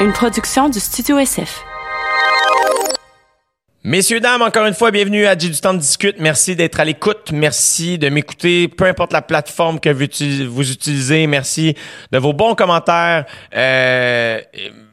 une production du Studio SF. Messieurs, dames, encore une fois, bienvenue à J'ai du temps de discute. Merci d'être à l'écoute. Merci de m'écouter, peu importe la plateforme que vous utilisez. Merci de vos bons commentaires. Euh,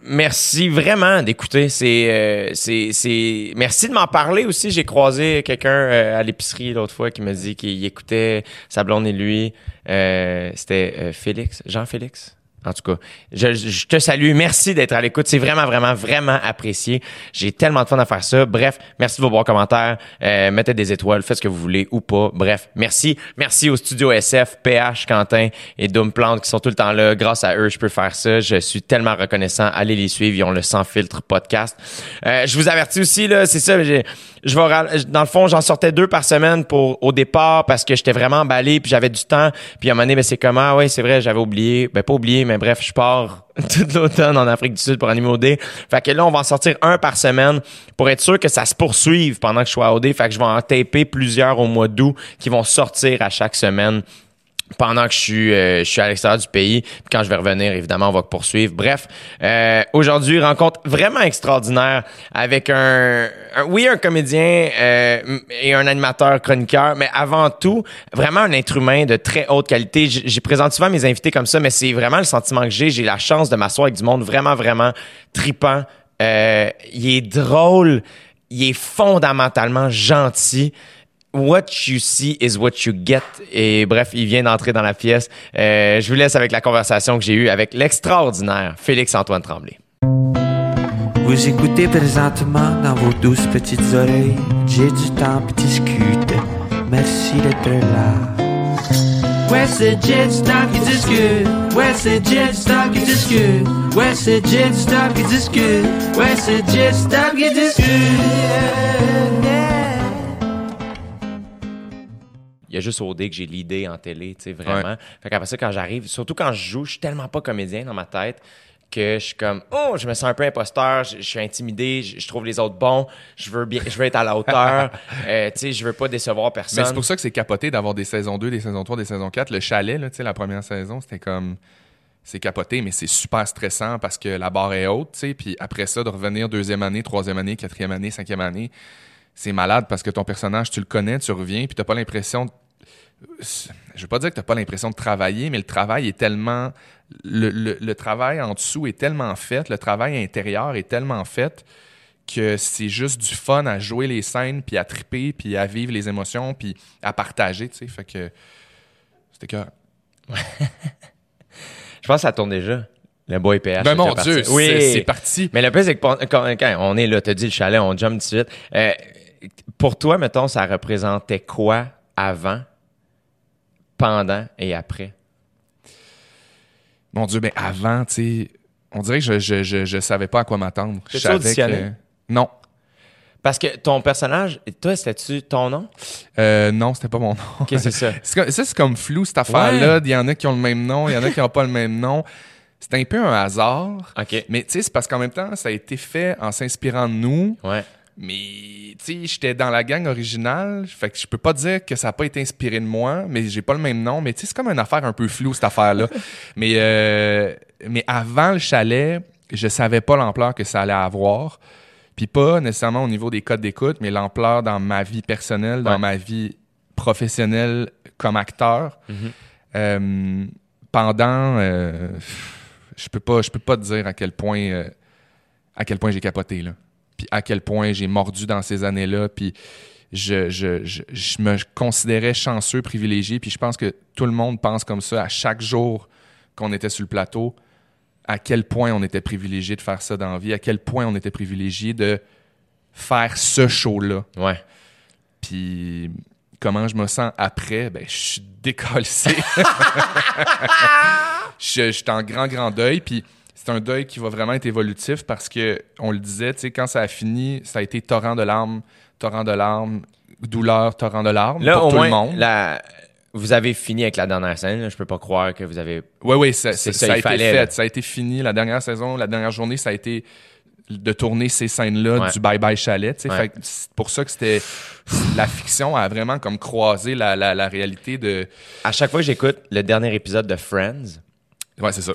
merci vraiment d'écouter. C'est, euh, c'est, c'est. Merci de m'en parler aussi. J'ai croisé quelqu'un euh, à l'épicerie l'autre fois qui m'a dit qu'il écoutait sa blonde et lui. c'était Félix, Jean-Félix. En tout cas, je, te salue. Merci d'être à l'écoute. C'est vraiment, vraiment, vraiment apprécié. J'ai tellement de fun à faire ça. Bref, merci de vos bons commentaires. Euh, mettez des étoiles, faites ce que vous voulez ou pas. Bref, merci. Merci au studio SF, PH, Quentin et Doom Plante qui sont tout le temps là. Grâce à eux, je peux faire ça. Je suis tellement reconnaissant. Allez les suivre. Ils ont le Sans Filtre podcast. Euh, je vous avertis aussi, là, c'est ça. Je vais, dans le fond, j'en sortais deux par semaine pour au départ parce que j'étais vraiment emballé puis j'avais du temps. Puis à un moment donné, ben, c'est comment, ah, ouais, c'est vrai, j'avais oublié. Ben, pas oublié, mais bref, je pars toute l'automne en Afrique du Sud pour animer OD. Fait que là, on va en sortir un par semaine pour être sûr que ça se poursuive pendant que je sois à OD. Fait que je vais en taper plusieurs au mois d'août qui vont sortir à chaque semaine pendant que je suis, euh, je suis à l'extérieur du pays. Puis quand je vais revenir, évidemment, on va poursuivre. Bref, euh, aujourd'hui, rencontre vraiment extraordinaire avec un, oui, un comédien euh, et un animateur chroniqueur, mais avant tout, vraiment un être humain de très haute qualité. J'ai présente souvent mes invités comme ça, mais c'est vraiment le sentiment que j'ai. J'ai la chance de m'asseoir avec du monde vraiment, vraiment tripant. Euh, il est drôle, il est fondamentalement gentil what you see is what you get. Et bref, il vient d'entrer dans la pièce. Euh, je vous laisse avec la conversation que j'ai eue avec l'extraordinaire Félix-Antoine Tremblay. Vous écoutez présentement dans vos douces petites oreilles. J'ai du temps pour discuter. Merci d'être là. Ouais, c'est Jet Stop qui discute. Ouais, c'est Jet Stop qui discute. Ouais, c'est Jet Stop qui discute. Ouais, c'est Jet Stop qui discute. Il y a juste OD que j'ai l'idée en télé, tu sais, vraiment. Fait qu'après ça, quand j'arrive, surtout quand je joue, je suis tellement pas comédien dans ma tête que je suis comme oh je me sens un peu imposteur je, suis intimidé je, trouve les autres bons je veux bien je veux être à la hauteur. Euh, tu sais je veux pas décevoir personne. Mais c'est pour ça que c'est capoté d'avoir des saisons 2 des saisons 3 des saisons 4 le chalet là tu sais la première saison c'était comme c'est capoté mais c'est super stressant parce que la barre est haute tu sais puis après ça de revenir deuxième année troisième année quatrième année cinquième année c'est malade parce que ton personnage tu le connais tu reviens puis t'as pas l'impression je veux pas dire que tu n'as pas l'impression de travailler, mais le travail est tellement. Le, travail en dessous est tellement fait, le travail intérieur est tellement fait que c'est juste du fun à jouer les scènes, puis à triper, puis à vivre les émotions, puis à partager, tu sais. Fait que c'était que. je pense que ça tourne déjà. Le boy PH. Ben mon Dieu, oui. c'est parti. Mais le plus, c'est que quand, on est là, tu dit le chalet, on jump tout de suite. Euh, pour toi, mettons, ça représentait quoi avant? Pendant et après? Mon Dieu, mais avant, tu sais, on dirait que je, je, je, savais pas à quoi m'attendre. Je savais que... Non. Parce que ton personnage, toi, c'était-tu ton nom? Euh, non, c'était pas mon nom. C'est ça? ça, c'est comme flou, cette affaire-là. Il y en a qui ont le même nom, il y en a qui n'ont pas le même nom. C'est un peu un hasard. OK. Mais tu sais, c'est parce qu'en même temps, ça a été fait en s'inspirant de nous. Ouais. Mais, tu sais, j'étais dans la gang originale, fait que je peux pas dire que ça a pas été inspiré de moi, mais j'ai pas le même nom. Mais, tu sais, c'est comme une affaire un peu floue, cette affaire-là. mais, euh, mais avant le chalet, je savais pas l'ampleur que ça allait avoir. Puis pas nécessairement au niveau des codes d'écoute, mais l'ampleur dans ma vie personnelle, dans ma vie professionnelle comme acteur. Mm-hmm. Euh, pendant... Euh, je peux pas je peux pas te dire à quel point à quel point j'ai capoté là puis à quel point j'ai mordu dans ces années-là, puis je, je, je, je, me considérais chanceux, privilégié, puis je pense que tout le monde pense comme ça à chaque jour qu'on était sur le plateau, à quel point on était privilégié de faire ça dans la vie, à quel point on était privilégié de faire ce show-là. Ouais. Puis comment je me sens après, ben je suis décollé. je, je suis en grand, grand deuil, puis c'est un deuil qui va vraiment être évolutif parce que, on le disait, quand ça a fini, ça a été torrent de larmes, torrent de larmes, douleur, torrent de larmes Là, pour au tout moins, le monde. La... Vous avez fini avec la dernière scène. Là. Je peux pas croire que vous avez. Oui, oui, ça, C'est ça, ça, a été fait. là. Ça a été fini. La dernière saison, la dernière journée, ça a été de tourner ces scènes-là Ouais. du Bye Bye Chalet. Ouais. Fait C'est pour ça que c'était. La fiction a vraiment comme croisé la, la, la réalité de. À chaque fois que j'écoute le dernier épisode de Friends, Ouais, c'est ça.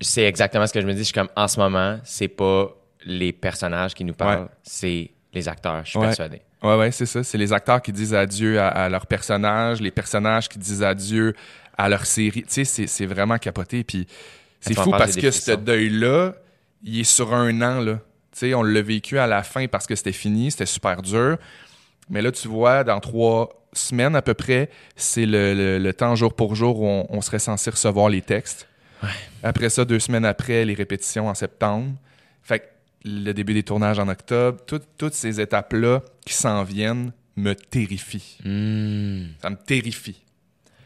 C'est exactement ce que je me dis. Je suis comme, en ce moment, c'est pas les personnages qui nous parlent, Ouais. c'est les acteurs, je suis Ouais. persuadé. Ouais, ouais, c'est ça. C'est les acteurs qui disent adieu à, à leurs personnages, les personnages qui disent adieu à leur série. Tu sais, c'est- vraiment capoté. Puis c'est fou parce que ce deuil-là, il est sur un an, là. Tu sais, on l'a vécu à la fin parce que c'était fini, c'était super dur. Mais là, tu vois, dans trois semaines à peu près, c'est le, le- le temps jour pour jour où on, on serait censé recevoir les textes. Après ça, deux semaines après, les répétitions en septembre. Fait que le début des tournages en octobre, tout- toutes ces étapes-là qui s'en viennent me terrifient. Hmm. Ça me terrifie.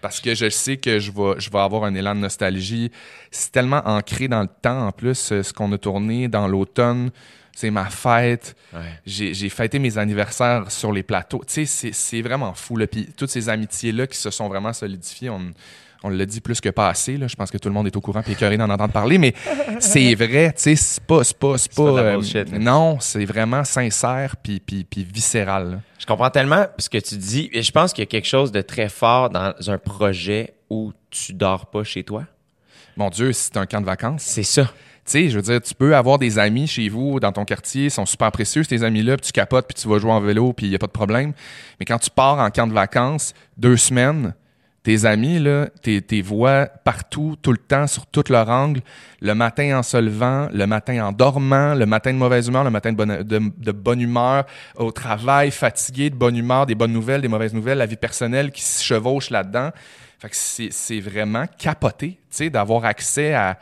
Parce que je sais que je vais, je vais avoir un élan de nostalgie. C'est tellement ancré dans le temps, en plus, euh, ce qu'on a tourné dans l'automne. C'est ma fête. Ouais. J'ai fêté mes anniversaires sur les plateaux. Tu sais, c'est- c'est vraiment fou. Là. Puis toutes ces amitiés-là qui se sont vraiment solidifiées, on, on l'a dit plus que pas assez. Là. Je pense que tout le monde est au courant et écœuré d'en entendre parler. Mais c'est vrai, tu sais, c'est pas... C'est pas, c'est pas de pas, la euh, bullshit, non, c'est vraiment sincère puis, puis, puis viscéral. là. Je comprends tellement ce que tu dis. Et je pense qu'il y a quelque chose de très fort dans un projet où tu dors pas chez toi. Mon Dieu, c'est un camp de vacances. C'est ça. Tu sais, je veux dire, tu peux avoir des amis chez vous, dans ton quartier, ils sont super précieux, tes amis-là, puis tu capotes, puis tu vas jouer en vélo, puis il n'y a pas de problème. Mais quand tu pars en camp de vacances, deux semaines, tes amis, là, t'es t'es vois partout, tout le temps, sur tout leur angle, le matin en se levant, le matin en dormant, le matin de mauvaise humeur, le matin de bonne, de, bonne humeur, au travail, fatigué, de bonne humeur, des bonnes nouvelles, des mauvaises nouvelles, la vie personnelle qui se chevauche là-dedans. Fait que c'est c'est vraiment capoté, tu sais, d'avoir accès à,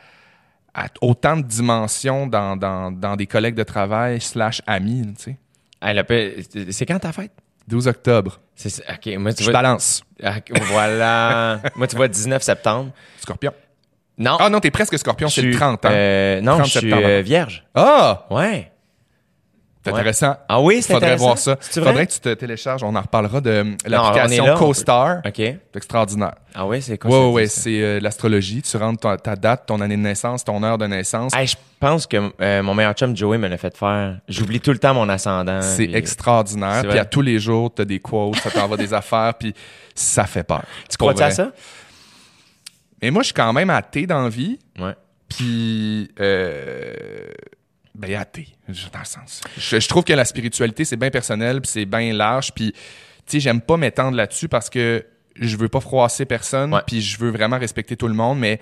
à autant de dimensions dans, dans, dans des collègues de travail slash amis, tu sais. Hey, c'est quand ta fête? 12 octobre. C'est. OK, moi, tu Je vois... balance. Ah, Voilà. moi, tu vois, 19 septembre. Scorpion. Non. Ah non, t'es presque scorpion, je c'est le suis, 30 ans. euh, non, 30 je suis septembre. euh, vierge. Ah! Ouais. C'est intéressant. Ah oui, c'est Faudrait voir ça. Faudrait que tu te télécharges. On en reparlera de l'application CoStar. OK. C'est extraordinaire. Ah oui, c'est quoi Ouais, ça, ouais, ouais, ça? c'est euh, l'astrologie. Tu rentres ta, ta date, ton année de naissance, ton heure de naissance. Hey, je pense que euh, mon meilleur chum Joey me l'a fait faire. J'oublie tout le temps mon ascendant. C'est puis- extraordinaire. Puis à tous les jours, t'as des quotes, ça t'envoie des affaires, puis ça fait peur. Tu à vrai. ça? Mais moi, je suis quand même athée dans la vie. Ouais. Puis, euh, ben, athée, dans le sens. Je, je trouve que la spiritualité, c'est bien personnel, puis c'est bien large. Puis, tu sais, j'aime pas m'étendre là-dessus parce que je veux pas froisser personne, puis je veux vraiment respecter tout le monde. Mais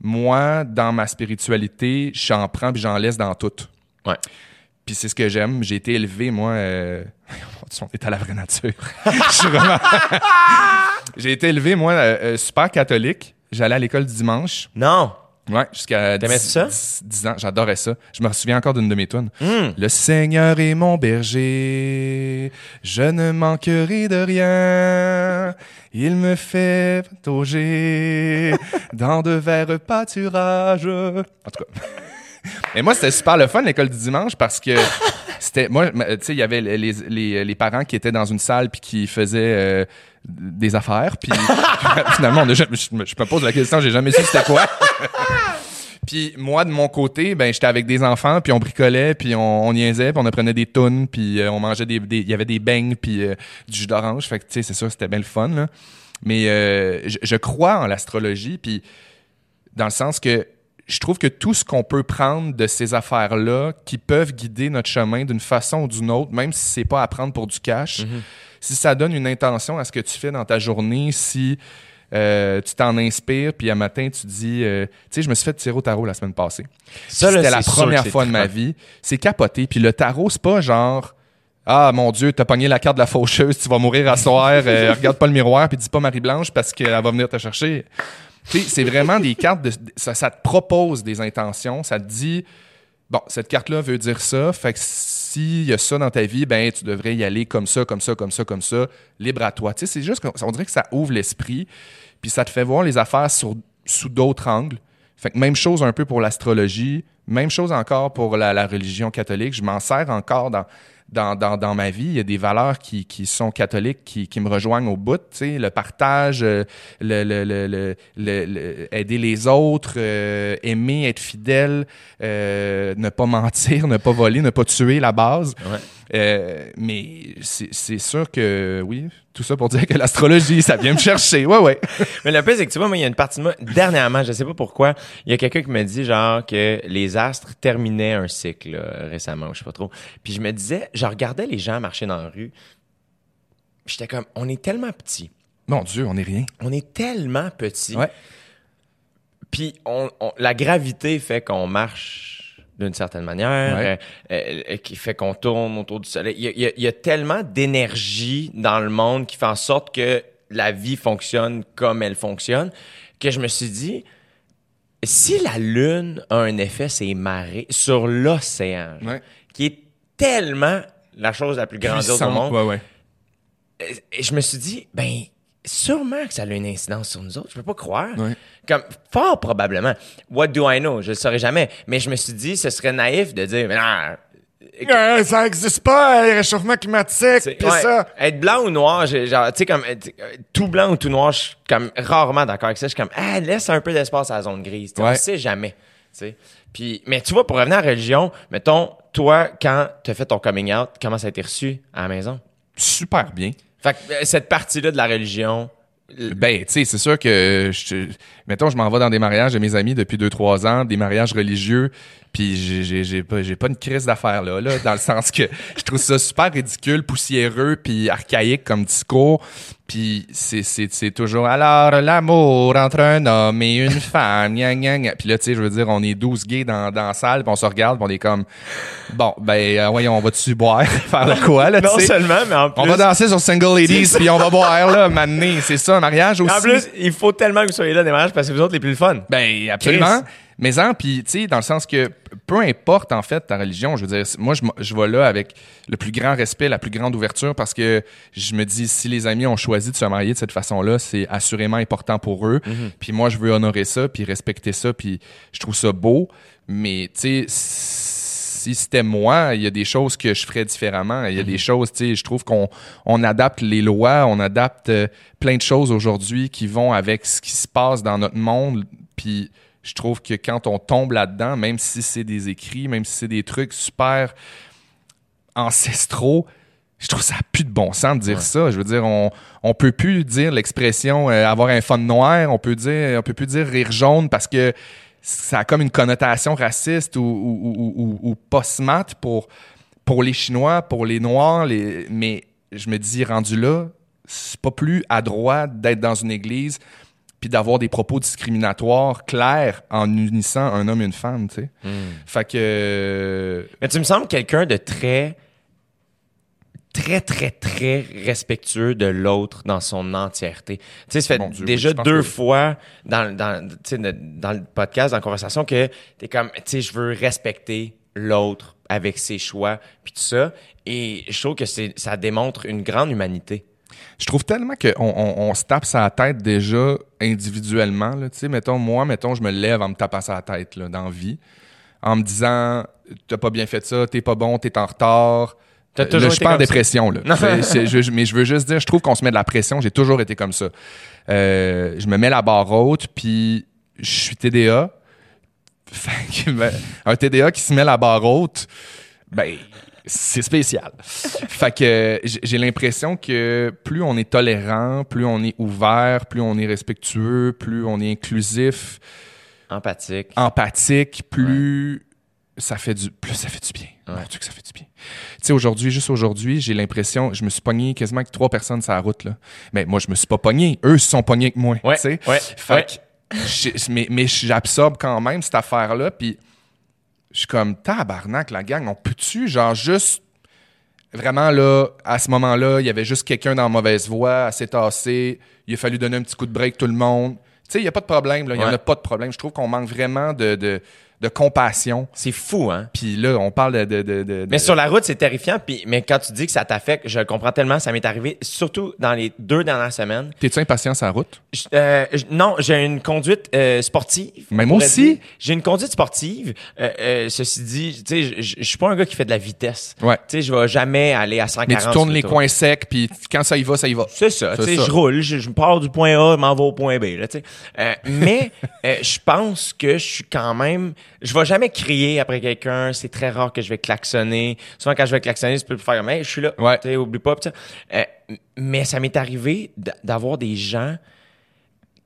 moi, dans ma spiritualité, j'en prends puis j'en laisse dans tout. Ouais. Puis c'est ce que j'aime. J'ai été élevé, moi. Euh... On est à la vraie nature. Vraiment. J'ai été élevé, moi, euh, euh, super catholique. J'allais à l'école du dimanche. Non. Ouais, jusqu'à T'aimais 10, ça? 10 10 ans. J'adorais ça. Je me souviens encore d'une de mes tunes. Hmm. Le Seigneur est mon berger, je ne manquerai de rien. Il me fait auger dans de verts pâturages. En tout cas. Mais moi, c'était super le fun, l'école du dimanche, parce que c'était. Moi, tu sais, il y avait les, les, les parents qui étaient dans une salle puis qui faisaient euh, des affaires. Puis finalement, on a jamais- je, me, je me pose la question, j'ai jamais su c'était quoi. Puis moi, de mon côté, ben j'étais avec des enfants, puis on bricolait, puis on, on niaisait, puis on apprenait des tunes, puis euh, on mangeait des... Il y avait des beignes, puis euh, du jus d'orange. Fait que, tu sais, c'est sûr, c'était bien le fun, là. Mais euh, je, je crois en l'astrologie, puis dans le sens que je trouve que tout ce qu'on peut prendre de ces affaires-là, qui peuvent guider notre chemin d'une façon ou d'une autre, même si c'est pas à prendre pour du cash, si ça donne une intention à ce que tu fais dans ta journée, si euh, tu t'en inspires, puis un matin tu dis, euh, tu sais, je me suis fait tirer au tarot la semaine passée. C'était la première fois de ma vie. C'est capoté. Puis le tarot, c'est pas genre. Ah mon Dieu, t'as pogné la carte de la faucheuse, tu vas mourir à soir, euh, regarde pas le miroir, puis dis pas Marie-Blanche parce qu'elle va venir te chercher. Tu sais, c'est vraiment des cartes, de, ça, ça te propose des intentions, ça te dit, bon, cette carte-là veut dire ça, fait que s'il y a ça dans ta vie, ben tu devrais y aller comme ça, comme ça, comme ça, comme ça, libre à toi. Tu sais, c'est juste qu'on dirait que ça ouvre l'esprit, puis ça te fait voir les affaires sous d'autres angles. Fait que même chose un peu pour l'astrologie, même chose encore pour la religion catholique. Je m'en sers encore dans, dans, dans, dans ma vie. Il y a des valeurs qui, qui sont catholiques qui, qui me rejoignent au bout. Le partage, euh, le, le, le, aider les autres, euh, aimer, être fidèle, euh, ne pas mentir, ne pas voler, ne pas tuer, la base. Euh, mais c'est sûr que, oui, tout ça pour dire que l'astrologie, ça vient me chercher. Ouais, ouais. Mais le plus, c'est que tu vois, moi, il y a une partie de moi, dernièrement, je sais pas pourquoi, il y a quelqu'un qui me dit, genre, que les astres terminaient un cycle, là, récemment, je sais pas trop. Puis je me disais, je regardais les gens marcher dans la rue, j'étais comme, on est tellement petits. Mon Dieu, on est rien. On est tellement petits. Ouais. Puis on, on- la gravité fait qu'on marche d'une certaine manière, Ouais. euh, euh, qui fait qu'on tourne autour du soleil. Il y a, il y a- il y a tellement d'énergie dans le monde qui fait en sorte que la vie fonctionne comme elle fonctionne, que je me suis dit, si la Lune a un effet, c'est marée sur l'océan, Ouais. qui est tellement la chose la plus grandiose au monde, ouais. et je me suis dit, ben, sûrement que ça a une incidence sur nous autres. Je peux pas croire. Ouais. Comme, fort probablement. What do I know? Je le saurais jamais. Mais je me suis dit, ce serait naïf de dire, mais non. Euh, ça existe pas, le réchauffement climatique, c'est- pis ouais, ça. Être blanc ou noir, genre, tu sais, comme, euh, euh, tout blanc ou tout noir, je suis comme rarement d'accord avec ça. Je suis comme, ah, laisse un peu d'espace à la zone grise. Tu sais, On Ouais. sait jamais. tu sais. Puis, mais tu vois, pour revenir à la religion, mettons, toi, quand tu as fait ton coming out, comment ça a été reçu à la maison? Super bien. Fait que euh, cette partie-là de la religion, Ben, tu sais, c'est sûr que, je, mettons, je m'en vais dans des mariages de mes amis depuis 2-3 ans, des mariages religieux, puis j'ai- j'ai pas, j'ai pas une crise d'affaires là, là, dans le sens que je trouve ça super ridicule, poussiéreux, puis archaïque comme discours, puis c'est c'est c'est toujours alors l'amour entre un homme et une femme, gna gna gna. Puis là, tu sais, je veux dire, on est 12 gays dans, dans la salle, puis on se regarde, puis on est comme, bon, ben, euh, voyons, on va-tu boire, faire quoi, là, tu non seulement, mais en plus. On va danser sur Single Ladies, puis on va boire, là, maintenant. C'est ça, un mariage aussi. En plus, il faut tellement que vous soyez là des mariages parce que vous autres les plus fun. Ben, absolument. Chris. Mais en, puis, tu sais, dans le sens que peu importe, en fait, ta religion, je veux dire, moi, je, je vais là avec le plus grand respect, la plus grande ouverture, parce que je me dis, si les amis ont choisi de se marier de cette façon-là, c'est assurément important pour eux. Puis moi, je veux honorer ça, puis respecter ça, puis je trouve ça beau. Mais, tu sais, si c'était moi, il y a des choses que je ferais différemment. Il y a des choses, tu sais, je trouve qu'on on adapte les lois, on adapte euh, plein de choses aujourd'hui qui vont avec ce qui se passe dans notre monde. Puis je trouve que quand on tombe là-dedans, même si c'est des écrits, même si c'est des trucs super ancestraux, je trouve ça a plus de bon sens de dire ça. Je veux dire, on, on peut plus dire l'expression euh, avoir un fun noir, on peut dire, on peut plus dire rire jaune parce que ça a comme une connotation raciste ou, ou, ou, ou- ou post-mat pour, pour les Chinois, pour les Noirs, les... mais je me dis, rendu là, c'est pas plus adroit d'être dans une église puis d'avoir des propos discriminatoires clairs en unissant un homme et une femme, tu sais. Fait que... Mais tu me sembles quelqu'un de très, très, très, très respectueux de l'autre dans son entièreté. Tu sais, ça fait Dieu, déjà oui, deux que- fois dans, dans, dans le podcast, dans la conversation, que t'es comme, tu sais, je veux respecter l'autre avec ses choix, puis tout ça. Et je trouve que c'est, ça démontre une grande humanité. Je trouve tellement qu'on on, on se tape sa tête déjà individuellement. Là. Tu sais, mettons, moi, mettons, je me lève en me tapant sa tête là, dans la vie, en me disant T'as pas bien fait ça, t'es pas bon, t'es en retard. Euh, toujours là, je suis pas en dépression. Là. Je- mais je veux juste dire, je trouve qu'on se met de la pression. J'ai toujours été comme ça. Euh, je me mets la barre haute, puis je suis TDA. Fait que, ben, un TDA qui se met la barre haute, ben, c'est spécial. fait que j'ai l'impression que plus on est tolérant, plus on est ouvert, plus on est respectueux, plus on est inclusif, Empathique. empathique, plus ça fait du plus ça fait du bien. Mon Dieu que ça fait du bien. Tu sais aujourd'hui, juste aujourd'hui, j'ai l'impression je me suis pogné quasiment avec trois personnes sur la route là. Mais moi je me suis pas pogné, eux se sont pognés avec moi, Ouais, tu sais. Fait que mais mais j'absorbe quand même cette affaire là puis je suis comme tabarnak la gang, on peut-tu genre juste vraiment là à ce moment-là, il y avait juste quelqu'un dans la mauvaise voie, assez tassé, il a fallu donner un petit coup de break tout le monde. Tu sais, il y a pas de problème là, il y en a pas de problème. Je trouve qu'on manque vraiment de, de de compassion. C'est fou, hein? Puis là, on parle de. de, de, de- Mais sur la route, c'est terrifiant. Puis, mais quand tu dis que ça t'affecte, je le comprends tellement. Ça m'est arrivé, surtout dans les deux dernières semaines. T'es-tu impatient sur la route? Je- euh, je- non, j'ai une conduite euh, sportive. Mais moi aussi? J'ai une conduite sportive. Euh, euh, ceci dit, tu sais, je- suis pas un gars qui fait de la vitesse. Ouais. Tu sais, je vais jamais aller à 140. Mais tu tournes les coins secs, puis quand ça y va, ça y va. C'est ça, tu sais, je roule, je, je pars du point A, je m'en vais au point B, là, tu sais. Euh, mais euh, je pense que je suis quand même je vais jamais crier après quelqu'un. C'est très rare que je vais klaxonner. Souvent, quand je vais klaxonner, je peux faire comme, hey, je suis là. Ouais. Tu sais, oublie pas. Euh, mais ça m'est arrivé d'avoir des gens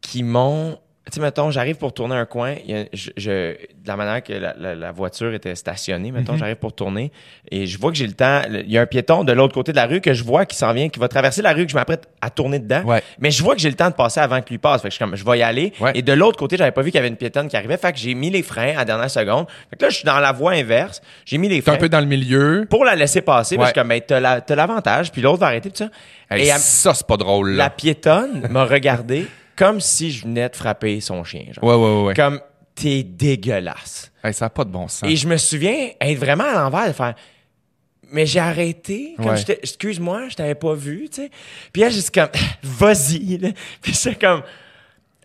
qui m'ont. Tu sais, mettons, j'arrive pour tourner un coin. il y a- je, je- de la manière que la, la- la voiture était stationnée, mettons, Mhm. j'arrive pour tourner et je vois que j'ai le temps. Il y a un piéton de l'autre côté de la rue que je vois qui s'en vient, qui va traverser la rue, que je m'apprête à tourner dedans. Ouais. Mais je vois que j'ai le temps de passer avant que lui passe. Fait que je suis comme, je vais y aller. Ouais. Et de l'autre côté, j'avais pas vu qu'il y avait une piétonne qui arrivait. Fait que j'ai mis les freins à la dernière seconde. Fait que là, je suis dans la voie inverse. J'ai mis les T'es un freins peu dans le milieu. pour la laisser passer. Parce que, ben, t'as la- t'as l'avantage, puis l'autre va arrêter, puis ça. Hey, et ça, c'est pas drôle, la piétonne m'a regardé comme si je venais de frapper son chien. genre. Ouais, ouais, ouais. Comme, t'es dégueulasse. Hey, ça a pas de bon sens. Et je me souviens être vraiment à l'envers de faire. Mais j'ai arrêté. Comme Ouais. excuse-moi, je t'avais pas vu, tu sais. Puis là, j'étais comme, vas-y. Puis c'est comme,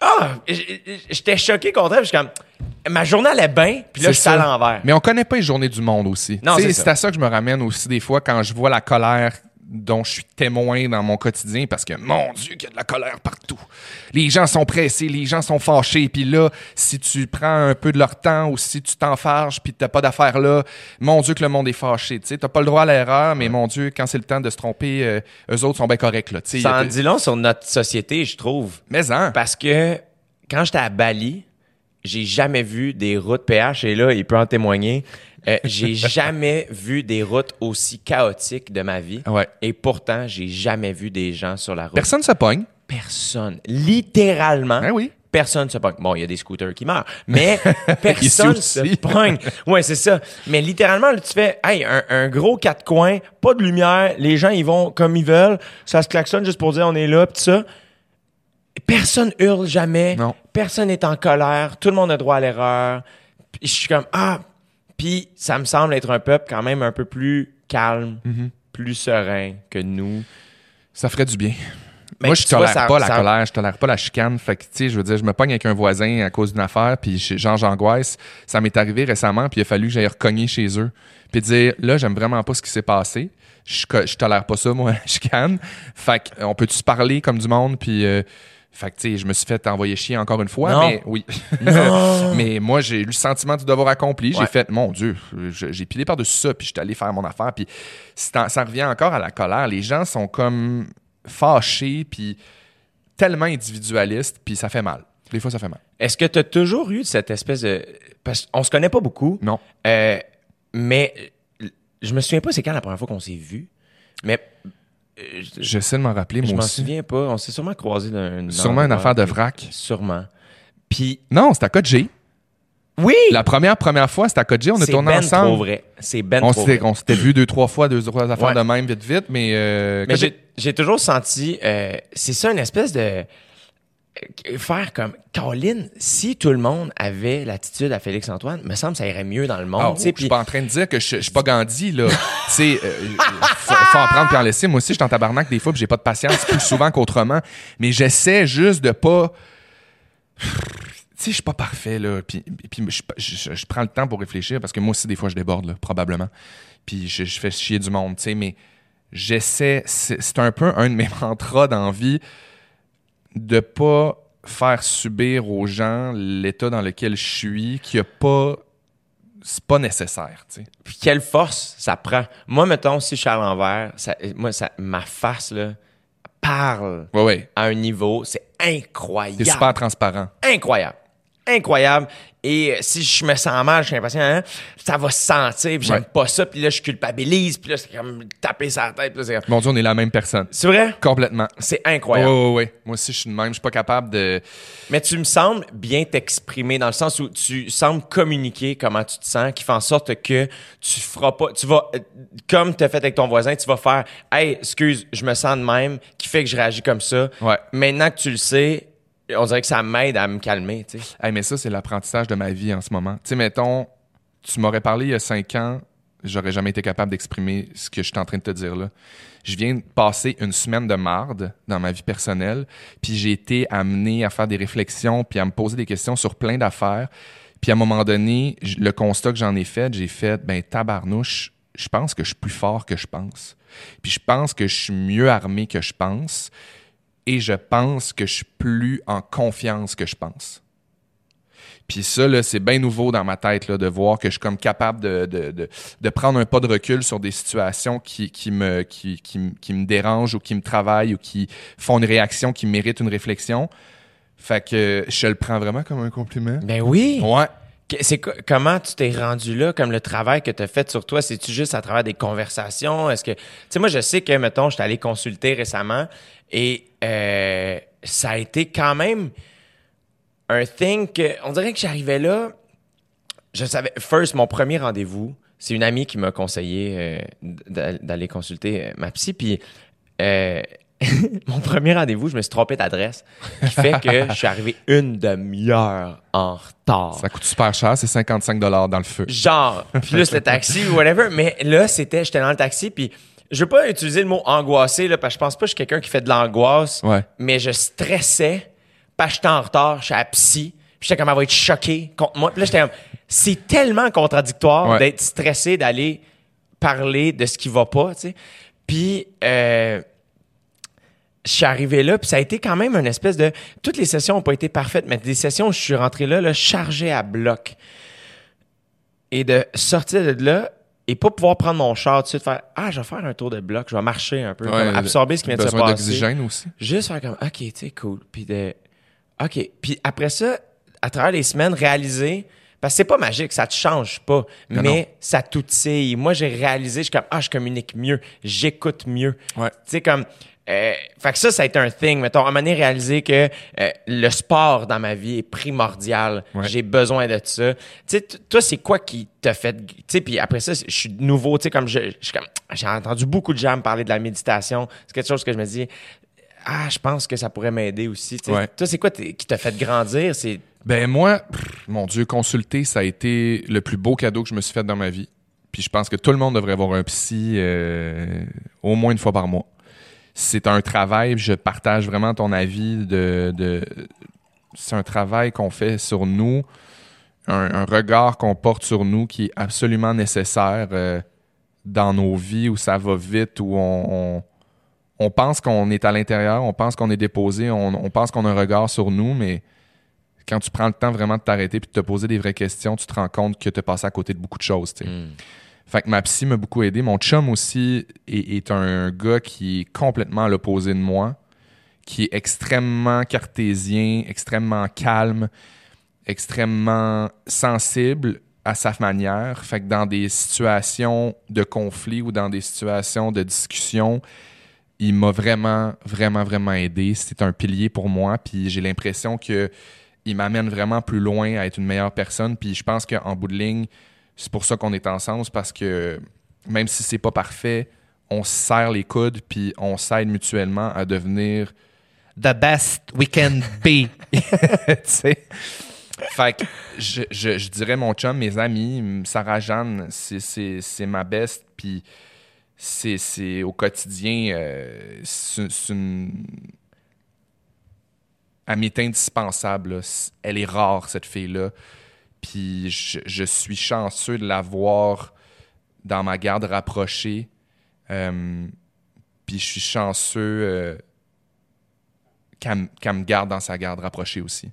ah, j'étais choqué contre elle. Puis je suis comme, ma journée allait bien. Puis là, je suis à l'envers. Mais on connaît pas les journées du monde aussi. Non, c'est à ça que je me ramène aussi des fois quand je vois la colère dont je suis témoin dans mon quotidien parce que mon Dieu qu'il y a de la colère partout. Les gens sont pressés, les gens sont fâchés, puis là, si tu prends un peu de leur temps ou si tu t'enfarges puis t'as pas d'affaires là, mon Dieu que le monde est fâché. Tu sais, t'as pas le droit à l'erreur, mais mon Dieu, quand c'est le temps de se tromper, euh, eux autres sont bien corrects là. Ça en dit long sur notre société, je trouve. Mais hein. Parce que quand j'étais à Bali, j'ai jamais vu des routes PH et là, il peut en témoigner. euh, j'ai jamais vu des routes aussi chaotiques de ma vie. Ouais. Et pourtant, j'ai jamais vu des gens sur la route. Personne se pogne. Personne. Littéralement. Ben oui. Personne se pogne. Bon, il y a des scooters qui meurent, mais personne se pogne. Ouais, c'est ça. Mais littéralement, là, tu fais, hey, un, un gros quatre coins, pas de lumière, les gens, ils vont comme ils veulent, ça se klaxonne juste pour dire on est là, pis ça. Personne hurle jamais. Non. Personne n'est en colère. Tout le monde a droit à l'erreur. Je suis comme, ah, puis ça me semble être un peuple quand même un peu plus calme, Mm-hmm. plus serein que nous. Ça ferait du bien. Mais Moi, je vois, tolère ça- pas la ça- colère, je tolère pas la chicane. Fait que, tu sais, je veux dire, je me pogne avec un voisin à cause d'une affaire, puis genre, j'angoisse. Ça m'est arrivé récemment, puis il a fallu que j'aille recogner chez eux. Puis dire, là, j'aime vraiment pas ce qui s'est passé. Je, je tolère pas ça, moi, la chicane. Fait que, on peut-tu se parler comme du monde, puis... euh, fait que, tu sais, je me suis fait envoyer chier encore une fois, Non. mais oui. Non. mais moi, j'ai eu le sentiment du devoir accompli. J'ai Ouais. fait, mon Dieu, j'ai pilé par-dessus ça, puis j'étais allé faire mon affaire. Puis ça revient encore à la colère. Les gens sont comme fâchés, puis tellement individualistes, puis ça fait mal. Des fois, ça fait mal. Est-ce que tu as toujours eu cette espèce de. Parce qu'on se connaît pas beaucoup. Non. Euh, mais je me souviens pas c'est quand la première fois qu'on s'est vu. Mais J'essaie de m'en rappeler, je moi m'en aussi. souviens pas. On s'est sûrement croisés dans une. Sûrement une affaire de vrac. Sûrement. Puis. Non, c'était à Kodji. Oui! La première, première fois, c'était à Kodji. On a c'est tourné ben ensemble. trop vrai. C'est ben On trop on s'était vu deux, trois fois, deux, trois affaires Ouais. de même, vite, vite, mais, euh, Mais j'ai, j'ai toujours senti, euh, c'est ça une espèce de euh, faire comme Colin, si tout le monde avait l'attitude à Félix Antoine, me semble que ça irait mieux dans le monde. Ah, je puis- suis pas en train de dire que je, je suis pas Gandhi, là. tu sais, euh, faut, faut en prendre puis en laisser. Moi aussi, je suis en tabarnak des fois j'ai pas de patience plus souvent qu'autrement. Mais j'essaie juste de pas... Tu sais, je suis pas parfait, là. Puis, puis je, je- je prends le temps pour réfléchir parce que moi aussi, des fois, je déborde, là, probablement. Puis je, je fais chier du monde, tu sais, mais j'essaie... C'est un peu un de mes mantras dans vie de pas faire subir aux gens l'état dans lequel je suis, qui a pas c'est pas nécessaire, tu sais. Puis quelle force ça prend. Moi, mettons, si je suis à l'envers, ça, moi, ça, ma face, là, parle Ouais, ouais. à un niveau, c'est incroyable. T'es super transparent. Incroyable. Incroyable. Et euh, si je me sens mal, je suis impatient, hein, ça va se sentir, puis j'aime Ouais. pas ça, puis là, je culpabilise, puis là, c'est comme taper sa tête, puis là. Mon Dieu, on est la même personne. C'est vrai? Complètement. C'est incroyable. ouais, ouais. Moi aussi, je suis de même. Je suis pas capable de. Mais tu me sembles bien t'exprimer dans le sens où tu sembles communiquer comment tu te sens, qui fait en sorte que tu feras pas, tu vas, euh, comme tu as fait avec ton voisin, tu vas faire, hey, excuse, je me sens de même, qui fait que je réagis comme ça. Ouais. Maintenant que tu le sais, on dirait que ça m'aide à me calmer, tu sais. Mais ça, c'est l'apprentissage de ma vie en ce moment. Tu sais, mettons, tu m'aurais parlé il y a cinq ans, j'aurais jamais été capable d'exprimer ce que je suis en train de te dire là. Je viens de passer une semaine de marde dans ma vie personnelle, puis j'ai été amené à faire des réflexions, puis à me poser des questions sur plein d'affaires. Puis à un moment donné, le constat que j'en ai fait, j'ai fait, ben tabarnouche, je pense que je suis plus fort que je pense. Puis je pense que je suis mieux armé que je pense. Et je pense que je suis plus en confiance que je pense. Puis ça, là, c'est bien nouveau dans ma tête là, de voir que je suis comme capable de, de, de, de prendre un pas de recul sur des situations qui, qui, me, qui, qui, qui me dérangent ou qui me travaillent ou qui font une réaction qui mérite une réflexion. Fait que je le prends vraiment comme un compliment. Ben oui. Ouais. C'est comment tu t'es rendu là, comme le travail que tu as fait sur toi? C'est-tu juste à travers des conversations? Est-ce que. Tu sais, moi, je sais que, mettons, je suis allé consulter récemment et euh, ça a été quand même un thing que. On dirait que j'arrivais là. Je savais. First, mon premier rendez-vous, c'est une amie qui m'a conseillé euh, d'a- d'aller consulter euh, ma psy. Puis. euh, mon premier rendez-vous, je me suis trompé d'adresse, qui fait que je suis arrivé une demi-heure en retard. Ça coûte super cher, c'est 55 dans le feu. genre plus le taxi ou whatever mais là c'était j'étais dans le taxi puis je veux pas utiliser le mot angoissé là parce que je pense pas que je suis quelqu'un qui fait de l'angoisse Ouais. mais je stressais parce que j'étais en retard j'étais à psy puis j'étais comme elle va être choquée contre moi puis là j'étais comme c'est tellement contradictoire Ouais. d'être stressé d'aller parler de ce qui va pas tu sais puis euh, je suis arrivé là, puis ça a été quand même une espèce de... Toutes les sessions n'ont pas été parfaites, mais des sessions où je suis rentré là, là chargé à bloc. Et de sortir de là et pas pouvoir prendre mon char tout de suite, faire « Ah, je vais faire un tour de bloc, je vais marcher un peu, Ouais, comme absorber ce qui vient de se passer. d'oxygène aussi. Juste faire comme, OK, tu sais, cool. Puis de, OK. Puis après ça, à travers les semaines, réaliser, parce que c'est pas magique, ça te change pas, Non, mais non. ça t'outille. Moi, j'ai réalisé, je suis comme, ah, je communique mieux, j'écoute mieux. Ouais. Tu sais, comme, euh, fait que ça, ça a été un thing. Mettons, à un moment donné, réaliser que euh, le sport dans ma vie est primordial. Ouais. J'ai besoin de ça. Tu sais, toi, c'est quoi qui t'a fait... Tu sais, puis après ça, je suis nouveau. Tu sais, comme je. J'ai entendu beaucoup de gens me parler de la méditation. C'est quelque chose que je me dis... Ah, je pense que ça pourrait m'aider aussi. tu sais. Ouais. Toi, c'est quoi qui t'a fait grandir? C'est... Ben moi, pff, mon Dieu, consulter, ça a été le plus beau cadeau que je me suis fait dans ma vie. Puis je pense que tout le monde devrait avoir un psy euh, au moins une fois par mois. C'est un travail, je partage vraiment ton avis de... c'est un travail qu'on fait sur nous, un, regard qu'on porte sur nous qui est absolument nécessaire euh, dans nos vies où ça va vite, où on, pense qu'on est à l'intérieur, on pense qu'on est déposé, on, pense qu'on a un regard sur nous, mais quand tu prends le temps vraiment de t'arrêter et de te poser des vraies questions, tu te rends compte que tu as passé à côté de beaucoup de choses. sais. Fait que ma psy m'a beaucoup aidé. Mon chum aussi est, un gars qui est complètement à l'opposé de moi, qui est extrêmement cartésien, extrêmement calme, extrêmement sensible à sa manière. Fait que dans des situations de conflit ou dans des situations de discussion, il m'a vraiment, vraiment, vraiment aidé. C'est un pilier pour moi. Puis j'ai l'impression que il m'amène vraiment plus loin à être une meilleure personne. Puis je pense qu'en bout de ligne, c'est pour ça qu'on est ensemble, parce que même si c'est pas parfait, on se serre les coudes puis on s'aide mutuellement à devenir the best we can be. Fait que je, dirais mon chum, mes amis, Sarah Jeanne, c'est- ma best puis c'est au quotidien euh, c'est une amie indispensable. là. Elle est rare, cette fille-là. Puis je, je suis chanceux de l'avoir dans ma garde rapprochée. Euh, puis je suis chanceux euh, qu'elle me garde dans sa garde rapprochée aussi.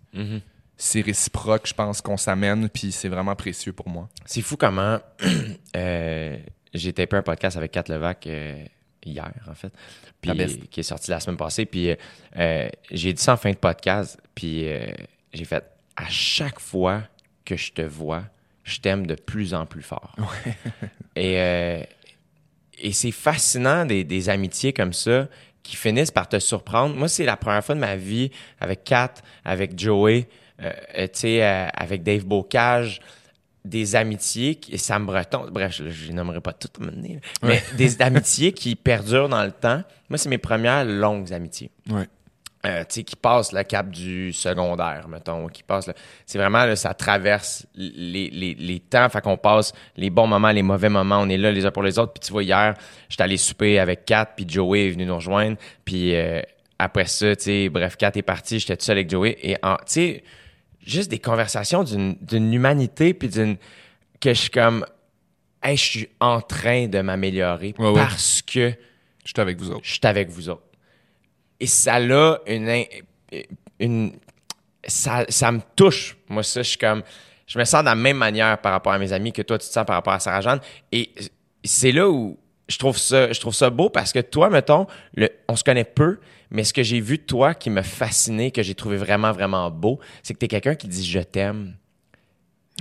C'est réciproque, je pense qu'on s'amène, puis c'est vraiment précieux pour moi. C'est fou comment euh, j'ai tapé un podcast avec Kat Levac hier, en fait, puis, qui est sorti la semaine passée. Puis euh, j'ai dit ça en fin de podcast, puis euh, j'ai fait à chaque fois que je te vois, je t'aime de plus en plus fort. Et, euh, et c'est fascinant des, des amitiés comme ça qui finissent par te surprendre. Moi, c'est la première fois de ma vie avec Kat, avec Joey, euh, euh, avec Dave Bocage, des amitiés, qui, et Sam Breton, bref, je les nommerai pas toutes, maintenant, mais des amitiés qui perdurent dans le temps. Moi, c'est mes premières longues amitiés Ouais. Euh, qui passe le cap du secondaire, mettons, qui passe, c'est vraiment, là, ça traverse les, les, les temps, fait qu'on passe les bons moments, les mauvais moments, on est là les uns pour les autres, puis tu vois, hier, j'étais allé souper avec Kat, puis Joey est venu nous rejoindre, puis euh, après ça, tu sais, bref, Kat est parti, j'étais tout seul avec Joey, et tu sais, juste des conversations d'une humanité, puis d'une, que je suis comme, hey, je suis en train de m'améliorer, Ouais, ouais. parce que Je suis avec vous autres. je suis avec vous autres. Et ça a une, une ça, ça me touche. Moi, ça, je suis comme. Je me sens de la même manière par rapport à mes amis que toi, tu te sens par rapport à Sarah-Jeanne. Et c'est là où je trouve ça, je trouve ça beau parce que toi, mettons, le, on se connaît peu, mais ce que j'ai vu de toi qui m'a fasciné, que j'ai trouvé vraiment, vraiment beau, c'est que tu es quelqu'un qui dit je t'aime.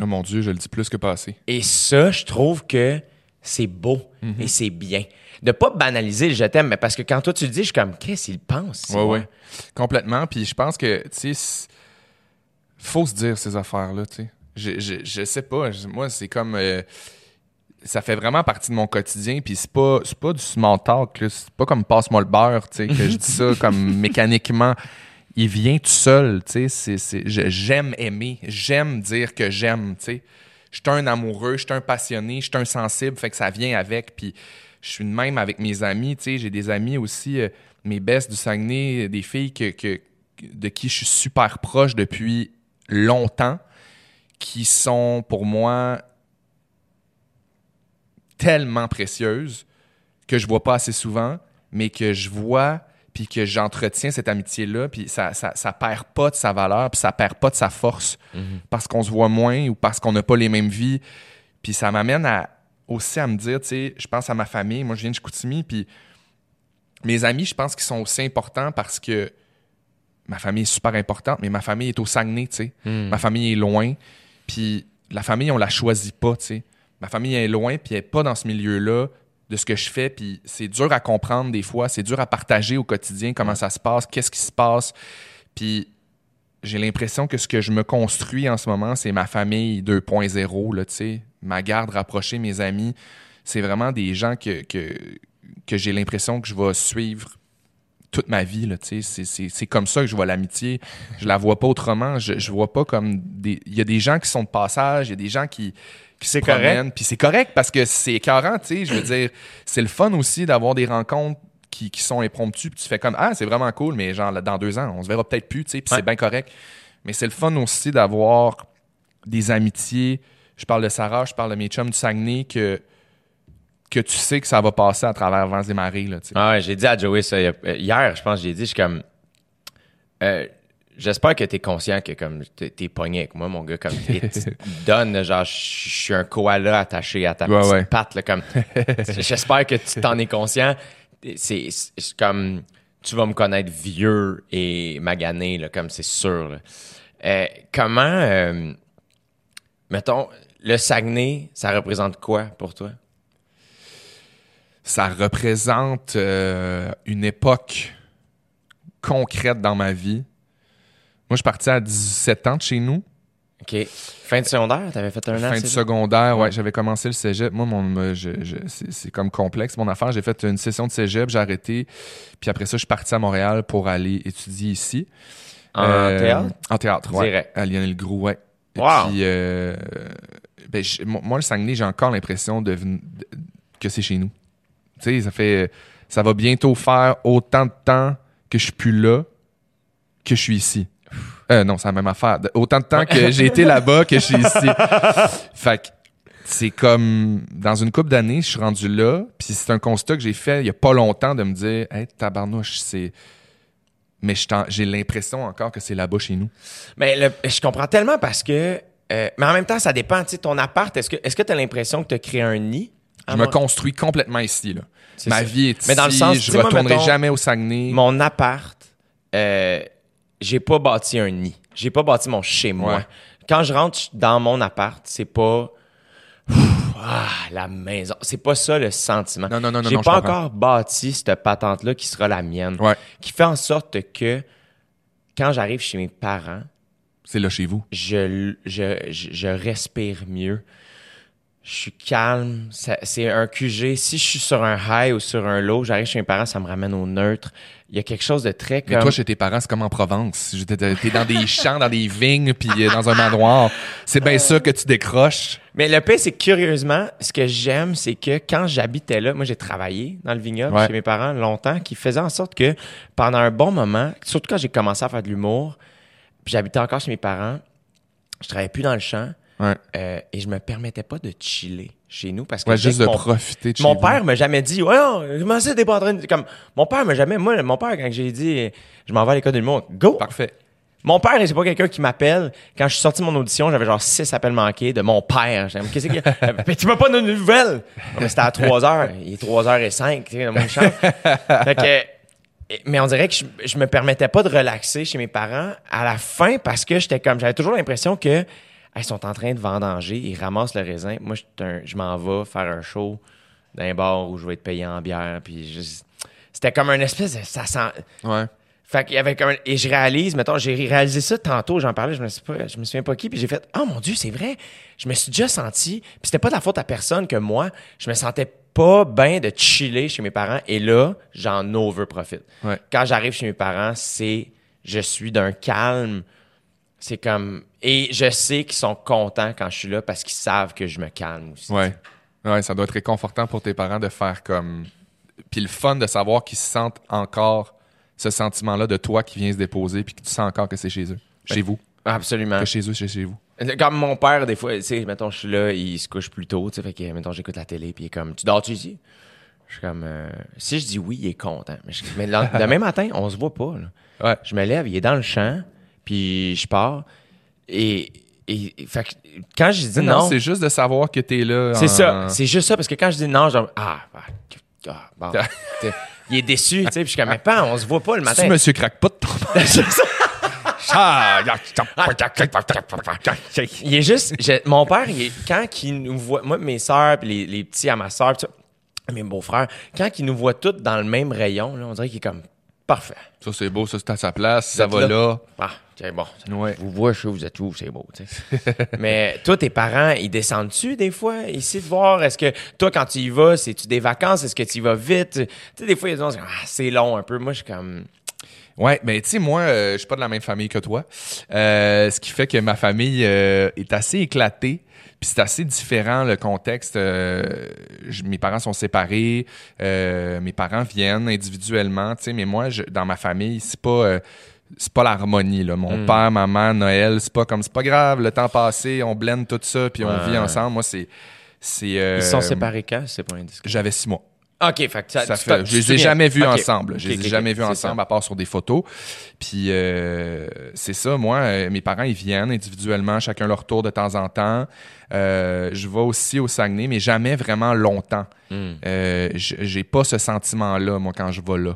Oh mon Dieu, je le dis plus que passé. Et ça, je trouve que c'est beau Mhm. et c'est bien. De pas banaliser le je t'aime, mais parce que quand toi tu le dis, je suis comme, qu'est-ce qu'il pense? Ouais, ouais. Complètement. Puis je pense que, tu sais, faut se dire ces affaires-là, tu sais. Je, je, je sais pas. Moi, c'est comme. euh, ça fait vraiment partie de mon quotidien. Puis c'est pas, c'est pas du small talk. C'est pas comme passe-moi le beurre, tu sais, que je dis ça comme mécaniquement. Il vient tout seul, tu sais. c'est- J'aime aimer. J'aime dire que j'aime, tu sais. Je suis un amoureux, je suis un passionné, je suis un sensible, fait que ça vient avec. Puis je suis de même avec mes amis, tu sais. J'ai des amis aussi, euh, mes bestes du Saguenay, des filles que, que- de qui je suis super proche depuis longtemps, qui sont pour moi tellement précieuses que je vois pas assez souvent, mais que je vois puis que j'entretiens cette amitié-là, puis ça, ça, ça perd pas de sa valeur, puis ça perd pas de sa force parce qu'on se voit moins ou parce qu'on n'a pas les mêmes vies. Puis ça m'amène à, aussi à me dire, tu sais, je pense à ma famille, moi je viens de Chicoutimi, puis mes amis, je pense qu'ils sont aussi importants parce que ma famille est super importante, mais ma famille est au Saguenay, tu sais. Ma famille est loin, puis la famille, on la choisit pas, tu sais. Ma famille est loin, puis elle est pas dans ce milieu-là de ce que je fais, puis c'est dur à comprendre des fois, c'est dur à partager au quotidien comment ça se passe, qu'est-ce qui se passe, puis j'ai l'impression que ce que je me construis en ce moment, c'est ma famille 2.0, là, tu sais, ma garde rapprochée, mes amis, c'est vraiment des gens que, que, que j'ai l'impression que je vais suivre toute ma vie, là, tu sais, c'est- c'est c'est comme ça que je vois l'amitié, je la vois pas autrement, je, je vois pas comme des... Il y a des gens qui sont de passage, il y a des gens qui... qui C'est correct. Puis c'est correct parce que c'est écœurant, tu sais, je veux dire, c'est le fun aussi d'avoir des rencontres qui, qui sont impromptues, puis tu fais comme, ah, c'est vraiment cool, mais genre, dans deux ans, on se verra peut-être plus, tu sais, puis Ouais. c'est bien correct. Mais c'est le fun aussi d'avoir des amitiés. Je parle de Sarah, je parle de mes chums du Saguenay, que, que tu sais que ça va passer à travers vents et marées, là, tu sais. Ah ouais, j'ai dit à Joey ça hier, je pense, j'ai dit, je suis comme. euh, J'espère que t'es conscient que comme t'es pogné avec moi, mon gars, comme tu donnes, genre, je je suis un koala attaché à ta Ouais, petite ouais. patte, là, comme. J'espère que tu t'en es conscient. C'est comme tu vas me connaître vieux et magané, comme c'est sûr. Euh, comment, euh, mettons, le Saguenay, ça représente quoi pour toi? ça représente euh, une époque concrète dans ma vie. Moi, je suis parti à 17 ans de chez nous. OK. Fin de secondaire, t'avais fait un an, Fin ça? secondaire, ouais, j'avais commencé le cégep. Moi, mon, me- je- je- c'est comme complexe, mon affaire. J'ai fait une session de cégep, j'ai arrêté. Puis après ça, je suis parti à Montréal pour aller étudier ici. En Euh, théâtre? En théâtre, ouais. Direct. À Lionel Groux, ouais. Et Wow. puis, euh, ben, moi, le Saguenay, j'ai encore l'impression de, de- que c'est chez nous. Tu sais, ça fait... Ça va bientôt faire autant de temps que je suis plus là que je suis ici. Euh, non, c'est la même affaire. Autant de temps que j'ai été là-bas que je suis ici. Fait que c'est comme dans une couple d'années, je suis rendu là, puis c'est un constat que j'ai fait il y a pas longtemps de me dire "Hey, tabarnouche, c'est mais j'ai l'impression encore que c'est là-bas chez nous. Mais le- je comprends tellement parce que. euh, mais en même temps, ça dépend. Tu sais, ton appart, est-ce que est-ce que tu as l'impression que tu as créé un nid? Je me construis complètement ici là. Ma ça. vie est ici, Mais dans le sens, je moi, retournerai mettons, jamais au Saguenay. Mon appart, euh, j'ai pas bâti un nid. J'ai pas bâti mon chez moi. Ouais. Quand je rentre dans mon appart, c'est pas. Ah, la maison. C'est pas ça le sentiment. Non, non, non, non, J'ai non, pas encore bâti cette patente-là qui sera la mienne. Ouais. Qui fait en sorte que quand j'arrive chez mes parents, C'est là chez vous. je, je, je, je respire mieux. Je suis calme. C'est un QG. Si je suis sur un high ou sur un low, j'arrive chez mes parents, ça me ramène au neutre. Il y a quelque chose de très Mais comme... toi, chez tes parents, c'est comme en Provence. T'es dans des champs, dans des vignes, puis euh, dans un manoir. C'est bien ça que tu décroches. Mais le pire, c'est curieusement, ce que j'aime, c'est que quand j'habitais là, moi j'ai travaillé dans le vignoble Ouais. chez mes parents longtemps, qui faisait en sorte que pendant un bon moment, surtout quand j'ai commencé à faire de l'humour, puis j'habitais encore chez mes parents, je travaillais plus dans le champ Ouais. euh, et je me permettais pas de chiller chez nous parce que Ouais, juste de profiter de Mon père m'a jamais dit, ouais, non, comment ça, t'es pas en train de. Comme, mon père m'a jamais. Moi, mon père, quand j'ai dit, je m'en vais à l'école de l'humour, go! Parfait. Mon père, c'est pas quelqu'un qui m'appelle. Quand je suis sorti de mon audition, j'avais genre six appels manqués de mon père. J'aime, qu'est-ce que. mais tu m'as pas donné de nouvelles. Mais c'était à 3 heures. Il est 3 heures et 5, tu sais, dans mon champ. fait que, mais on dirait que je, je me permettais pas de relaxer chez mes parents à la fin parce que j'étais comme, j'avais toujours l'impression que, ils sont en train de vendanger, ils ramassent le raisin. Moi, je, m'en vais faire un show dans un bar où je vais être payé en bière. Puis je- c'était comme un espèce de. Ça sent. Ouais. Fait qu'il y avait comme un- et je réalise, mettons, j'ai réalisé ça tantôt, j'en parlais, je me suis pas, je me souviens pas qui, puis j'ai fait, oh mon dieu, c'est vrai, je me suis déjà senti, puis c'était pas de la faute à personne que moi, je me sentais pas bien de chiller chez mes parents, et là, j'en over profite. Ouais. Quand j'arrive chez mes parents, c'est, je suis d'un calme, c'est comme, et je sais qu'ils sont contents quand je suis là parce qu'ils savent que je me calme aussi. Ouais. Ouais, ça doit être réconfortant pour tes parents de faire comme. Puis le fun de savoir qu'ils se sentent encore ce sentiment-là de toi qui viens se déposer puis que tu sens encore que c'est chez eux. Chez vous. Absolument. Que chez eux, c'est chez vous. Comme mon père, des fois, tu sais, mettons, je suis là, il se couche plus tôt, tu sais, fait que, mettons, j'écoute la télé, puis il est comme, tu dors-tu ici? Je suis comme, euh, si je dis oui, il est content. Mais, je- mais le demain matin, on se voit pas, là. Ouais. Je me lève, il est dans le champ, puis je pars, et, et, et- fait quand je dis Non, non, c'est juste de savoir que t'es là. c'est en- ça, c'est juste ça, parce que quand je dis non, genre, ah, ah, ah, bon, il est déçu, tu sais, puis je suis comme, mais pas, on se voit pas le matin. Tu monsieur crackpot ton Il est juste. je- mon père, il est- quand il nous voit. Moi, mes sœurs, puis les, les petits à ma sœur, mes beaux-frères, quand ils nous voient tous dans le même rayon, là, on dirait qu'il est comme parfait. Ça, c'est beau, ça, c'est à sa place. Ça va là. là. Ah, c'est bon. Ouais. Vous voyez, je sais, vous êtes où, c'est beau, tu sais. Mais toi, tes parents, ils descendent-tu des fois ici de voir? Est-ce que toi, quand tu y vas, c'est-tu des vacances? Est-ce que tu y vas vite? Tu sais, des fois, ils disent, ah, c'est long un peu. Moi, je suis comme. Ouais, mais tu sais, moi, euh, je suis pas de la même famille que toi. Euh, ce qui fait que ma famille euh, est assez éclatée. Puis c'est assez différent le contexte. Euh, je- mes parents sont séparés. euh, mes parents viennent individuellement, tu sais. Mais moi, je- dans ma famille, c'est pas... euh, c'est pas l'harmonie là. Mon père, maman, Noël, c'est pas comme c'est pas grave. Le temps passé, on blende tout ça puis on Ouais. vit ensemble. Moi, c'est c'est. euh, Ils sont séparés quand? C'est pas indiscret? J'avais six mois. OK, fait que ça, Ça tu fait, t'en- je les ai jamais vus ensemble. Je les ai jamais vus ensemble ça. à part sur des photos. Puis euh, c'est ça, moi, euh, mes parents, ils viennent individuellement, chacun leur tour de temps en temps. Euh, je vais aussi au Saguenay, mais jamais vraiment longtemps. Hmm. J'ai pas ce sentiment-là, moi, quand je vais là.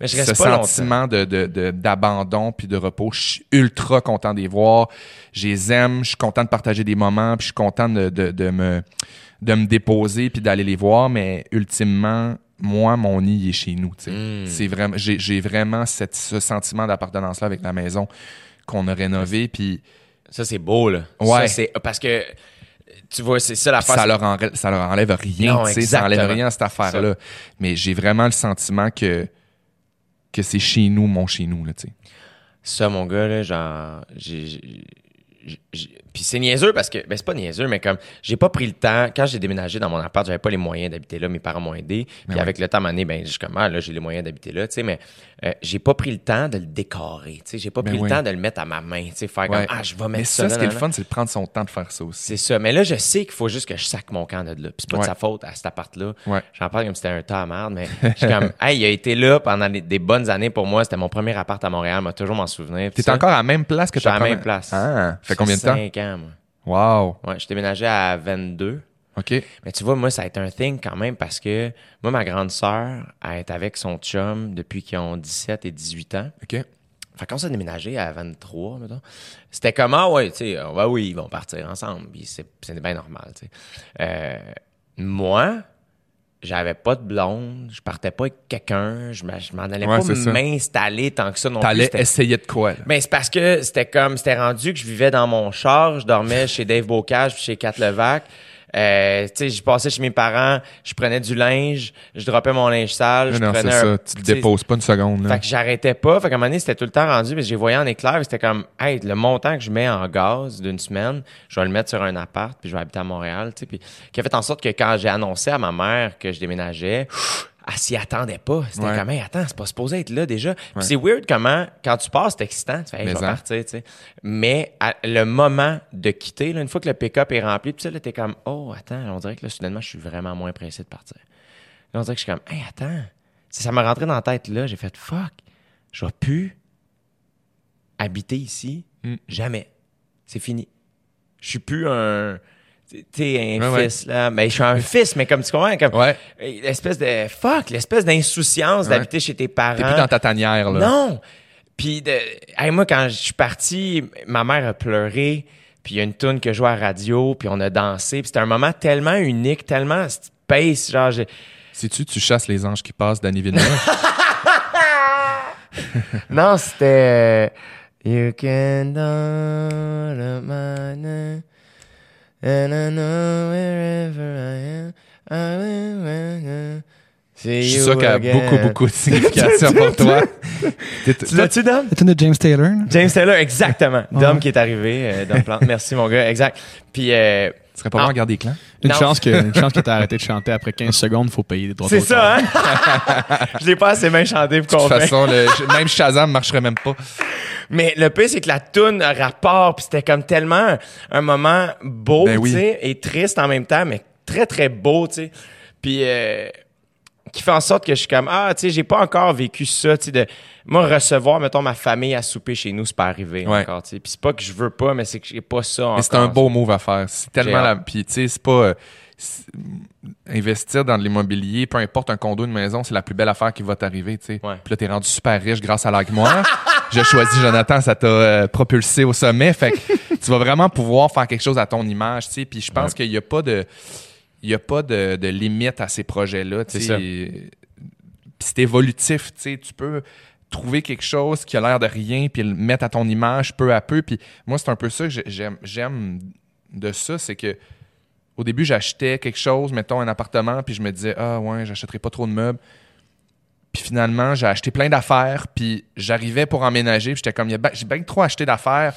Mais je Ce reste pas longtemps. sentiment de, de- de- d'abandon puis de repos, je suis ultra content de les voir. Je les aime, je suis content de partager des moments, puis je suis content de, de- de me, de me déposer puis d'aller les voir, mais ultimement, moi, mon nid il est chez nous. tu sais. Mm. C'est vraiment, j'ai, j'ai vraiment cette- ce sentiment d'appartenance-là avec la maison qu'on a rénovée, puis Ça, c'est beau, là. Ouais. C'est parce que, tu vois, c'est ça la ça leur, enlève, ça leur enlève rien, tu sais, ça enlève rien à cette affaire-là. Mais j'ai vraiment le sentiment que, que c'est chez nous, mon chez nous, là, tu sais. Ça, mon gars, là, genre, j'ai. Puis c'est niaiseux parce que, ben c'est pas niaiseux, mais comme, j'ai pas pris le temps. Quand j'ai déménagé dans mon appart, j'avais pas les moyens d'habiter là. Mes parents m'ont aidé. Puis ouais. avec le temps, mané, ben, je ah, là, j'ai les moyens d'habiter là, tu sais, mais euh, j'ai pas pris le temps de le décorer, tu sais. J'ai pas Ben pris le temps de le mettre à ma main, tu sais, faire Ouais. comme, ah, je vais mettre Mais ça. ça, ce qui est le fun, c'est de prendre son temps de faire ça aussi. C'est ça. Mais là, je sais qu'il faut juste que je sac mon camp de là. Puis c'est pas de sa faute à cet appart-là. Ouais. J'en parle comme si c'était un tas à merde, mais je suis comme, hey, il a été là pendant des, des bonnes années pour moi. C'était mon premier appart à Montréal. m'a toujours m'en souvenir. Puis T'es ça, encore à la même place que suis à la même place. Ah, fait ça combien de temps? 5 ans, moi. Wow. Ouais, je déménageais à 22. OK. Mais tu vois, moi, ça a été un thing quand même parce que moi, ma grande sœur, elle est avec son chum depuis qu'ils ont 17 et 18 ans. OK. Fait qu'on s'est déménagé à 23, mettons. C'était comment, ouais, tu sais, euh, ouais, oui, ils vont partir ensemble. C'est, c'est bien normal, tu sais. Euh, moi, j'avais pas de blonde, je partais pas avec quelqu'un, je m'en allais Ouais, pas m'installer tant que ça non plus. T'allais essayer de quoi, là? ben, c'est parce que c'était comme, c'était rendu que je vivais dans mon char, je dormais chez Dave Bocage chez Kat Levac. Euh, tu sais, je passais chez mes parents, je prenais du linge, je droppais mon linge sale, je non, c'est ça. Tu le déposes pas une seconde, là. fait que j'arrêtais pas. Fait qu'à un moment donné, c'était tout le temps rendu, mais j'ai voyé en éclair, c'était comme, hey, le montant que je mets en gaz d'une semaine, je vais le mettre sur un appart, puis je vais habiter à Montréal, tu sais. Puis, qui a fait en sorte que quand j'ai annoncé à ma mère que je déménageais, elle s'y attendait pas. C'était Ouais. comme, hey, attends, c'est pas supposé être là déjà. Puis c'est weird comment, quand tu passes, c'est excitant. Tu fais, hey, je vais en. partir, tu sais. Mais à- le moment de quitter, là, une fois que le pick-up est rempli, puis ça, là, t'es comme, oh, attends, on dirait que là, soudainement, je suis vraiment moins pressé de partir. Là, on dirait que je suis comme, hey, attends. Ça, ça m'a rentré dans la tête là. J'ai fait, fuck, je vais plus habiter ici, Mm. jamais. C'est fini. Je suis plus un. T'es un Ouais, fils, là. Mais je suis un fils, mais comme tu comprends, comme. Ouais. L'espèce de. Fuck, l'espèce d'insouciance d'habiter chez tes parents. T'es plus dans ta tanière, là. Non! Puis, de, hey, moi, quand je suis parti, ma mère a pleuré, puis il y a une tune que je jouais à la radio, puis on a dansé, puis c'était un moment tellement unique, tellement space, genre, j'ai- Sais-tu, tu chasses les anges qui passent, Danny Villeneuve? Non, c'était... You can and I know wherever I am, I will see Je suis you sûr qu'elle a beaucoup, beaucoup de signification pour toi. Tu l'as-tu, Dom? C'est une de James Taylor. James Taylor, exactement. Dom qui est arrivé, euh, Dom Plante. Merci, mon gars, exact. Puis, euh, Tu serais pas bon Ah. à garder clans? Une Non. chance que, une chance que t'as arrêté de chanter après 15 secondes, faut payer des droits c'est ça, hein? Je l'ai pas assez bien chanté pour De toute qu'on façon, le- même Shazam marcherait même pas. Mais le pire, c'est que la toune a rapport, puis c'était comme tellement un, un moment beau, Ben oui. tu sais, et triste en même temps, mais très, très beau, tu sais. Puis, euh, qui fait en sorte que je suis comme, ah, tu sais, j'ai pas encore vécu ça, tu sais, de, moi, recevoir, mettons, ma famille à souper chez nous, c'est pas arrivé Ouais. encore, tu sais. Puis c'est pas que je veux pas, mais c'est que j'ai pas ça. Mais c'est un beau move à faire. C'est tellement la. Puis, tu sais, c'est pas. euh, Investir dans de l'immobilier, peu importe un condo, une maison, c'est la plus belle affaire qui va t'arriver, tu sais. Ouais. Puis là, t'es rendu super riche grâce à Moi. J'ai choisi Jonathan, ça t'a euh, propulsé au sommet. Fait que tu vas vraiment pouvoir faire quelque chose à ton image, tu sais. Puis je pense qu'il y a pas de. Il y a pas de, de limite à ces projets-là, C'est évolutif, tu peux trouver quelque chose qui a l'air de rien puis le mettre à ton image peu à peu. Puis moi, c'est un peu ça que j'ai- j'aime, de ça, c'est que au début, j'achetais quelque chose, mettons un appartement, puis je me disais, ah ouais, j'achèterai pas trop de meubles. Puis finalement, j'ai acheté plein d'affaires, puis j'arrivais pour emménager, puis j'étais comme, j'ai bien trop acheté d'affaires.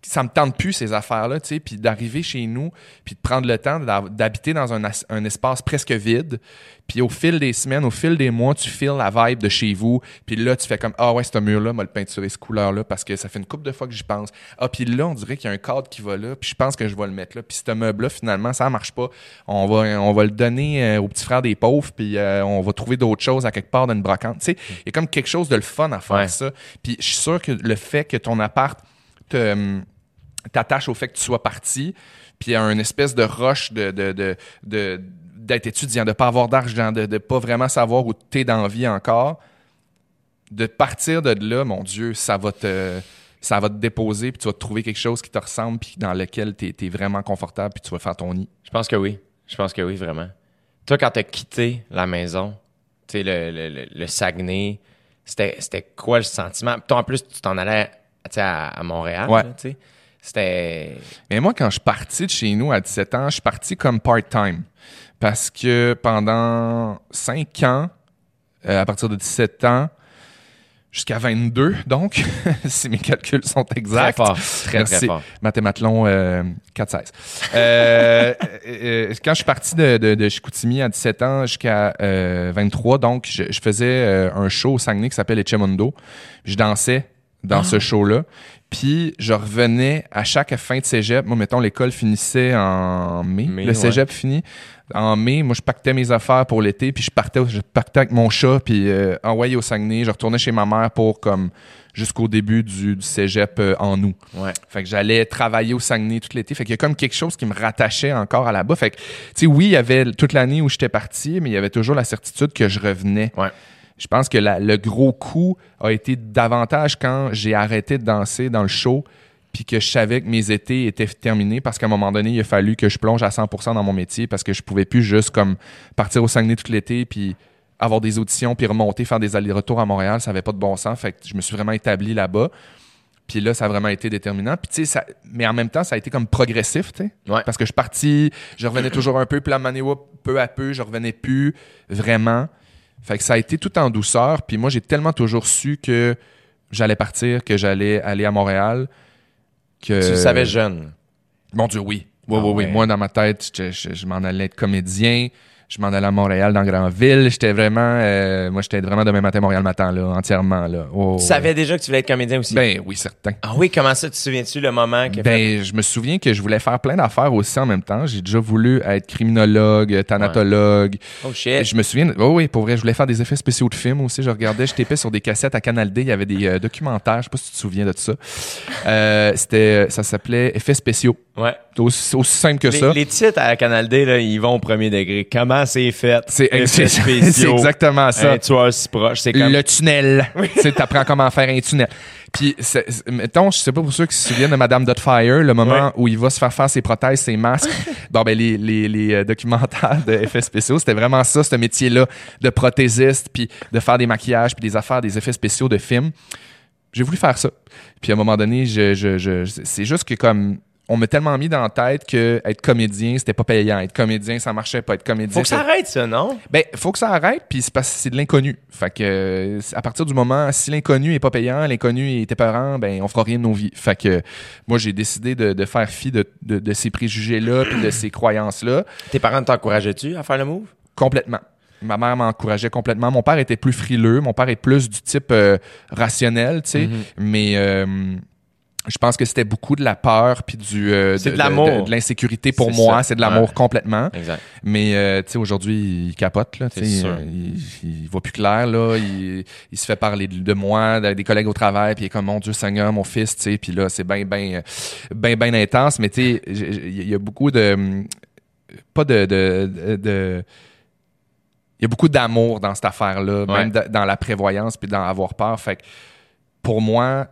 Ça me tente plus, ces affaires-là, tu sais, puis d'arriver chez nous, puis de prendre le temps d'habiter dans un, un espace presque vide. Puis au fil des semaines, au fil des mois, tu files la vibe de chez vous. Puis là, tu fais comme, ah ouais, ce mur-là, m'a le peinturer ce couleur-là, parce que ça fait une couple de fois que j'y pense. Ah, puis là, on dirait qu'il y a un cadre qui va là, puis je pense que je vais le mettre là. Puis ce meuble-là, finalement, ça marche pas. On va, on va le donner euh, au petit frère des pauvres, puis euh, on va trouver d'autres choses à quelque part dans une brocante. Tu sais, il y a comme quelque chose de le fun à faire Ouais. ça. Puis je suis sûr que le fait que ton appart te, hum, t'attache au fait que tu sois parti, puis à une espèce de roche de, de, d'être étudiant, de pas avoir d'argent, de, de pas vraiment savoir où t'es dans la vie encore, de partir de là, mon Dieu, ça va te ça va te déposer, puis tu vas trouver quelque chose qui te ressemble, puis dans lequel tu es, vraiment confortable, puis tu vas faire ton nid. Je pense que oui. Je pense que oui, vraiment. Toi, quand t'as quitté la maison, tu sais, le, le, le, Saguenay, c'était, c'était quoi le sentiment? Toi, en plus, tu t'en allais tu à, à Montréal. Ouais. là. C'était. Mais moi, quand je suis parti de chez nous à 17 ans, je suis parti comme part-time. Parce que pendant 5 ans, euh, à partir de 17 ans, jusqu'à 22, donc, si mes calculs sont Très exacts. fort. Très, très fort. Mathématelon euh, 4-16. Euh, euh, quand je suis parti de, de, de Chicoutimi à 17 ans jusqu'à euh, 23, donc, je, je faisais un show au Saguenay qui s'appelle Echemondo. Je dansais dans ce show-là. Puis je revenais à chaque fin de cégep. Moi, mettons, l'école finissait en mai. Mai, le cégep finit en mai. Moi, je pactais mes affaires pour l'été. Puis je partais, je partais avec mon chat. Puis euh, envoyé au Saguenay. Je retournais chez ma mère pour comme jusqu'au début du, du cégep euh, en août. Ouais. Fait que j'allais travailler au Saguenay tout l'été. Fait qu'il y a comme quelque chose qui me rattachait encore à là-bas. Fait que, tu sais, oui, il y avait toute l'année où j'étais parti, mais il y avait toujours la certitude que je revenais. Ouais. Je pense que la- le gros coup a été davantage quand j'ai arrêté de danser dans le show puis que je savais que mes étés étaient terminés parce qu'à un moment donné, il a fallu que je plonge à 100% dans mon métier parce que je pouvais plus juste comme partir au Saguenay tout l'été puis avoir des auditions puis remonter faire des allers-retours à Montréal, ça avait pas de bon sens. Fait que je me suis vraiment établi là-bas. Puis là, ça a vraiment été déterminant. Puis tu sais, mais en même temps, ça a été comme progressif, tu sais. Ouais. Parce que je suis parti, je revenais toujours un peu, puis la peu à peu, je revenais plus vraiment. Fait que ça a été tout en douceur. Puis moi, j'ai tellement toujours su que j'allais partir, que j'allais aller à Montréal. Que... Tu le savais jeune. Mon Dieu, oui. Oui, Ah oui, oui. ouais. Moi, dans ma tête, je, je- je m'en allais être comédien. Je m'en allais à Montréal, dans Grandville. J'étais vraiment, euh, moi, j'étais vraiment demain matin, Montréal matin, là, entièrement, là. Oh, Tu savais déjà que tu voulais être comédien aussi? Ben oui, certain. ah oui, comment ça, tu te souviens-tu le moment que... fait- Ben, je me souviens que je voulais faire plein d'affaires aussi en même temps. J'ai déjà voulu être criminologue, thanatologue. Oh shit. Je me souviens, oh oui, pour vrai, je voulais faire des effets spéciaux de films aussi. Je regardais, je tapais sur des cassettes à Canal D. Il y avait des euh, documentaires. Je sais pas si tu te souviens de ça. Euh, c'était, ça s'appelait Effets spéciaux. Ouais. Aussi, aussi simple que Les, ça. les titres à Canal D, là, ils vont au premier degré. Comment c'est fait? C'est Effets exactement ça. Un tueur si proche. C'est comme... Le tunnel. tu sais, t'apprends comment faire un tunnel. Puis, mettons, je sais pas pour ceux qui se souviennent de Madame Dotfire, le moment Ouais. où il va se faire faire ses prothèses, ses masques. bon, ben, les, les, les euh, documentaires d'effets spéciaux, c'était vraiment ça, ce métier-là de prothésiste, puis de faire des maquillages, puis des affaires, des effets spéciaux de films. J'ai voulu faire ça. Puis, à un moment donné, je, je, je, c'est juste que comme on m'a tellement mis dans la tête que être comédien, c'était pas payant. Être comédien, ça marchait pas. Être comédien, Faut que ça arrête, ça, non? ben, faut que ça arrête, puis c'est parce que c'est de l'inconnu. Fait que, à partir du moment, si l'inconnu est pas payant, l'inconnu est épeurant, ben, on fera rien de nos vies. Fait que, moi, j'ai décidé de, de faire fi de, de, de ces préjugés-là, puis de ces croyances-là, Tes parents t'encourageaient-tu à faire le move? complètement. Ma mère m'encourageait complètement. Mon père était plus frileux. Mon père est plus du type euh, rationnel, tu sais. Mhm. Mais euh, je pense que c'était beaucoup de la peur puis du euh, C'est de l'amour. de, l'insécurité pour moi. C'est de l'amour Ouais. complètement. Exact. Mais euh, tu sais, aujourd'hui, il capote, là. sûr. euh, Il, il voit plus clair, là. Il, il se fait parler de, moi, de- des collègues au travail, puis il est comme, mon Dieu Seigneur, mon fils, tu sais. Puis là, c'est bien, bien, bien, bien intense. Mais tu sais, il y a beaucoup de... Pas de... de, il y a beaucoup d'amour dans cette affaire-là, Ouais. même dans la prévoyance, puis dans avoir peur. Fait que pour moi,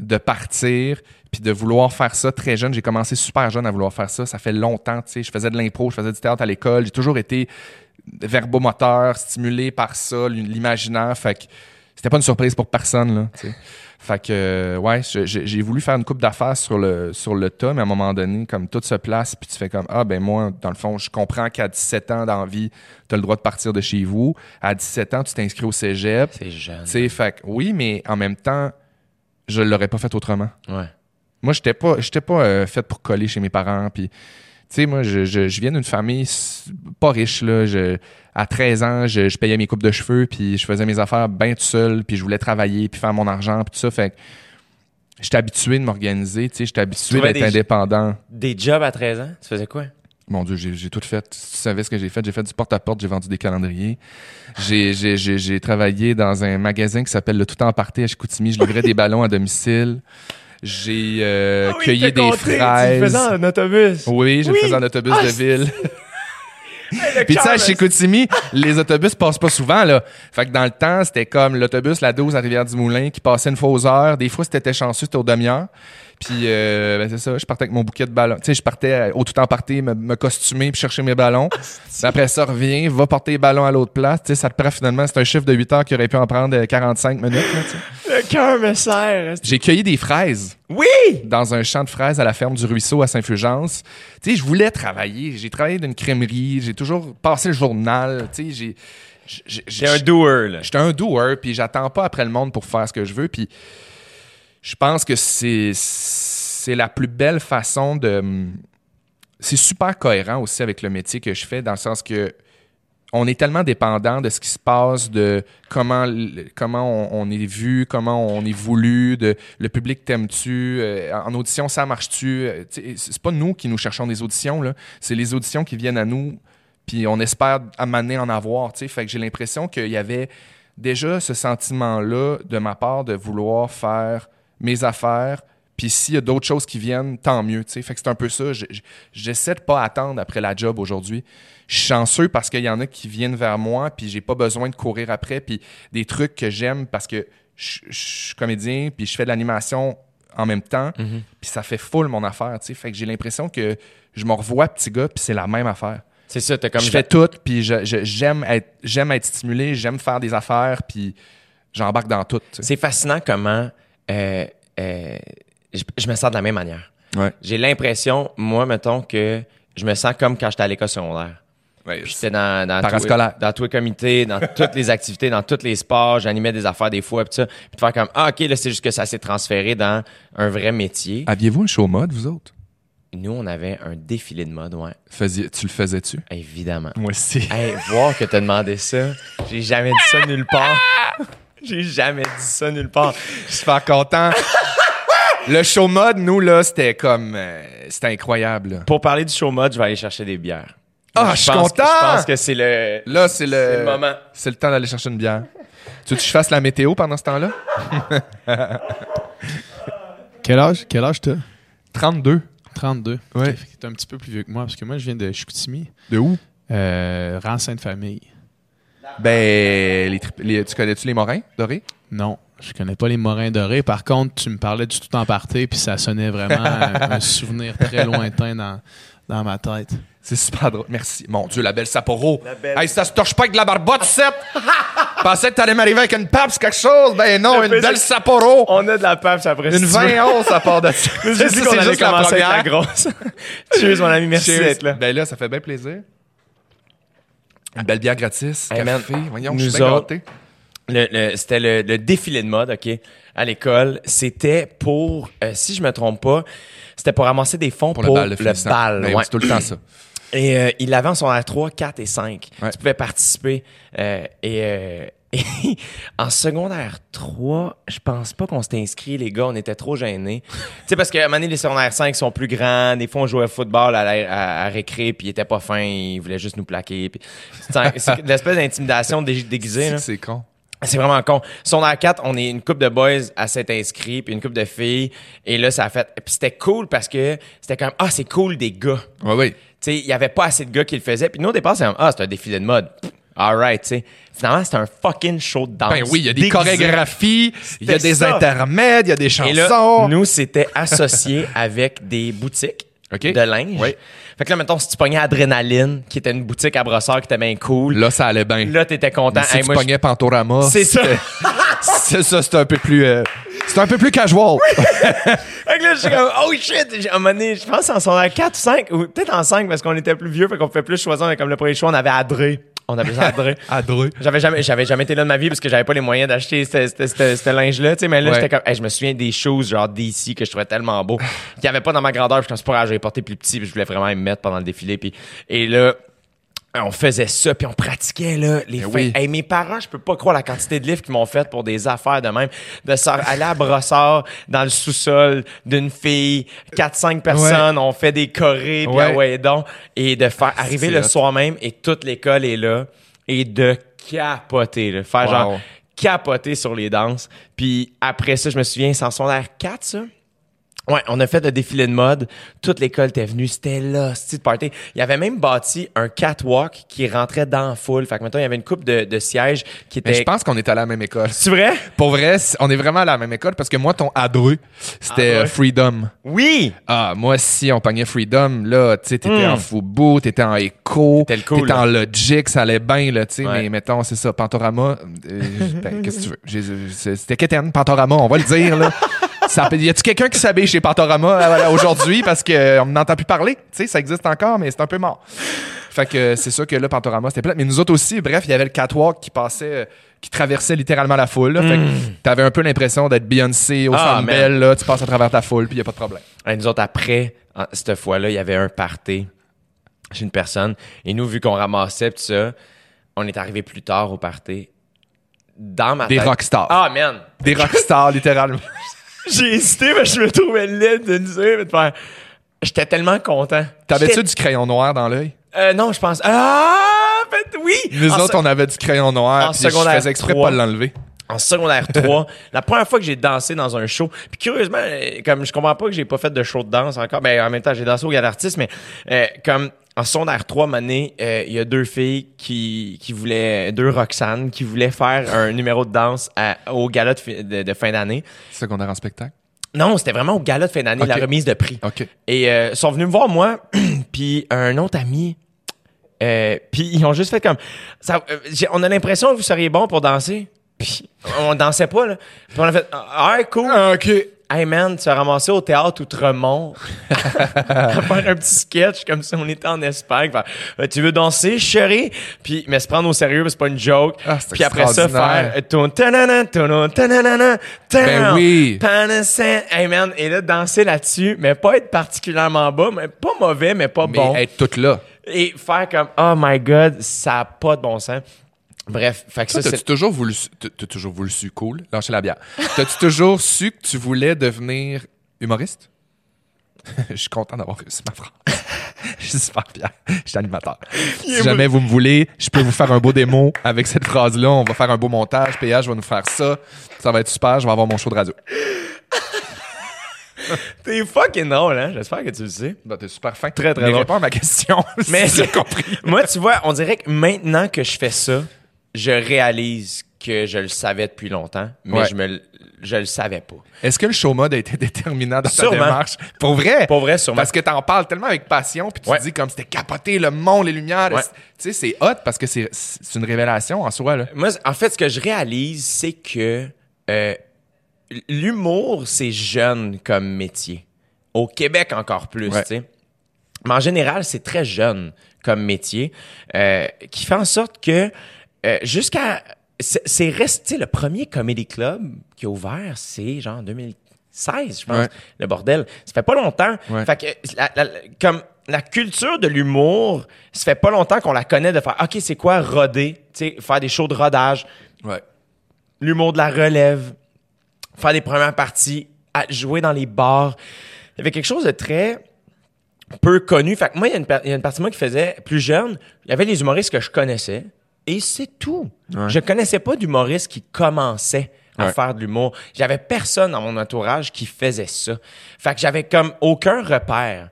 de partir puis de vouloir faire ça très jeune. J'ai commencé super jeune à vouloir faire ça. Ça fait longtemps, tu sais. Je faisais de l'impro, je faisais du théâtre à l'école. J'ai toujours été verbomoteur, stimulé par ça, l'imaginaire. Fait que c'était pas une surprise pour personne, là, tu sais. Fait que, euh, ouais, j'ai voulu faire une coupe d'affaires sur le, sur le tas, mais à un moment donné, comme tout se place, puis tu fais comme, ah, ben moi, dans le fond, je comprends qu'à 17 ans d'envie, tu as le droit de partir de chez vous. À 17 ans, tu t'inscris au cégep. C'est jeune. Tu sais, fait que, oui, mais en même temps, je l'aurais pas fait autrement. Ouais. Moi, j'étais pas, j'étais pas euh, fait pour coller chez mes parents. Puis, tu sais, moi, je, je, je viens d'une famille pas riche. Là. Je, à 13 ans, je, je payais mes coupes de cheveux, puis je faisais mes affaires bien tout seul, puis je voulais travailler, puis faire mon argent, puis tout ça. Fait que j'étais habitué de m'organiser, tu sais, j'étais habitué d'être indépendant. Des jobs à 13 ans? Tu faisais quoi? Mon Dieu, j'ai tout fait. Si tu savais ce que j'ai fait, j'ai fait du porte-à-porte, j'ai vendu des calendriers. J'ai- travaillé dans un magasin qui s'appelle Le Tout en Parté à Chicoutimi. Je livrais des ballons à domicile. J'ai euh, Ah cueilli des fraises. en autobus. Oui, je le Oui. faisais en autobus Ah, de ville. Puis tu sais, à Chicoutimi, les autobus passent pas souvent, là. Fait que dans le temps, c'était comme l'autobus, la 12 à Rivière-du-Moulin, qui passait une fois aux heures. Des fois, c'était chanceux, c'était aux demi-heures. Puis, euh, ben, c'est ça, je partais avec mon bouquet de ballons. Tu sais, je partais euh, au tout en parté, me, me costumer, puis chercher mes ballons. Puis après ça, reviens, va porter les ballons à l'autre place. Tu sais, ça te prend finalement, c'est un chiffre de 8 heures qui aurait pu en prendre euh, 45 minutes, là, tu sais. Le cœur me serre. J'ai cueilli des fraises Oui! dans un champ de fraises à la ferme du Ruisseau à Saint-Fulgence. Tu sais, je voulais travailler. J'ai travaillé dans une crèmerie. J'ai toujours passé le journal. Tu sais, j'ai... T'es un doer, là. J'étais un doer, puis j'attends pas après le monde pour faire ce que je veux. Puis je pense que c'est c'est la plus belle façon de... C'est super cohérent aussi avec le métier que je fais, dans le sens que on est tellement dépendant de ce qui se passe, de comment, comment on, est vu, comment on est voulu, de le public t'aime-tu, euh, en audition ça marche-tu. euh, c'est pas nous qui nous cherchons des auditions, là. c'est les auditions qui viennent à nous, puis on espère amener en avoir. Fait que j'ai l'impression qu'il y avait déjà ce sentiment-là de ma part de vouloir faire mes affaires, puis s'il y a d'autres choses qui viennent, tant mieux. Fait que c'est un peu ça. Je- je- J'essaie de pas attendre après la job aujourd'hui. Je suis chanceux parce qu'il y en a qui viennent vers moi, puis j'ai pas besoin de courir après, puis des trucs que j'aime parce que je je suis comédien, puis je fais de l'animation en même temps, Mhm. puis ça fait full mon affaire. Fait que j'ai l'impression que je me revois petit gars, puis c'est la même affaire. C'est ça, t'as comme... je fais tout, puis j'aime être, j'aime être stimulé, j'aime faire des affaires, puis j'embarque dans tout. C'est fascinant comment euh, euh, je, je me sens de la même manière. Ouais. J'ai l'impression, moi, mettons, que je me sens comme quand j'étais à l'école secondaire. Ouais, J'étais dans, dans, dans tous les comités, dans toutes les activités, dans tous les sports, j'animais des affaires des fois, puis ça. Puis de faire comme, ah, OK, là, c'est juste que ça s'est transféré dans un vrai métier. Aviez-vous un show mode, vous autres? Nous, on avait un défilé de mode, ouais. Faisais- tu le faisais-tu? Évidemment. Moi aussi. Hey, voir que t'as demandé ça, j'ai jamais dit ça nulle part. J'ai jamais dit ça nulle part. Je suis super content. le show mode, nous, là, c'était comme. euh, c'était incroyable. là. Pour parler du show mode, je vais aller chercher des bières. Ah, je suis pense que- content! Je pense que c'est le. Là, c'est le. C'est le moment. C'est le temps d'aller chercher une bière. Tu veux que je fasse la météo pendant ce temps-là? Quel âge, quel âge t'as? 32. 32. Ouais. Ok, fait que T'es un petit peu plus vieux que moi, parce que moi, je viens de Chicoutimi. De où? Euh, rang Sainte-Famille. Ben, les tri- les- tu connais-tu les Morins dorés? Non, je connais pas les Morins dorés. Par contre, tu me parlais du tout en parté, puis ça sonnait vraiment un, un souvenir très lointain dans, dans ma tête. C'est super drôle. Merci. Mon Dieu, la belle Sapporo. belle- Hey, ça se torche pas avec de la barbotte, Seth! Pensais que t'allais m'arriver avec une pape, quelque chose. Ben non, Le une belle Sapporo. On a de la paf, après Une 20 ça part de ça. C'est juste la grosse. Cheers, mon ami. Merci Cheers. d'être là. Ben là, ça fait bien plaisir. Une belle bière gratis, Hey, café. man, Voyons, nous je suis autres. Le- le- C'était le, le défilé de mode, OK, à l'école. C'était pour, euh, si je me trompe pas, c'était pour ramasser des fonds Pour pour, le bal bal, Ben oui, ouais. C'est tout le temps ça. Et euh, il l'avait en son 3, 4 et 5. Ouais. Tu pouvais participer. euh, et, euh, et en secondaire 3, je pense pas qu'on s'était inscrit, les gars. On était trop gênés. tu sais, parce qu'à un moment donné, les secondaires 5 sont plus grands. Des fois, on jouait au football à, à, à récré, puis ils étaient pas fins. Ils voulaient juste nous plaquer. Puis, c'est l'espèce d'intimidation dé- déguisée. C'est con. C'est vraiment con. Secondaire 4, on est une couple de boys à s'être inscrits, puis une couple de filles. Et là, ça a fait... Puis c'était cool parce que c'était comme, ah, c'est cool des gars Oui, oui. tu sais, il y avait pas assez de gars qui le faisaient. Puis nous, au départ, c'est comme, ah, c'est un défilé de mode. Pff, All right, tu sais. Finalement, c'était un fucking show de danse. Ben oui, il y a des déguisé. chorégraphies, il y a C'était des ça. intermèdes, il y a des Et chansons. là, nous, c'était associé avec des boutiques OK. de linge. Oui. Fait que là, mettons, si tu pognais Adrénaline, qui était une boutique à brossard qui était bien cool, Là, ça allait bien. là, t'étais content. Mais si Hey, tu moi, pognais Pantorama, C'est ça. c'était- c'est ça, c'est un peu plus... euh, c'est un peu plus casual. Fait que là, je suis comme, oh shit! J'ai- À un moment donné, je pense en secondaire 4 ou 5, ou peut-être en 5 parce qu'on était plus vieux, fait qu'on pouvait plus choisir. Mais comme le premier choix, on avait Adré. On appelait ça. Adreux. J'avais jamais, j'avais jamais été là de ma vie parce que j'avais pas les moyens d'acheter ce ce- ce- ce linge-là, tu sais. Mais là, Ouais. j'étais comme, hey, je me souviens des choses genre DC que je trouvais tellement beau, qu'il y avait pas dans ma grandeur. Puis je me suis pas j'avais porté plus petit, puis je voulais vraiment me mettre pendant le défilé. Puis et là, on faisait ça, puis on pratiquait là les Ben fins. oui. Hey, mes parents, je peux pas croire la quantité de livres qu'ils m'ont fait pour des affaires de même, de aller à brossard dans le sous-sol d'une fille, 4-5 personnes, on fait des chorés, puis Ouais. ah ouais donc, et de faire arriver le hot. soir même et toute l'école est là et de capoter, là. faire Wow. genre capoter sur les danses. Puis après ça, je me souviens, c'est en secondaire 4 ça? Ouais, on a fait le défilé de mode. Toute l'école était venue. C'était là, c'était party. Il y avait même bâti un catwalk qui rentrait dans la foule. Fait que maintenant, il y avait une coupe de, de sièges qui Mais était. je pense qu'on est à la même école. C'est vrai? Pour vrai, on est vraiment à la même école parce que moi, ton adreux, c'était euh, Freedom. Oui! Ah, moi, si on pognait Freedom, là, tu sais, t'étais Mm. en Fubu, t'étais en Echo, T'étais le cool, en Logic, ça allait bien, là, tu sais, Ouais. mais mettons, c'est ça, Pantorama, euh, ben, qu'est-ce que tu veux? C'était Keten, Pantorama, on va le dire, là. Ça, y a-tu quelqu'un qui s'habille chez Pantorama euh, aujourd'hui? Parce qu'on n'entend plus parler? Tu sais, ça existe encore, mais c'est un peu mort. Fait que euh, c'est sûr que là, Pantorama, c'était plate. Mais nous autres aussi, bref, il y avait le catwalk qui passait, euh, qui traversait littéralement la foule. là. Fait que t'avais un peu l'impression d'être Beyoncé au Mm. Ah, là, tu passes à travers ta foule, puis y a pas de problème. Et nous autres, après, cette fois-là, il y avait un party chez une personne. Et nous, vu qu'on ramassait tout ça, on est arrivé plus tard au party. Dans ma Des tête. rockstars. Ah, man! Des rockstars, littéralement. J'ai hésité, mais je me trouvais laid de dire, mais de faire. J'étais tellement content. T'avais-tu du crayon noir dans l'œil? Euh, non, je pense. Ah! En fait, oui! Nous En autres, se- on avait du crayon noir, en puis je secondaire faisais exprès de trois. pas l'enlever. en secondaire 3, la première fois que j'ai dansé dans un show, puis curieusement, euh, comme je comprends pas que j'ai pas fait de show de danse encore, ben en même temps, j'ai dansé au d'artiste, mais euh, comme en secondaire 3, mané, euh, il y a deux filles qui, qui voulaient, deux Roxane, qui voulaient faire un numéro de danse à- au gala de, fi- de- de fin d'année. Secondaire en spectacle? Non, c'était vraiment au gala de fin d'année, la remise de prix. OK. Et euh, ils sont venus me voir, moi, puis un autre ami. Euh, puis ils ont juste fait comme... Ça, euh, on a l'impression que vous seriez bon pour danser. Puis on dansait pas, là. Puis on a fait... Ah, ouais, cool. OK. Hey man, tu as ramassé au théâtre Outremont à faire un petit sketch comme si on était en Espagne. Faire, Euh, tu veux danser, chérie? Puis, mais se prendre au sérieux, parce que c'est pas une joke. Ah, Puis après ça, faire euh, ton tanana, tono, tanana, tan, Ben oui. Hey man, et là, danser là-dessus, mais pas être particulièrement bas, mais pas mauvais, mais pas Mais bon. être toute là. Et faire comme, oh my god, ça a pas de bon sens. Bref, fait que Ça, ça, t'as-tu toujours voulu, su- t'as toujours voulu su cool? Lâcher la bière. T'as-tu toujours su que tu voulais devenir humoriste? Je suis content d'avoir réussi ma phrase. Je suis super fier. Je suis animateur. Si jamais vous me voulez, je peux vous faire un beau démo avec cette phrase-là. On va faire un beau montage. PH va nous faire ça. Ça va être super. Je vais avoir mon show de radio. T'es fucking drôle, hein? J'espère que tu le sais. Bah, t'es super fin. Très, très Mais drôle. réponds à ma question. Mais si j'ai compris. Moi, tu vois, on dirait que maintenant que je fais ça, je réalise que je le savais depuis longtemps, mais Ouais. je me je le savais pas. Est-ce que le show mode a été déterminant dans Sûrement. ta démarche? Pour vrai? Pour vrai, sûrement. Parce que t'en parles tellement avec passion, puis tu Ouais. dis comme c'était capoté, le monde, les lumières. Ouais. Tu sais, c'est hot parce que c'est une révélation en soi. Là. Moi, en fait, ce que je réalise, c'est que euh, l'humour, c'est jeune comme métier. Au Québec, encore plus, tu sais. Mais en général, c'est très jeune comme métier, euh, qui fait en sorte que euh, jusqu'à... C'est resté le premier comedy club qui a ouvert, c'est genre 2016, je pense, Ouais. le bordel. Ça fait pas longtemps. Ouais. Fait que la- la- comme la culture de l'humour, ça fait pas longtemps qu'on la connaît de faire OK, c'est quoi roder, tu sais, faire des shows de rodage, Ouais. l'humour de la relève, faire des premières parties, à jouer dans les bars. Il y avait quelque chose de très peu connu. Fait que moi, il y, a une il y a une partie de moi qui faisait plus jeune. Il y avait les humoristes que je connaissais. Et c'est tout. Je connaissais pas d'humoristes qui commençaient à Ouais. faire de l'humour. J'avais personne dans mon entourage qui faisait ça. Fait que j'avais comme aucun repère.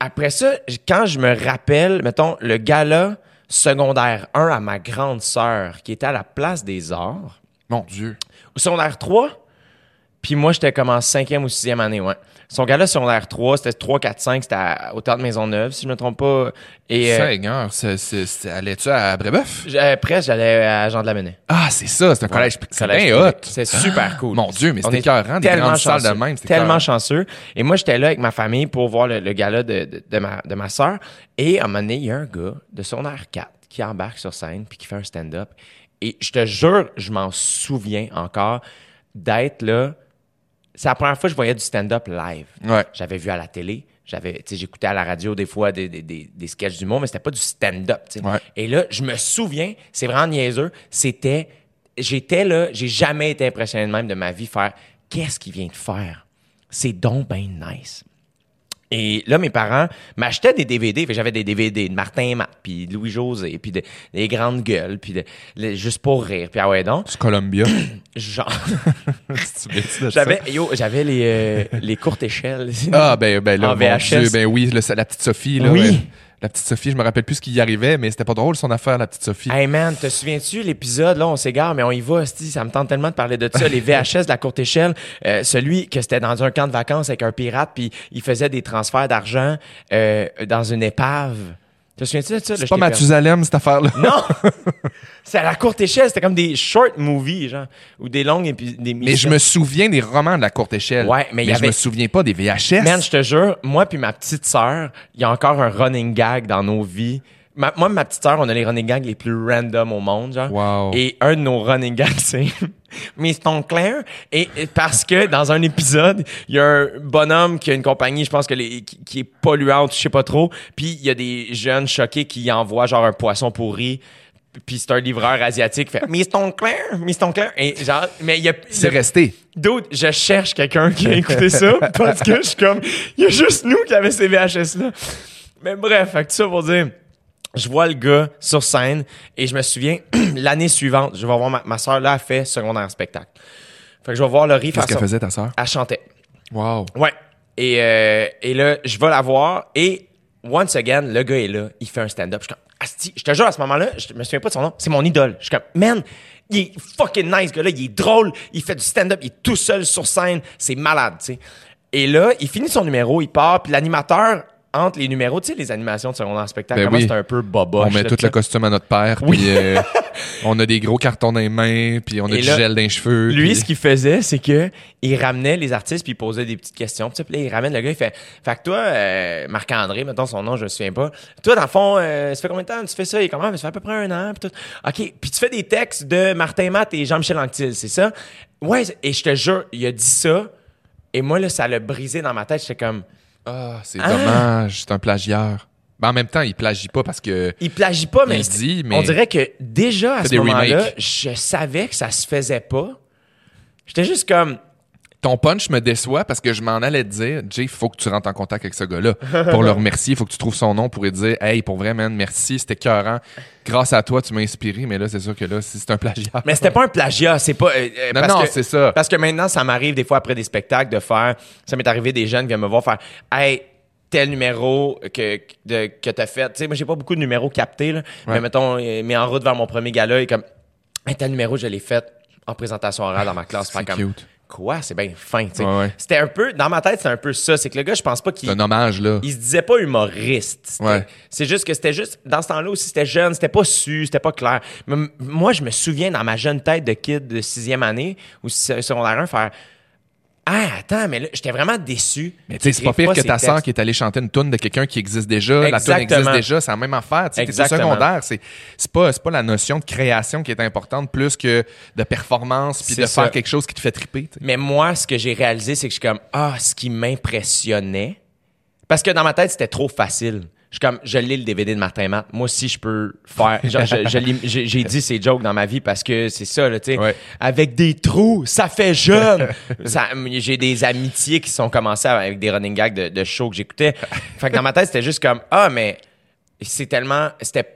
Après ça, quand je me rappelle, mettons, le gala secondaire 1 à ma grande sœur qui était à la place des arts, Mon Dieu. au secondaire 3, puis moi, j'étais comme en cinquième ou sixième année, ouais. Son gars-là, secondaire 3, c'était 3, 4, 5, c'était au Théâtre Maisonneuve, si je me trompe pas. Et euh, Seigneur, c'est- c'est- c'est- allais-tu à Brébeuf? j'- après, j'allais à Jean de la Menet. Ah, c'est ça, c'est un collège. C'est bien hot. C'est super cool. Mon Dieu, mais c'était écœurant, des grandes salles de même, c'était Tellement chanceux. Et moi, j'étais là avec ma famille pour voir le, le gala de, de, de ma, de ma soeur. Et à un moment donné, il y a un gars de son air 4 qui embarque sur scène puis qui fait un stand-up. Et je te jure, je m'en souviens encore d'être là. C'est la première fois que je voyais du stand-up live. Ouais. J'avais vu à la télé, j'avais, j'écoutais à la radio des fois des, des, des, des sketchs d'humour, mais c'était pas du stand-up. Ouais. Et là, je me souviens, c'est vraiment niaiseux, c'était, j'étais là, j'ai jamais été impressionné de même de ma vie faire, qu'est-ce qu'il vient de faire? C'est donc ben nice. Et là, mes parents m'achetaient des DVD. J'avais des DVD de Martin et Matt, puis de Louis-José, puis de- des grandes gueules, puis de, juste pour rire. Puis ah ouais donc, C'est Columbia. genre, j'avais, yo, j'avais les, euh, les courtes échelles. Ah, ben, ben là, En VHS. Dieu, ben oui, le- la petite Sophie, là. Oui. ouais. La petite Sophie, je me rappelle plus ce qui y arrivait, mais c'était pas drôle son affaire, la petite Sophie. Hey man, te souviens-tu l'épisode, là, on s'égare, mais on y va, sti, ça me tente tellement de parler de ça, les VHS de la courte échelle, euh, celui que c'était dans un camp de vacances avec un pirate, puis il faisait des transferts d'argent euh, dans une épave. Te souviens-tu de ça? C'est je pas. Mathusalem, cette affaire-là. Non! c'est à la courte échelle, c'était comme des short movies, genre, ou des longues épi- des Mais je me souviens des romans de la courte échelle. Ouais, mais il y je avait- me souviens pas des VHS. Man, je te jure, moi puis ma petite sœur, il y a encore un running gag dans nos vies. Ma- moi ma petite sœur, on a les running gags les plus random au monde, genre. Wow. Et un de nos running gags, c'est Miss Claire. Et, et parce que dans un épisode, il y a un bonhomme qui a une compagnie, je pense que les, qui, qui est polluante, je sais pas trop. Puis il y a des jeunes choqués qui envoient genre un poisson pourri. Puis c'est un livreur asiatique qui fait Miss Claire, Miss Claire. Et genre, mais il y a. C'est resté. D'autres, je cherche quelqu'un qui a écouté ça parce que je suis comme, il y a juste nous qui avait ces VHS-là. Mais bref, fait que tout ça pour dire, je vois le gars sur scène et je me souviens, l'année suivante, je vais voir ma, ma soeur là, elle fait secondaire spectacle. Fait que je vais voir Laurie faire Qu'est-ce qu'elle faisait, ta sœur? Elle chantait. Wow. Ouais. Et, euh, et là, je vais la voir et once again, le gars est là, il fait un stand-up. Je suis comme, Asti, je te jure, à ce moment-là, je me souviens pas de son nom, c'est mon idole. Je suis comme, man, il est fucking nice, ce gars-là, il est drôle, il fait du stand-up, il est tout seul sur scène, c'est malade, tu sais. Et là, il finit son numéro, il part, puis l'animateur, entre les numéros, tu sais, les animations de secondaire spectacle, Ben comment oui. c'est un peu boboche. On met là, tout le costume à notre père, Oui. puis euh, On a des gros cartons dans les mains, puis on a Et du là, gel dans les cheveux. Lui, puis- ce qu'il faisait, c'est que il ramenait les artistes puis il posait des petites questions. Puis là, il ramène le gars, il fait Fait que toi, euh, Marc-André, mettons son nom, je me souviens pas. Toi, dans le fond, euh, ça fait combien de temps que tu fais ça? Il est comment? Ça fait à peu près un an. Puis tout. OK. Puis tu fais des textes de Martin Matt et Jean-Michel Anctil, c'est ça? Ouais, et je te jure, il a dit ça. Et moi, là, ça l'a brisé dans ma tête. J'étais comme Ah, c'est Ah. dommage, c'est un plagiaire. Ben, en même temps, il plagie pas parce que. Il plagie pas, mais, Il dit, mais- on dirait que déjà à ce moment-là, je savais que ça se faisait pas. J'étais juste comme Ton punch me déçoit parce que je m'en allais te dire, Jay, faut que tu rentres en contact avec ce gars-là. Pour le remercier, il faut que tu trouves son nom pour lui dire, hey, pour vrai, man, merci, c'était cœurant. Grâce à toi, tu m'as inspiré, mais là, c'est sûr que là, si c'est un plagiat. Mais c'était pas un plagiat, c'est pas. euh, euh, Non, parce non, que- c'est ça. Parce que maintenant, ça m'arrive des fois après des spectacles de faire. Ça m'est arrivé des jeunes qui viennent me voir faire Hey, tel numéro que, de, que t'as fait. Tu sais, moi, j'ai pas beaucoup de numéros captés, là. Mais mettons, euh, mais en route vers mon premier gala, et comme Hey, tel numéro, je l'ai fait en présentation orale dans ma classe. C'est comme cute. Quoi? C'est bien fin, tu sais. Ouais, ouais. C'était un peu. Dans ma tête, c'est un peu ça. C'est que le gars, je pense pas qu'il C'est un hommage, là. il se disait pas humoriste. Ouais. C'est juste que c'était juste, dans ce temps-là aussi, c'était jeune, c'était pas su, c'était pas clair. Mais moi, je me souviens dans ma jeune tête de kid de sixième année ou se- secondaire 1 faire Ah, attends, mais là, j'étais vraiment déçu. Mais tu sais, c'est pas pire que ta sœur textes. qui est allée chanter une tune de quelqu'un qui existe déjà. La tune Exactement. existe déjà, c'est la même affaire. Tu sais, Exactement. secondaire, c'est c'est pas, c'est pas la notion de création qui est importante plus que de performance puis de ça. faire quelque chose qui te fait triper. Mais moi, ce que j'ai réalisé, c'est que je suis comme Ah, ce qui m'impressionnait. Parce que dans ma tête, c'était trop facile. Je suis comme, je lis le DVD de Martin Matt. Moi aussi, je peux faire. Genre, je- je j'ai dit ces jokes dans ma vie parce que c'est ça, là, tu sais. Ouais. Avec des trous, ça fait jeune. Ça- j'ai des amitiés qui sont commencées avec des running gags de, de shows que j'écoutais. Fait que dans ma tête, c'était juste comme, ah, mais c'est tellement. C'était.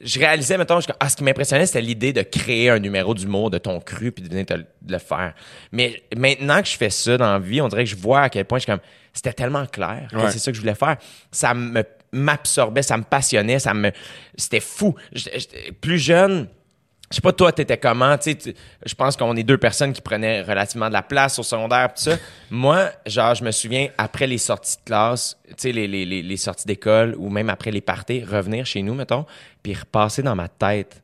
Je réalisais, mettons, je ah, ce qui m'impressionnait, c'était l'idée de créer un numéro d'humour de ton cru puis de venir te le- de le faire. Mais maintenant que je fais ça dans la vie, on dirait que je vois à quel point je suis comme, c'était tellement clair que Ouais. c'est ça que je voulais faire. Ça me m'absorbait, ça me passionnait, ça me, c'était fou. Plus jeune. Je sais pas, toi, t'étais comment, tu sais, je pense qu'on est deux personnes qui prenaient relativement de la place au secondaire, pis ça. Moi, genre, je me souviens, après les sorties de classe, tu sais, les, les, les, les sorties d'école, ou même après les parties, revenir chez nous, mettons, puis repasser dans ma tête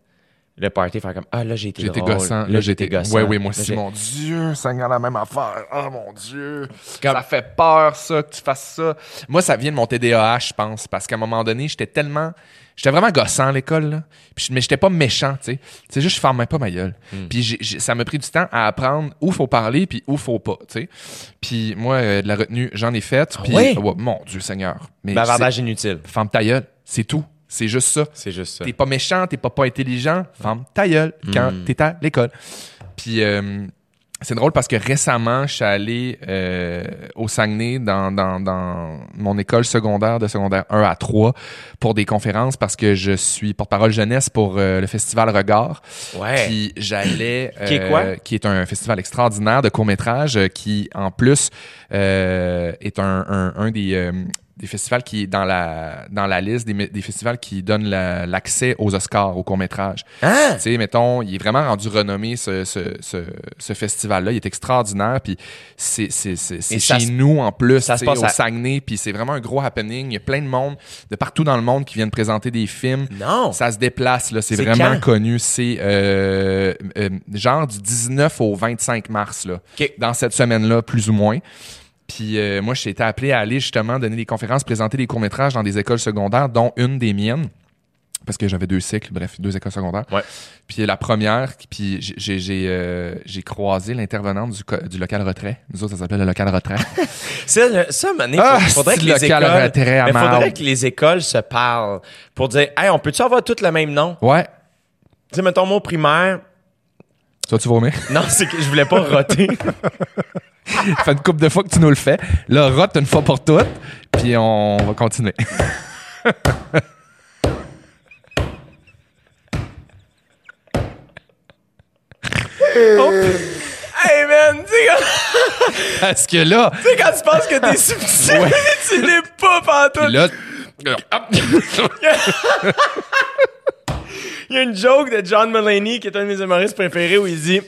le party, faire comme, ah, là, j'ai été J'étais gossant. Là, j'ai été gossant. Ouais, oui, moi aussi. Mon Dieu, ça la même affaire. Oh mon Dieu. Comme- Ça fait peur, ça, que tu fasses ça. Moi, ça vient de mon TDAH, je pense, parce qu'à un moment donné, j'étais tellement. J'étais vraiment gossant à l'école, là. Puis, mais j'étais pas méchant, tu sais. C'est juste, je fermais pas ma gueule. Hmm. Puis, j'ai- j'ai- ça m'a pris du temps à apprendre où faut parler, puis où faut pas, tu sais. Puis, moi, euh, de la retenue, j'en ai fait. Puis, Ah ouais? ouais, mon Dieu Seigneur. Mais Bavardage inutile. Ferme ta gueule. C'est tout. C'est juste ça. C'est juste ça. T'es pas méchant, t'es pas pas intelligent, ferme ta gueule quand Mm. t'es à l'école. Puis euh, c'est drôle parce que récemment, je suis allé euh, au Saguenay dans, dans, dans mon école secondaire de secondaire 1 à 3 pour des conférences parce que je suis porte-parole jeunesse pour euh, le festival Regard. Ouais. Puis j'allais... Qui est quoi? Qui est un festival extraordinaire de court-métrage euh, qui, en plus, est un, un, un des... des festivals qui est dans la dans la liste des, des festivals qui donnent la- l'accès aux Oscars au court métrage. Hein? Tu sais, mettons, il est vraiment rendu renommé ce, ce, ce, ce festival-là. Il est extraordinaire, puis c'est chez nous en plus, ça se passe au à- Saguenay, puis c'est vraiment un gros happening. Il y a plein de monde de partout dans le monde qui viennent présenter des films. Non. Ça se déplace, là. C'est vraiment quand? connu. C'est euh, euh, genre du 19 au 25 mars, là. OK. Dans cette semaine-là, plus ou moins. Puis euh, moi, j'ai été appelé à aller justement donner des conférences, présenter des courts-métrages dans des écoles secondaires, dont une des miennes. Parce que j'avais deux cycles, bref, deux écoles secondaires. Ouais. Puis la première, puis j'ai- j'ai euh, j'ai croisé l'intervenante du, co- du local retrait. Nous autres, ça s'appelle le local retrait. Ça, le- ça Mané, Ah, faudrait que les local écoles, retrait à mais faudrait marde. que les écoles se parlent pour dire, hey, on peut-tu avoir tous le même nom? ouais. Tu sais, mettons, mon primaire, Toi, tu vomir? non, c'est que je voulais pas roter. Ça fait une couple de fois que tu nous le fais. Là, rote une fois pour toutes, puis on va continuer. hey, man, tu sais, Parce que là, tu sais, quand tu penses que t'es subtil, Ouais. tu l'es pas pantoute. puis là, Il y a une joke de John Mulaney, qui est un de mes humoristes préférés, où il dit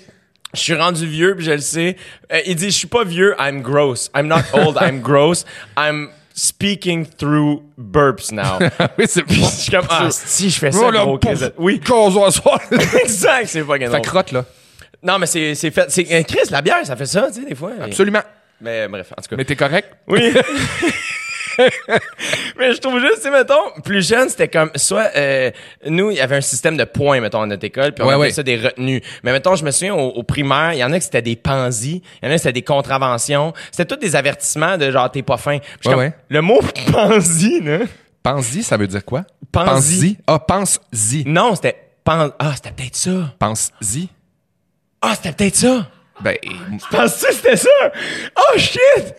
Je suis rendu vieux, puis je le sais. Euh, il dit Je suis pas vieux, I'm gross. I'm not old, I'm gross. I'm speaking through burps now. oui, c'est je suis comme, ah, si, je fais ça, Oh, là, gros, pouf. Oui, soir. exact, c'est pas Ça crotte, là. Non, mais c'est c'est fait. c'est- euh, Chris, la bière, ça fait ça, tu sais, des fois. Absolument. Mais bref, en tout cas. Mais t'es correct? Oui. Mais je trouve juste, tu sais, mettons, plus jeune, c'était comme, soit, euh, nous, il y avait un système de points, mettons, à notre école, puis on Ouais, ouais. ça des retenues. Mais mettons, je me souviens, au, au primaire, il y en a que c'était des pansies, il y en a que c'était des contraventions. C'était tous des avertissements de genre, t'es pas fin. Puis Ouais, comme. Le mot pansie, là. Pense-y, ça veut dire quoi? Pense-y. Ah, pense-y. Non, c'était pan... Ah, c'était peut-être ça. Pense-y. Ah, c'était peut-être ça. Ben, Penses-tu que c'était ça? Oh, shit!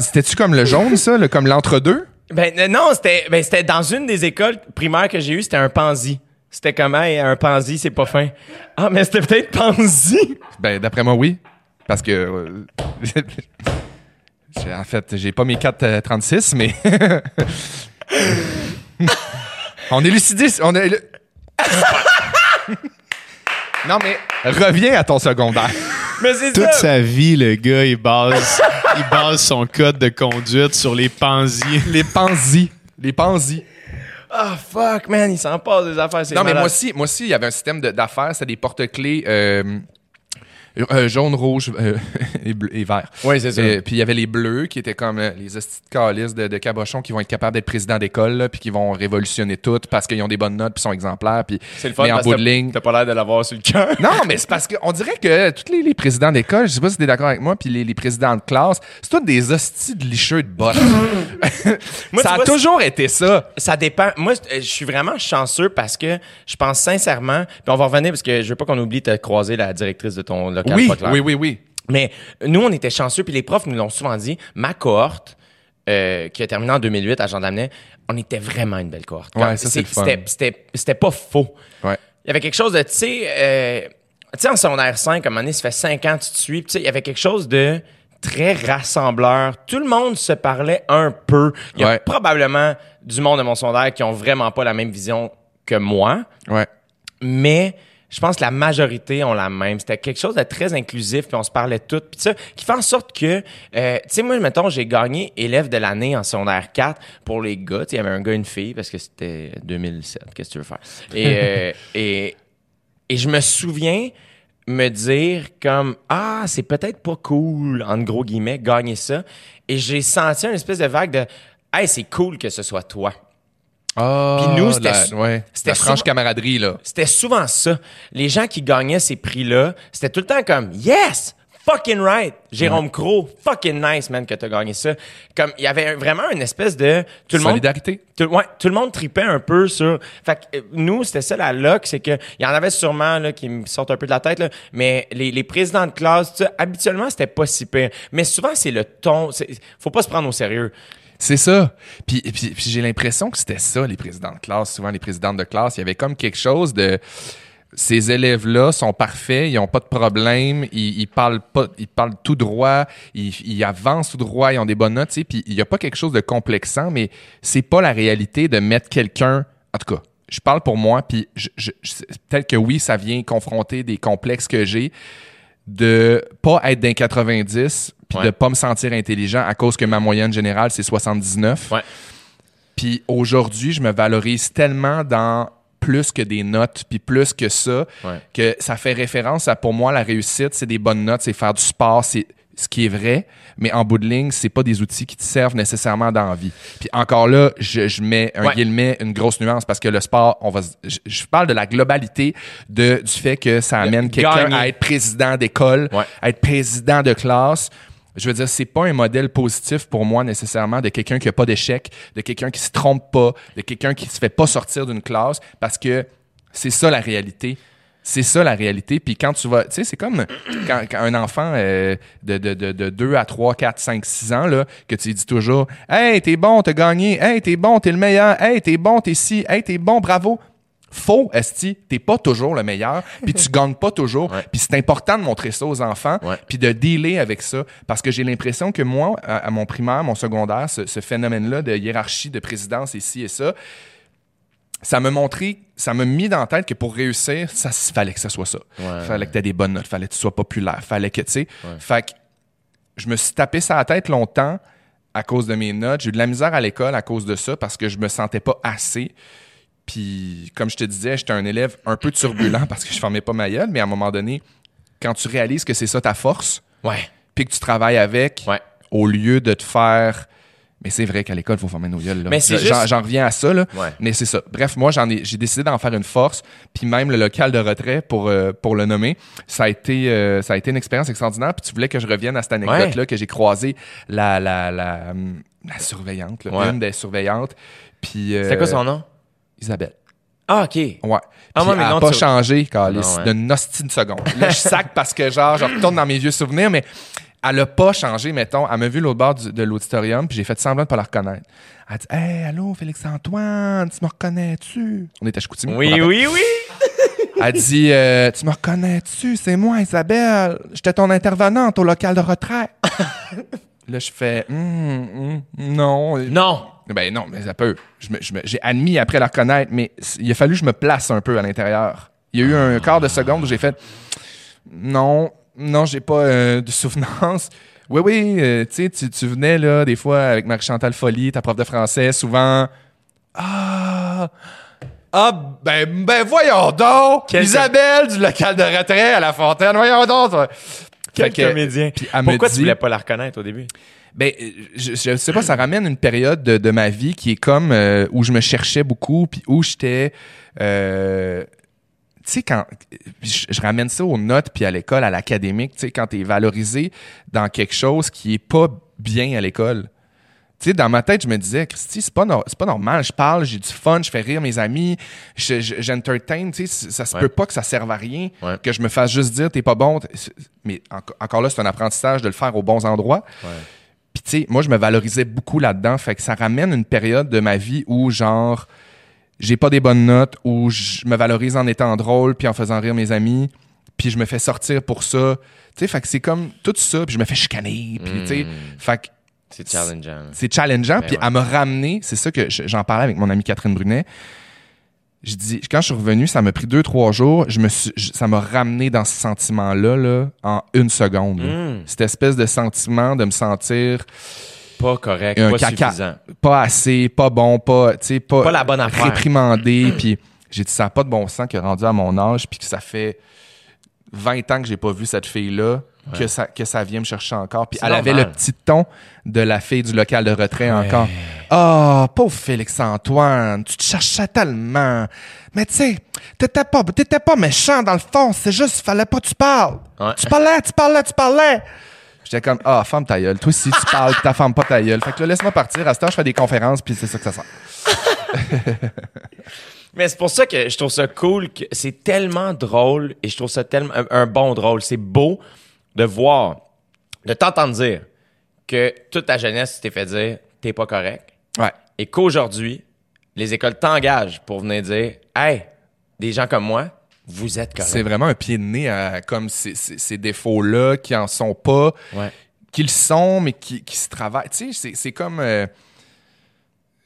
C'était-tu comme le jaune, ça? le- comme l'entre-deux? Ben euh, non, c'était ben, c'était dans une des écoles primaires que j'ai eues, c'était un pansi. C'était comment un pansi, c'est pas fin. Ah, mais c'était peut-être pansi. Ben, d'après moi, oui. Parce que. euh, en fait, j'ai pas mes 4,36, mais. on est lucidé. On est. non, mais reviens à ton secondaire. Mais c'est Toute ça. sa vie, le gars, il base, il base son code de conduite sur les pansiers. Les pansies. Les pansies. Ah, fuck, man, il s'en passe des affaires. c'est Non, mais moi aussi, moi aussi, il y avait un système de- d'affaires, c'était des porte-clés euh, euh, jaune, rouge euh, et, bleu, et vert. Oui, c'est ça. Euh, puis il y avait les bleus qui étaient comme euh, les hosties de calices de, de cabochons qui vont être capables d'être présidents d'école, puis qui vont révolutionner tout parce qu'ils ont des bonnes notes puis sont exemplaires. Puis, C'est le fun mais en parce bout que de ligne. t'as pas l'air de l'avoir sur le cœur. Non, mais c'est parce qu'on dirait que tous les, les présidents d'école, je sais pas si t'es d'accord avec moi, puis les, les présidents de classe, c'est tous des hosties de licheux de bottes. Moi, ça a vois, toujours été ça. Ça dépend. Moi, euh, je suis vraiment chanceux parce que je pense sincèrement, puis on va revenir parce que je veux pas qu'on oublie de croiser la directrice de ton local. Oui, pas clair. oui, oui, oui. Mais nous, on était chanceux, puis les profs nous l'ont souvent dit. Ma cohorte, euh, qui a terminé en 2008 à Jean d'Amenet, on était vraiment une belle cohorte. Ouais. C'était, pas faux. Ouais. Il y avait quelque chose de, tu sais, euh, tu sais, en secondaire 5, comme année, ça fait 5 ans que tu te suis, tu sais, il y avait quelque chose de très rassembleur. Tout le monde se parlait un peu. Il y a Ouais. probablement du monde de mon secondaire qui ont vraiment pas la même vision que moi Ouais. mais je pense que la majorité ont la même. C'était quelque chose de très inclusif, puis on se parlait tout, puis ça, qui fait en sorte que, euh, tu sais, moi, mettons, j'ai gagné élève de l'année en secondaire 4 pour les gars. Tu sais, il y avait un gars et une fille, parce que c'était 2007. Qu'est-ce que tu veux faire? Et, euh, et, et je me souviens me dire comme, ah, c'est peut-être pas cool, en gros guillemets, gagner ça. Et j'ai senti une espèce de vague de, hey, c'est cool que ce soit toi. Ah, Puis nous, c'était- ouais, la franche souvent- camaraderie, là. C'était souvent ça. Les gens qui gagnaient ces prix-là, c'était tout le temps comme Yes! Fucking right! Jérôme Crow, fucking nice, man, que t'as gagné ça. Comme, il y avait vraiment une espèce de. Tout le monde. Solidarité. Tout, ouais, tout le monde tripait un peu sur. Fait que euh, nous, c'était ça la loc, c'est que il y en avait sûrement là, qui me sortent un peu de la tête, là, mais les, les présidents de classe, habituellement, c'était pas si pire. Mais souvent, c'est le ton. Faut pas se prendre au sérieux. C'est ça. Puis, puis, puis j'ai l'impression que c'était ça, les présidents de classe. Souvent, les présidentes de classe, il y avait comme quelque chose de... Ces élèves-là sont parfaits, ils ont pas de problème, ils, ils parlent pas, ils parlent tout droit, ils, ils avancent tout droit, ils ont des bonnes notes, tu sais, puis il y a pas quelque chose de complexant, mais c'est pas la réalité de mettre quelqu'un, en tout cas, je parle pour moi, puis je, je, je- peut-être que oui, ça vient confronter des complexes que j'ai, de pas être d'un 90 puis Ouais. de pas me sentir intelligent à cause que ma moyenne générale c'est 79. Ouais. Puis aujourd'hui, je me valorise tellement dans plus que des notes puis plus que ça Ouais. que ça fait référence à pour moi la réussite, c'est des bonnes notes, c'est faire du sport, c'est ce qui est vrai, mais en bout de ligne, c'est pas des outils qui te servent nécessairement dans la vie. Puis encore là, je, je mets un Ouais. guillemet, une grosse nuance parce que le sport, on va, je, je parle de la globalité de du fait que ça amène quelqu'un à être président d'école, Ouais. à être président de classe. Je veux dire, c'est pas un modèle positif pour moi nécessairement de quelqu'un qui a pas d'échec, de quelqu'un qui se trompe pas, de quelqu'un qui se fait pas sortir d'une classe parce que c'est ça la réalité. C'est ça la réalité. Puis quand tu vas, tu sais, c'est comme quand, quand un enfant euh, de, de, de, de 2 à 3, 4, 5, 6 ans, là, que tu lui dis toujours Hey, t'es bon, t'as gagné, hey, t'es bon, t'es le meilleur, hey, t'es bon, t'es ci, hey, t'es bon, bravo. Faux, Esti, t'es pas toujours le meilleur, puis tu gagnes pas toujours. Puis c'est important de montrer ça aux enfants, puis de dealer avec ça. Parce que j'ai l'impression que moi, à, à mon primaire, mon secondaire, ce, ce phénomène-là de hiérarchie, de présidence et ci et ça, ça m'a montré, ça m'a mis dans la tête que pour réussir, ça fallait que ça soit ça. Ouais. Fallait que tu aies des bonnes notes, fallait que tu sois populaire, fallait que, tu sais. Fait que je me suis tapé ça à la tête longtemps à cause de mes notes. J'ai eu de la misère à l'école à cause de ça parce que je me sentais pas assez. Puis, comme je te disais, j'étais un élève un peu turbulent parce que je formais pas ma gueule, mais à un moment donné, quand tu réalises que c'est ça ta force, Ouais. puis que tu travailles avec, Ouais. au lieu de te faire. Mais c'est vrai qu'à l'école, il faut former nos gueules. là. Mais c'est J'en- juste- J'en reviens à ça, là. Ouais. Mais c'est ça. Bref, moi, j'en ai, j'ai décidé d'en faire une force. Puis même le local de retrait, pour, euh, pour le nommer, ça a, été, euh, ça a été une expérience extraordinaire. Puis tu voulais que je revienne à cette anecdote-là, que j'ai croisé la, la, la, hum, la surveillante, là, Ouais. une des surveillantes. Puis. euh, C'était quoi son nom? Isabelle. Ah, OK. Ouais. Ah, moi, mais elle a non, pas tu- changé, Calis, Non, ouais. de seconde. Là, je sac parce que, genre, je retourne dans mes vieux souvenirs, mais elle a pas changé, mettons. Elle m'a vu l'autre bord du- de l'auditorium, puis j'ai fait semblant de pas la reconnaître. Elle a dit Hey, allô, Félix-Antoine, tu me reconnais-tu? On était à Chicoutimi. Oui, oui, oui. Elle dit euh, Tu me reconnais-tu? C'est moi, Isabelle. J'étais ton intervenante au local de retraite. Là, je fais hum, Non. Non. Ben non, mais ça peut. J'ai admis après la reconnaître, mais il a fallu que je me place un peu à l'intérieur. Il y a eu un quart de seconde où j'ai fait Non, non, j'ai pas euh, de souvenance. Oui, oui, euh, tu sais, tu- venais là, des fois, avec Marie-Chantal Folly, ta prof de français, souvent. Ah! Ah, ben, ben voyons donc! Isabelle du local de retrait à la fontaine, voyons donc! toi. Quel que- comédien. Pourquoi dit- tu voulais pas la reconnaître au début? Ben, je, je sais pas, ça ramène une période de, de ma vie qui est comme euh, où je me cherchais beaucoup, puis où j'étais. euh, sais, quand. Je, je ramène ça aux notes, puis à l'école, à l'académique, tu sais, quand t'es valorisé dans quelque chose qui est pas bien à l'école. Tu sais, dans ma tête, je me disais, Christy, c'est pas, pas normal. Je parle, j'ai du fun, je fais rire mes amis, je- je- j'entertain. Tu sais, ça se Ouais. peut pas que ça serve à rien, Ouais. que je me fasse juste dire, t'es pas bon. Mais enco- encore là, c'est un apprentissage de le faire aux bons endroits. Puis tu sais, moi, je me valorisais beaucoup là-dedans. Fait que ça ramène une période de ma vie où, genre, j'ai pas des bonnes notes, où je me valorise en étant drôle, puis en faisant rire mes amis, puis je me fais sortir pour ça. Tu sais, fait que c'est comme tout ça, puis je me fais chicaner, puis tu sais, fait que C'est challengeant. c'est challengeant. Ben Puis ouais. à me ramener, c'est ça que je- j'en parlais avec mon amie Catherine Brunet. Je dis, quand je suis revenu, ça m'a pris deux, trois jours. Je me suis, je- ça m'a ramené dans ce sentiment-là, là, en une seconde. là. Mm. Cette espèce de sentiment de me sentir Pas correct, un pas caca, suffisant. pas assez, pas bon, pas, pas, Pas la bonne affaire. réprimandé. puis j'ai dit, ça n'a pas de bon sens que rendu à mon âge, puis que ça fait 20 ans que j'ai pas vu cette fille-là, que, ça, que ça vient me chercher encore. Puis elle avait le petit ton de la fille du local de retrait encore. Ah, pauvre Félix-Antoine, tu te cherchais tellement. Mais tu sais, t'étais pas, t'étais pas méchant dans le fond, c'est juste, fallait pas que tu parles. Ouais. Tu parlais, tu parlais, tu parlais. J'étais comme, ah, ferme ta gueule. Toi aussi, tu parles, ta femme pas ta gueule. Fait que là, laisse-moi partir. À ce temps, je fais des conférences, puis c'est ça que ça sert. Mais c'est pour ça que je trouve ça cool, que c'est tellement drôle et je trouve ça tellement un, un bon drôle. C'est beau de voir, de t'entendre dire que toute ta jeunesse, tu t'es fait dire t'es pas correct Ouais. et qu'aujourd'hui, les écoles t'engagent pour venir dire Hey, des gens comme moi, vous êtes C'est vraiment un pied de nez à comme ces, ces- ces défauts-là qui en sont pas, Ouais. qu'ils sont, mais qui, qui se travaillent. Tu sais, c'est- comme. euh,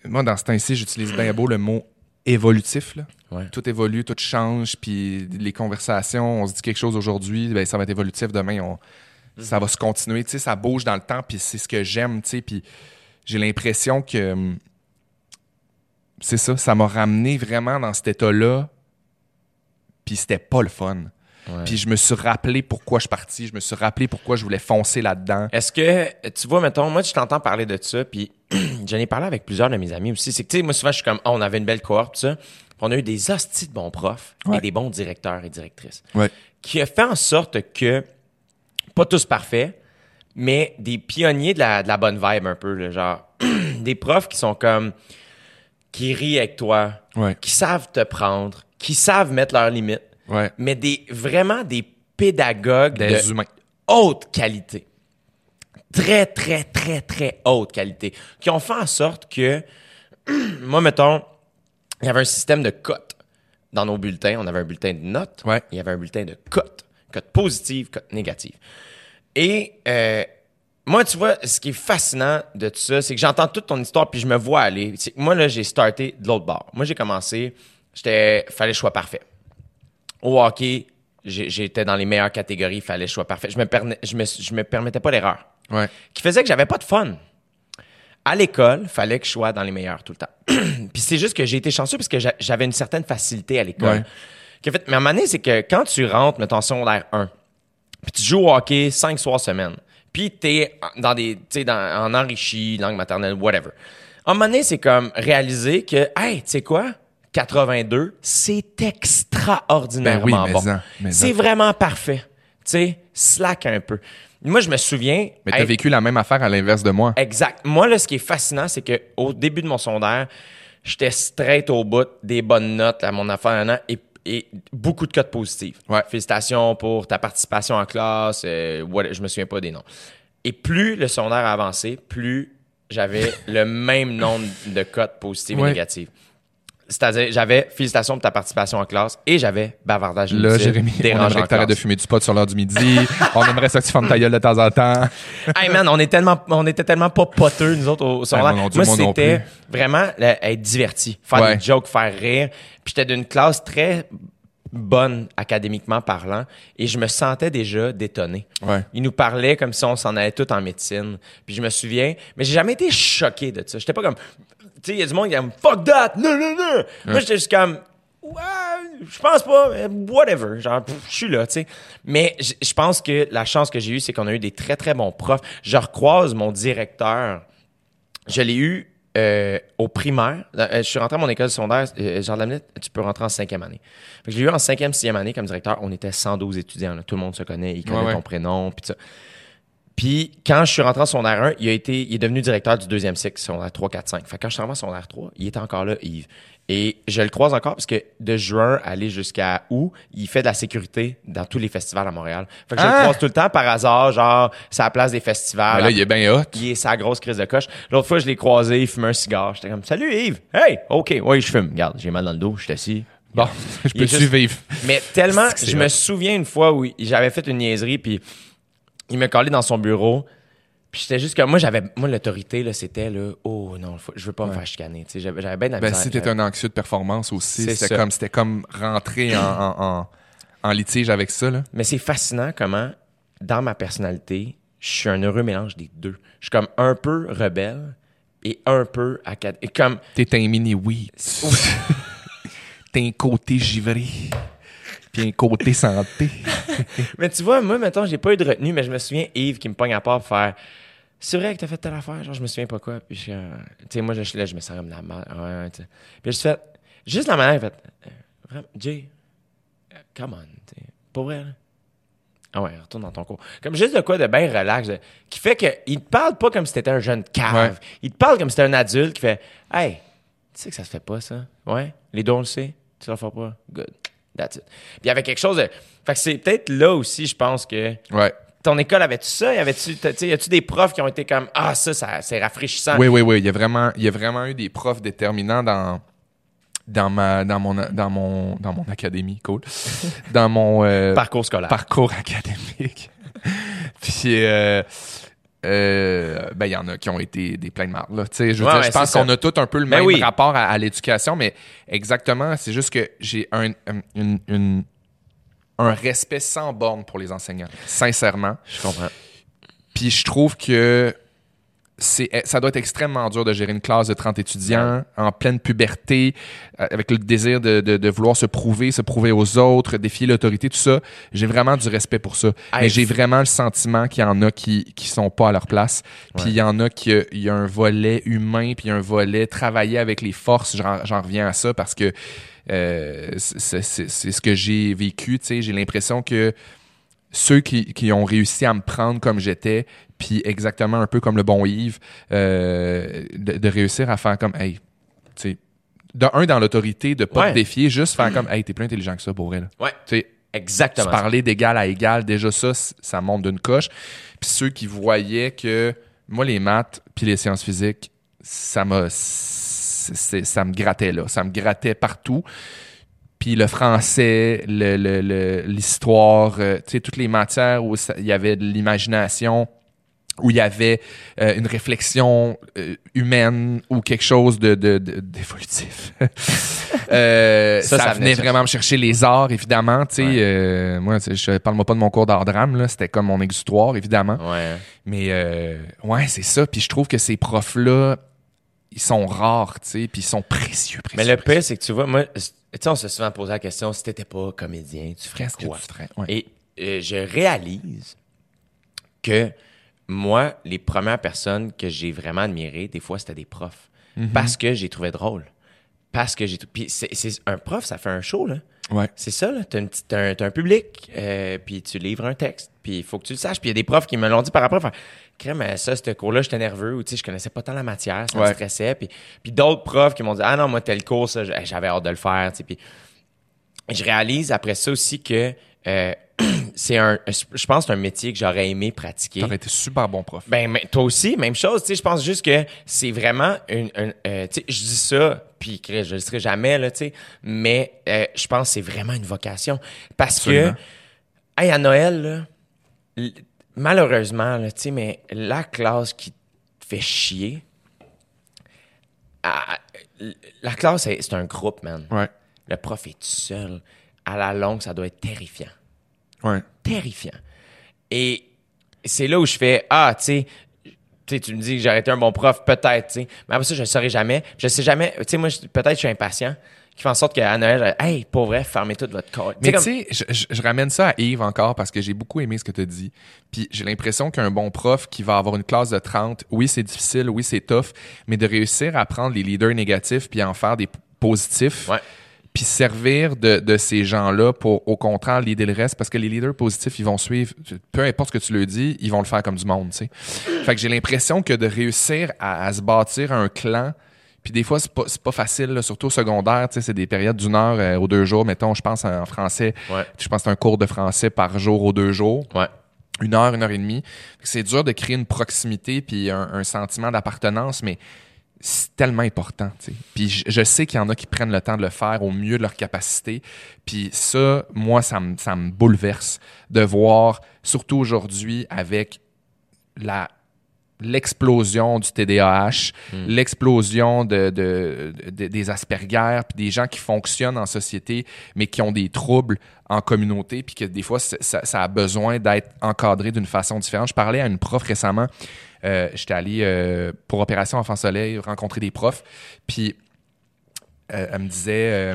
moi, dans ce temps-ci, j'utilise bien beau le mot évolutif. Là. Ouais. Tout évolue, tout change, puis les conversations, on se dit quelque chose aujourd'hui, ben, ça va être évolutif demain, on, ça va se continuer. Tu sais, ça bouge dans le temps, puis c'est ce que j'aime. Tu sais, puis j'ai l'impression que. hum, C'est ça, ça m'a ramené vraiment dans cet état-là, puis c'était pas le fun. Puis je me suis rappelé pourquoi je suis parti, je me suis rappelé pourquoi je voulais foncer là-dedans. Est-ce que, tu vois, mettons, moi, je t'entends parler de ça, puis j'en ai parlé avec plusieurs de mes amis aussi. C'est que, tu sais, moi, souvent, je suis comme, oh, on avait une belle cohorte, ça. Puis on a eu des hosties de bons profs Ouais. et des bons directeurs et directrices. Ouais. Qui a fait en sorte que, pas tous parfaits, mais des pionniers de la, de la bonne vibe un peu, là, genre, des profs qui sont comme, qui rient avec toi, Ouais. qui savent te prendre, qui savent mettre leurs limites, Ouais. mais des, vraiment des pédagogues Des de humains. haute qualité. Très, très, très, très haute qualité. Qui ont fait en sorte que, moi, mettons, il y avait un système de cotes dans nos bulletins. On avait un bulletin de notes. Ouais. Il y avait un bulletin de cotes. Cotes positives, cotes négatives. Et euh, moi, tu vois, ce qui est fascinant de tout ça, c'est que j'entends toute ton histoire puis je me vois aller. C'est que Moi, là, j'ai starté de l'autre bord. Moi, j'ai commencé, j'étais, fallait que je sois parfait. Au hockey, j'étais dans les meilleures catégories, fallait que je sois parfait. Je me, perna- je me, je me permettais pas l'erreur Ouais. qui faisait que j'avais pas de fun. À l'école, fallait que je sois dans les meilleurs tout le temps. Puis c'est juste que j'ai été chanceux parce que j'a- j'avais une certaine facilité à l'école. Ouais. Qui a fait, mais à un moment donné, c'est que quand tu rentres, mettons, secondaire 1, puis tu joues au hockey cinq soirs semaine, puis t'es dans des, tu dans- en enrichi, langue maternelle, whatever. À un moment donné, c'est comme réaliser que, hey, tu sais quoi? 82, c'est extraordinairement Ben oui, mais bon. C'est en. vraiment parfait. Tu sais, slack un peu. Moi, je me souviens. Mais t'as vécu la même affaire à l'inverse de moi. Exact. Moi, là, ce qui est fascinant, c'est que au début de mon secondaire, j'étais straight au bout, des bonnes notes à mon affaire et, et beaucoup de codes positifs. Ouais. Félicitations pour ta participation en classe. Euh, what- je me souviens pas des noms. Et plus le secondaire a avancé, plus j'avais le même nombre de codes positifs et Ouais. C'est-à-dire, j'avais félicitations pour ta participation en classe et j'avais bavardage Là, Jérémy, on aimerait que t'arrêtes de fumer du pot sur l'heure du midi. on aimerait ça que tu fasses ta gueule de temps en temps. Hey man, on est tellement, on était tellement pas poteux nous autres au secondaire. Dieu, moi, c'était vraiment là, être diverti, faire Ouais. des jokes, faire rire. Puis j'étais d'une classe très bonne académiquement parlant et je me sentais déjà détonné. Ouais. Il nous parlait comme si on s'en allait tout en médecine. Puis je me souviens, mais j'ai jamais été choqué de ça. J'étais pas comme, tu sais, il y a du monde qui est comme fuck that, non non non. Moi j'étais juste comme ouais, je pense pas, whatever, genre je suis là, tu sais. Mais je pense que la chance que j'ai eue, c'est qu'on a eu des très très bons profs. Je recroise mon directeur. Je l'ai eu euh, au primaire. Euh, je suis rentré à mon école secondaire. Euh, Jean Lamette, tu peux rentrer en cinquième année. Je l'ai eu en cinquième, sixième année comme directeur. On était 112 étudiants. là. Tout le monde se connaît. Il connaît Ouais, ouais. ton prénom. Puis ça. Puis quand je suis rentré en secondaire 1, il a été, il est devenu directeur du deuxième cycle, secondaire 3, 4, 5. Fait que quand je suis rentré en secondaire 3, il était encore là, Yves. Et je le croise encore parce que de juin à aller jusqu'à août, il fait de la sécurité dans tous les festivals à Montréal. Fait que je Ah! le croise tout le temps par hasard, genre, c'est à la place des festivals. Ben là, il est bien hot. Il est sa grosse crise de coche. L'autre fois, je l'ai croisé, il fumait un cigare. J'étais comme, salut Yves. Hey, OK, oui, je fume. Regarde, j'ai mal dans le dos, je suis assis. Bon, je peux juste- vivre? Mais tellement, je me souviens une fois où j'avais fait une niaiserie, puis il me collé dans son bureau. Puis j'étais juste que moi, j'avais, moi, l'autorité, là, c'était, là, oh non, faut- je veux pas me faire chicaner. Tu sais, j'avais, j'avais bien la Ben, si t'étais un anxieux de performance aussi, c'était comme, c'était comme rentrer en, en, en, en litige avec ça, là. Mais c'est fascinant comment, dans ma personnalité, je suis un heureux mélange des deux. Je suis comme un peu rebelle et un peu académique. Comme, T'es un mini oui. T'as un côté givré. Puis un côté santé. Mais tu vois, moi, mettons, j'ai pas eu de retenue, mais je me souviens, Yves qui me pogne à part pour faire C'est vrai que t'as fait telle affaire, genre, je me souviens pas quoi. Puis, je, euh, tu sais, moi, je suis là, je me sens comme la merde. Ouais, ouais, tu sais. Puis, je fait Juste la manière, il fait euh, Vraiment, Jay, euh, come on, tu sais, pour vrai, là. Ah ouais, retourne dans ton cours. Comme juste de quoi de bien relax, de- qui fait qu'il te parle pas comme si t'étais un jeune cave. Ouais. Il te parle comme si t'étais un adulte qui fait Hey, tu sais que ça se fait pas, ça? Ouais? Les deux, on le sait? Tu le fais pas? Good. That's it. Puis il y avait quelque chose de. Fait que c'est peut-être là aussi, je pense que. Ouais. Ton école avait-tu ça? Y avait-tu, y a-tu des profs qui ont été comme Ah, ça, ça c'est rafraîchissant? Oui, oui, oui. Il y a vraiment, il y a vraiment eu des profs déterminants dans, dans ma, dans mon, dans mon, dans mon académie, cool. Dans mon, euh, Parcours scolaire. parcours académique. Puis, euh, euh, ben, il y en a qui ont été des pleins de marde, là. Tu sais, je veux Ouais, dire, ouais, je pense qu'on a tous un peu le Ben même oui. rapport à, à l'éducation, mais exactement, c'est juste que j'ai un, un- une- une- un respect sans borne pour les enseignants, sincèrement. Je comprends. Puis je trouve que ça doit être extrêmement dur de gérer une classe de 30 étudiants en pleine puberté, euh, avec le désir de, de- de vouloir se prouver, se prouver aux autres, défier l'autorité, tout ça. J'ai vraiment du respect pour ça. Hey, Mais j'ai vraiment le sentiment qu'il y en a qui qui sont pas à leur place. Puis il y en a qui il y a un volet humain, puis il y a un volet travailler avec les forces. J'en, reviens à ça parce que euh, c'est ce que j'ai vécu. Tu sais, j'ai l'impression que ceux qui, qui ont réussi à me prendre comme j'étais, puis exactement un peu comme le bon Yves, euh, de, de réussir à faire comme, hey, tu sais, de un, dans l'autorité, de pas Ouais. te défier, juste faire comme, hey, t'es plus intelligent que ça pour elle. Ouais. Tu sais, Exactement. parler d'égal à égal, déjà ça, ça monte d'une coche. Puis ceux qui voyaient que, moi, les maths puis les sciences physiques, ça m'a, ça me grattait là, ça me grattait partout. Puis le français, le- le- le- l'histoire, euh, tu sais, toutes les matières où il y avait de l'imagination, où il y avait euh, une réflexion euh, humaine ou quelque chose de, de- de- d'évolutif. Euh, Ça, ça, ça venait venait vraiment me chercher les arts, évidemment. Tu sais, Ouais. moi, je parle-moi pas de mon cours d'art drame, là. C'était comme mon exutoire, évidemment. Ouais. Mais ouais, c'est ça. Puis je trouve que ces profs-là, ils sont rares, tu sais, puis ils sont précieux, précieux. Mais le pire, c'est que tu vois, moi, tu sais, on s'est souvent posé la question si t'étais pas comédien, tu ferais que quoi? tu ferais? Ouais. Et euh, je réalise que moi, les premières personnes que j'ai vraiment admirées, des fois, c'était des profs. Mhm. Parce que j'ai trouvé drôle. Parce que j'ai. Puis c'est, c'est- un prof, ça fait un show, là. Ouais. C'est ça, là. T'as, une petite- t'as un, t'as un public, euh, puis tu livres un texte, puis il faut que tu le saches. Puis il y a des profs qui me l'ont dit par rapport. Faire, Crème, euh, ça, ce cours-là, j'étais nerveux, ou tu sais, je connaissais pas tant la matière, ça me stressait. Puis, puis d'autres profs qui m'ont dit, ah non, moi, tel cours, ça, j'avais hâte de le faire, tu sais. Puis je réalise après ça aussi que euh, c'est un. Je pense que c'est un métier que j'aurais aimé pratiquer. T'aurais été super bon prof. Ben, mais toi aussi, même chose. Tu sais, je pense juste que c'est vraiment une. une, euh, tu sais, je dis ça, puis je le serai jamais, là, tu sais. Mais euh, je pense que c'est vraiment une vocation. Parce Absolument. que, hey, à Noël, là, malheureusement, là, tu sais, mais la classe qui te fait chier, à- la classe, c'est c'est un groupe, man. Ouais. Le prof est tout seul. À la longue, ça doit être terrifiant Ouais. terrifiant. Et c'est là où je fais Ah, tu sais, tu sais, tu me dis que j'aurais été un bon prof, peut-être, tu sais. Mais après ça, je ne saurais jamais. Je sais jamais. Tu sais, moi, peut-être je suis impatient, qui fait en sorte qu'à Noël, je- hey, pour vrai, fermez tout votre corps. Mais tu sais, je, je- je ramène ça à Yves encore parce que j'ai beaucoup aimé ce que tu as dit. Puis j'ai l'impression qu'un bon prof qui va avoir une classe de 30, oui, c'est difficile, oui, c'est tough, mais de réussir à prendre les leaders négatifs puis en faire des positifs. Ouais. Puis servir de, de ces gens-là pour, au contraire, leader le reste, parce que les leaders positifs, ils vont suivre, peu importe ce que tu leur dis, ils vont le faire comme du monde, tu sais. Fait que j'ai l'impression que de réussir à, à se bâtir un clan, puis des fois, c'est pas, pas facile, là, surtout au secondaire, tu sais, c'est des périodes d'une heure euh, aux deux jours, mettons, je pense en français, Ouais. je pense que c'est un cours de français par jour aux deux jours Ouais. une heure, une heure et demie. C'est dur de créer une proximité puis un, un sentiment d'appartenance, mais c'est tellement important. Puis je, je sais qu'il y en a qui prennent le temps de le faire au mieux de leur capacité. Puis ça, moi, ça me, ça me bouleverse de voir, surtout aujourd'hui, avec la l'explosion du TDAH, l'explosion de, de- de- des Asperger, puis des gens qui fonctionnent en société, mais qui ont des troubles en communauté, puis que des fois, ça a besoin d'être encadré d'une façon différente. Je parlais à une prof récemment, euh, j'étais allé euh, pour Opération Enfant Soleil rencontrer des profs, puis euh, elle me disait, euh,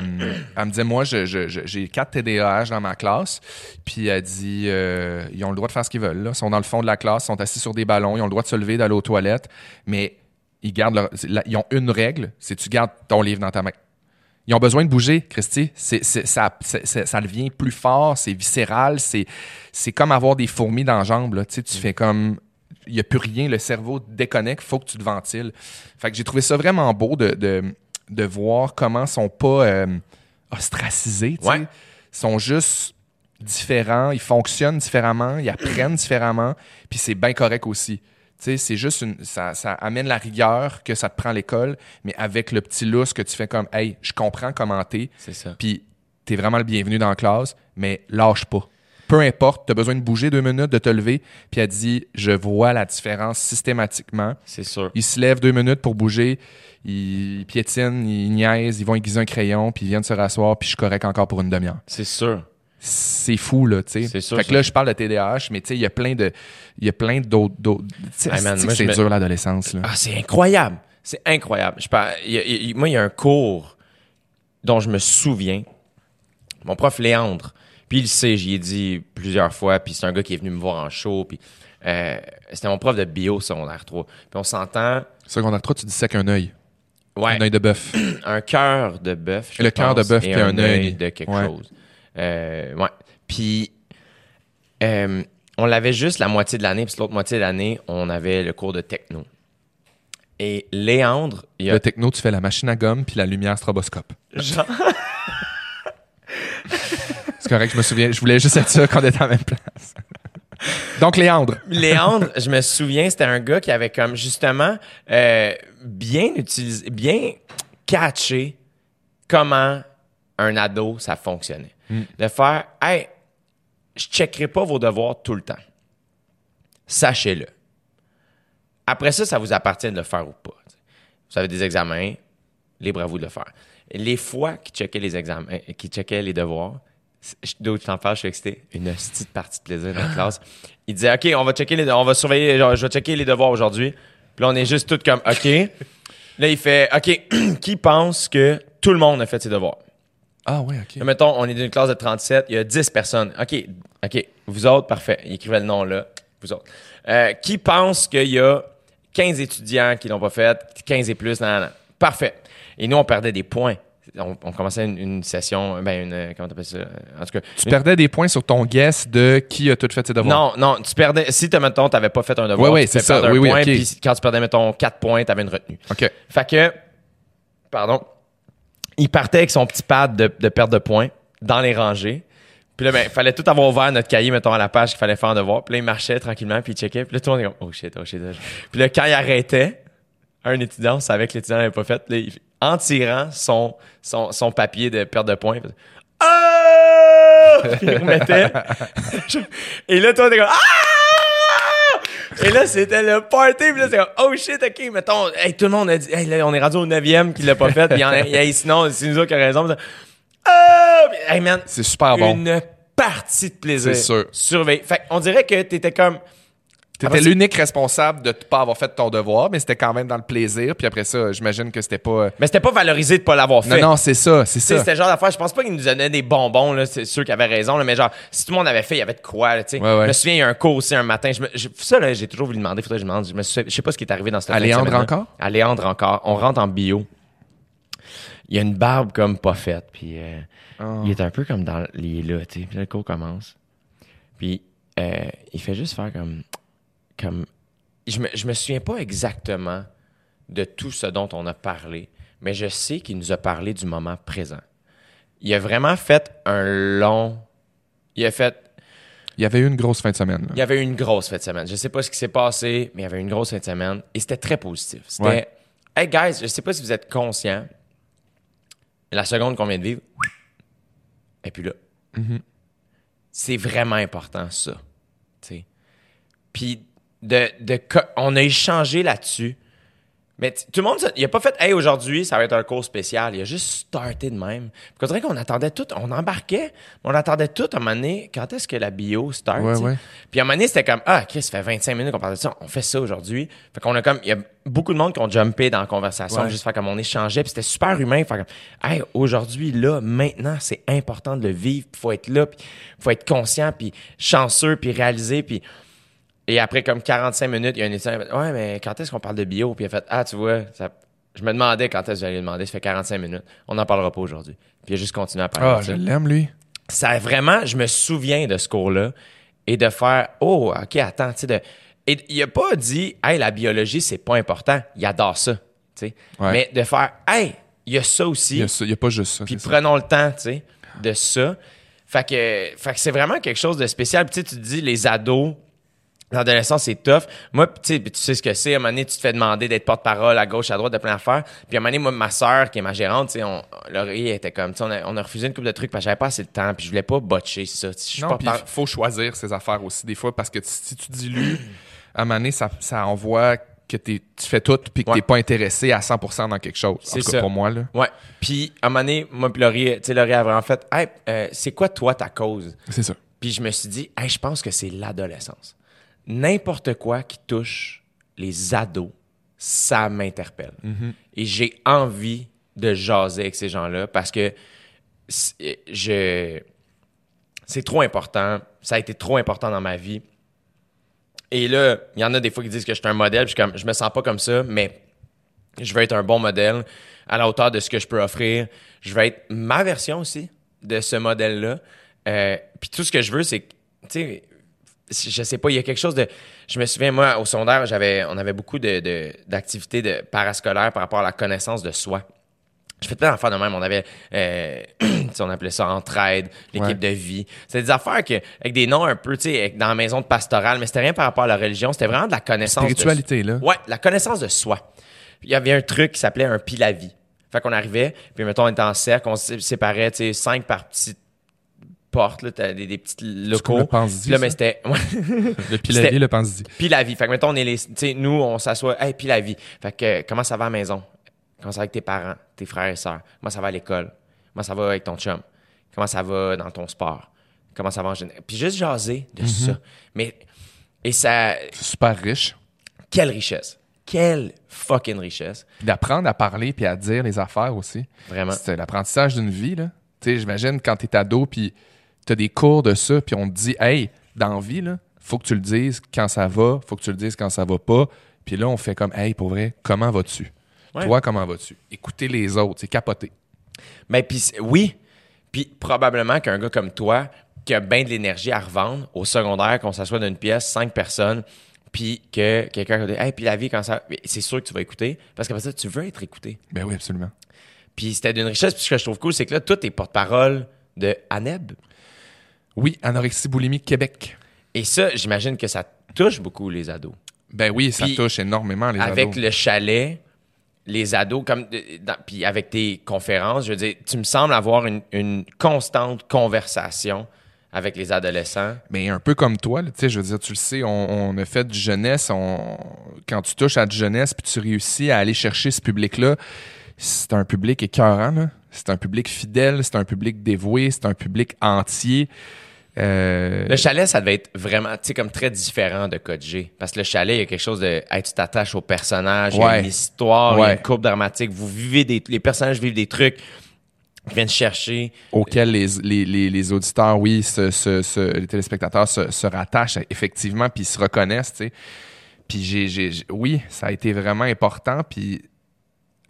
elle me disait, moi, j'ai quatre TDAH dans ma classe. Puis elle dit, euh, ils ont le droit de faire ce qu'ils veulent. Là. Ils sont dans le fond de la classe, ils sont assis sur des ballons, ils ont le droit de se lever, d'aller aux toilettes, mais ils gardent leur- ils ont une règle, c'est tu gardes ton livre dans ta main. Ils ont besoin de bouger, Christy. C'est, ça, devient plus fort, c'est viscéral, c'est, c'est comme avoir des fourmis dans la jambe. Là. Tu fais comme. Il n'y a plus rien, le cerveau déconnecte, faut que tu te ventiles. Fait que j'ai trouvé ça vraiment beau de, de voir comment ils sont pas euh, ostracisés. Ouais. Ils sont juste différents, ils fonctionnent différemment, ils apprennent différemment, puis c'est bien correct aussi. C'est juste une, ça, ça amène la rigueur que ça te prend à l'école, mais avec le petit lousse que tu fais comme, hey, je comprends comment t'es, C'est ça. puis t'es vraiment le bienvenu dans la classe, mais lâche pas. Peu importe, t'as besoin de bouger deux minutes, de te lever, puis elle dit, je vois la différence systématiquement. C'est sûr. Ils se lèvent deux minutes pour bouger, ils piétinent, ils niaisent, ils vont aiguiser un crayon, puis ils viennent se rasseoir, puis je suis correct encore pour une demi-heure C'est sûr. c'est fou là tu sais C'est sûr, fait que là je parle de TDAH mais tu sais il y a plein de il y a plein d'autres tu c'est me- dur l'adolescence là? Ah, c'est incroyable. C'est incroyable. Je par- il y a- il y a- moi, il y a un cours dont je me souviens. Mon prof Léandre, puis il le sait, j'y ai dit plusieurs fois, puis c'est un gars qui est venu me voir en show, puis euh, c'était mon prof de bio secondaire 3. Puis on s'entend, secondaire 3 tu dis ça qu'un œil ouais, un œil de bœuf un cœur de bœuf. Le cœur de bœuf et puis un œil. de quelque Ouais. chose. Euh, ouais. Puis euh, on l'avait juste la moitié de l'année, puis l'autre moitié de l'année, on avait le cours de techno. Et Léandre, il y a le techno tu fais la machine à gomme puis la lumière stroboscope Genre- correct je me souviens je voulais juste être sûr qu'on était à la même place donc Léandre Léandre, je me souviens, c'était un gars qui avait comme justement euh, bien utilisé, bien catché comment un ado ça fonctionnait. De faire, hey, je checkerai pas vos devoirs tout le temps. Sachez-le. Après ça, ça vous appartient de le faire ou pas. Vous avez des examens, libre à vous de le faire. Les fois qu'il checkait les examens, euh, qu'il checkait les devoirs, c'est- je- t'en je suis excité. Une petite partie de plaisir dans la classe. Il disait, OK, on va checker les, on va surveiller, genre, je vais checker les devoirs aujourd'hui. Puis là, on est juste tous comme, OK. Là, il fait, OK, qui pense que tout le monde a fait ses devoirs? Ah ouais, ok. Là, mettons, on est dans une classe de 37, il y a 10 personnes. OK, OK, vous autres, parfait. Il écrivait le nom là, vous autres. Euh, qui pense qu'il y a 15 étudiants qui l'ont pas fait, 15 et plus, nan, nan. Parfait. Et nous, on perdait des points. On, on commençait une, une session, ben, une, euh, comment t'appelles ça? En tout cas, Tu une- perdais des points sur ton guess de qui a tout fait ses devoirs. non, non, tu perdais. Si, t'as, mettons, t'avais pas fait un devoir, tu fais c'est ça. un Oui, oui, point, ok. puis quand tu perdais, mettons, 4 points, t'avais une retenue. OK. Fait que, pardon, il partait avec son petit pad de, de perte de points dans les rangées. Puis là, ben, il fallait tout avoir ouvert notre cahier, mettons, à la page qu'il fallait faire un devoir. Puis là, il marchait tranquillement, puis il checkait. Puis là, tout le monde est comme, oh shit, oh shit. oh shit. Puis là, quand il arrêtait, un étudiant, on savait que l'étudiant l'avait pas fait. Là, il- en tirant son, son, son papier de perte de points, ah! Puis il remettait. Et là, toi, t'es comme, ah! Et là, c'était le party. Puis là, c'est comme, oh shit, ok, mettons, hey, tout le monde a dit, hey, là, on est rendu au 9e qui l'a pas fait. Puis il y en a- hey, sinon, c'est nous autres qui a raison. Puis ah! Puis, hey, man, C'est super bon. une partie de plaisir. C'est sûr. Surveille. Fait on dirait que t'étais comme, T'étais l'unique responsable de ne pas avoir fait ton devoir, mais c'était quand même dans le plaisir. Puis après ça, j'imagine que c'était pas. mais c'était pas valorisé de pas l'avoir Non, fait. non, c'est ça, c'est ça. c'était genre d'affaire. Je pense pas qu'ils nous donnaient des bonbons, là. C'est sûr qu'ils avaient raison, là, mais genre, si tout le monde avait fait, il y avait de quoi, là, tu sais. Ouais, ouais. Je me souviens, il y a un cours aussi un matin. Je me, je- ça, là, j'ai toujours voulu demander. Faudrait que je demande. Je me je sais pas ce qui est arrivé dans cette À fin de Léandre semaine-là. encore? À Léandre encore. On rentre en bio. Il y a une barbe comme pas faite, puis euh, Oh. il est un peu comme dans. Il est là, tu sais. Puis le cours commence. Puis euh, il fait juste faire comme. Comme je me, je me souviens pas exactement de tout ce dont on a parlé, mais je sais qu'il nous a parlé du moment présent. Il a vraiment fait un long. Il a fait. Il y avait eu une grosse fin de semaine. là. Il y avait eu une grosse fin de semaine. Je sais pas ce qui s'est passé, mais il y avait eu une grosse fin de semaine et c'était très positif. C'était. Ouais. Hey guys, je sais pas si vous êtes conscients. La seconde qu'on vient de vivre, et puis là. C'est vraiment important, ça. Puis, de, de, on a échangé là-dessus. Mais tout le monde, il a pas fait, hey, aujourd'hui, ça va être un cours spécial. Il a juste starté de même. Puis, on dirait qu'on attendait tout, on embarquait, mais on attendait tout à un moment donné, quand est-ce que la bio start? Ouais, ouais. Puis, à un moment donné, c'était comme, ah, Chris, ça fait 25 minutes qu'on parle de ça, on fait ça aujourd'hui. Fait qu'on a comme, il y a beaucoup de monde qui ont jumpé dans la conversation, Ouais. juste faire comme on échangeait, puis c'était super humain. Faire comme, hey, aujourd'hui, là, maintenant, c'est important de le vivre, puis faut être là, puis faut être conscient, puis chanceux, puis réalisé, puis. Et après comme 45 minutes, il y a un étudiant qui a fait Ouais, mais quand est-ce qu'on parle de bio? Puis il a fait Ah, tu vois, ça... je me demandais quand est-ce que j'allais demander. Ça fait 45 minutes. On n'en parlera pas aujourd'hui. Puis il a juste continué à parler Ah, de je ça. l'aime, lui. Ça a vraiment, je me souviens de ce cours-là et de faire Oh, OK, attends, tu sais, de. Et il a pas dit Hey, la biologie, c'est pas important. Il adore ça. tu sais. Ouais. Mais de faire Hey, il y a ça aussi. Il y a, y pas juste ça. Puis ça. prenons le temps, tu sais, de ça. Fait que, fait que c'est vraiment quelque chose de spécial. Puis tu sais, tu te dis, les ados, l'adolescence, c'est tough. Moi, tu sais, tu sais ce que c'est. À un moment donné, tu te fais demander d'être porte-parole à gauche, à droite, de plein d'affaires. Puis à un moment donné, moi, ma soeur, qui est ma gérante, tu sais, on, Laurie était comme, tu sais, on a, on a refusé une couple de trucs parce que j'avais pas assez de temps. Puis je voulais pas botcher ça. Je Non, puis il faut choisir ses affaires aussi des fois parce que si tu dilues, à un moment donné, ça, ça envoie que t'es- tu fais tout puis que Ouais. t'es pas intéressé à 100% dans quelque chose. En C'est tout cas, ça. pour moi, là. Ouais. Puis à un moment donné, moi, puis Laurie, tu sais, Laurie a vraiment fait, hey, euh, c'est quoi, toi, ta cause? C'est ça. Puis je me suis dit, hey, je pense que c'est l'adolescence. N'importe quoi qui touche les ados, ça m'interpelle. Et j'ai envie de jaser avec ces gens-là parce que c'est- je c'est trop important. Ça a été trop important dans ma vie. Et là, il y en a des fois qui disent que je suis un modèle. Puis je, comme, je me sens pas comme ça, mais je veux être un bon modèle à la hauteur de ce que je peux offrir. Je veux être ma version aussi de ce modèle-là. Euh, puis tout ce que je veux, c'est, que, tu sais, je sais pas, il y a quelque chose de. Je me souviens, moi, au secondaire, j'avais, on avait beaucoup de, de- d'activités de parascolaires par rapport à la connaissance de soi. Je fais plein d'affaires de même. On avait, euh, on appelait ça entraide, l'équipe Ouais. de vie. C'est des affaires que, avec des noms un peu, tu sais, dans la maison de pastorale, mais c'était rien par rapport à la religion. C'était vraiment de la connaissance. de- Spiritualité, là. Ouais, la connaissance de soi. Puis Il y avait un truc qui s'appelait un pile-à-vie. Fait qu'on arrivait, puis mettons, on était en cercle, on se séparait, tu sais, cinq par petites portes, là, t'as des, des petits locaux. le Puis là, mais c'était... Le pile le la vie. Fait que mettons, on est les. Tu sais, nous, on s'assoit. Hey, puis la vie. Fait que, euh, comment ça va à la maison? Comment ça va avec tes parents, tes frères et sœurs? Comment ça va à l'école? Comment ça va avec ton chum? Comment ça va dans ton sport? Comment ça va en général? Puis juste jaser de ça. Mais, et ça, C'est super riche. quelle richesse. Quelle fucking richesse. D'apprendre à parler puis à dire les affaires aussi. Vraiment. C'est l'apprentissage d'une vie, là. Tu sais, j'imagine quand t'es ado puis t'as des cours de ça puis on te dit, hey, dans la vie, là, faut que tu le dises quand ça va, faut que tu le dises quand ça va pas. Puis là, on fait comme, hey, pour vrai, comment vas-tu? Ouais. Toi, comment vas-tu? Écouter les autres, c'est capoter. Mais puis oui, puis probablement qu'un gars comme toi qui a bien de l'énergie à revendre au secondaire, qu'on s'assoit dans une pièce, cinq personnes, puis que quelqu'un va dire Hey, puis la vie, quand ça. C'est sûr que tu vas écouter, parce qu'après ça, tu veux être écouté. Ben oui, absolument. Puis c'était d'une richesse, puis ce que je trouve cool, c'est que là, toi, t'es porte-parole de Aneb. Oui, anorexie boulimie Québec. Et ça, j'imagine que ça touche beaucoup les ados. Ben oui, ça Puis, touche énormément les avec ados. le chalet, les ados, comme euh, dans- puis avec tes conférences, je veux dire, tu me sembles avoir une, une constante conversation avec les adolescents. Mais un peu comme toi, tu sais, je veux dire, tu le sais, on, on a fait du jeunesse. On, quand tu touches à du jeunesse puis tu réussis à aller chercher ce public-là, c'est un public écœurant. là. C'est un public fidèle, c'est un public dévoué, c'est un public entier. Euh, Le chalet, ça devait être vraiment, tu sais, comme très différent de Code G. Parce que le chalet, il y a quelque chose de, hey, tu t'attaches au personnage, il y a Ouais. une histoire, il y a Ouais. une courbe dramatique, vous vivez des, les personnages vivent des trucs, ils viennent chercher. auquel les, les, les, les auditeurs, oui, se, se- se- les téléspectateurs se, se rattachent effectivement, puis ils se reconnaissent, tu sais. Puis j'ai, j'ai- j'ai- oui, ça a été vraiment important, puis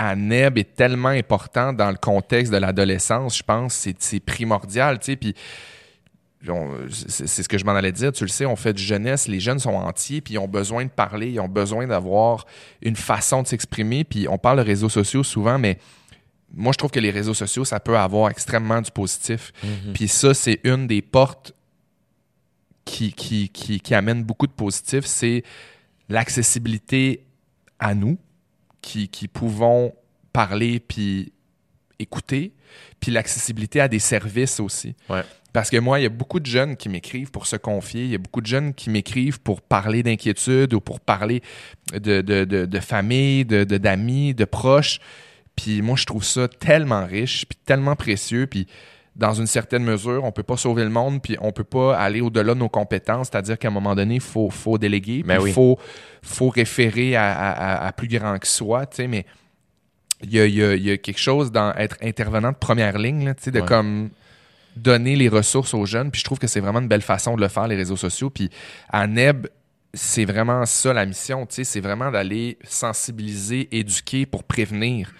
Aneb est tellement important dans le contexte de l'adolescence, je pense, c'est, primordial, tu sais, puis c'est, ce que je m'en allais dire, tu le sais, on fait du jeunesse, les jeunes sont entiers, puis ils ont besoin de parler, ils ont besoin d'avoir une façon de s'exprimer, puis on parle de réseaux sociaux souvent, mais moi, je trouve que les réseaux sociaux, ça peut avoir extrêmement du positif. Puis ça, c'est une des portes qui, qui, qui, qui amène beaucoup de positif, c'est l'accessibilité à nous, qui, qui pouvons parler puis écouter, puis l'accessibilité à des services aussi. Ouais. Parce que moi, il y a beaucoup de jeunes qui m'écrivent pour se confier. Il y a beaucoup de jeunes qui m'écrivent pour parler d'inquiétude ou pour parler de, de, de, de famille, de, de- d'amis, de proches. Puis moi, je trouve ça tellement riche, puis tellement précieux. Puis dans une certaine mesure, on peut pas sauver le monde, puis on peut pas aller au-delà de nos compétences. C'est-à-dire qu'à un moment donné, il faut, faut déléguer, Ben il oui. faut, faut référer à, à- à- à plus grand que soi, tu sais, mais il y a, y a- il y a quelque chose dans être intervenant de première ligne, là, tu sais, de Ouais. comme donner les ressources aux jeunes. Puis je trouve que c'est vraiment une belle façon de le faire, les réseaux sociaux. Puis à Neb, c'est vraiment ça la mission, tu sais, c'est vraiment d'aller sensibiliser, éduquer pour prévenir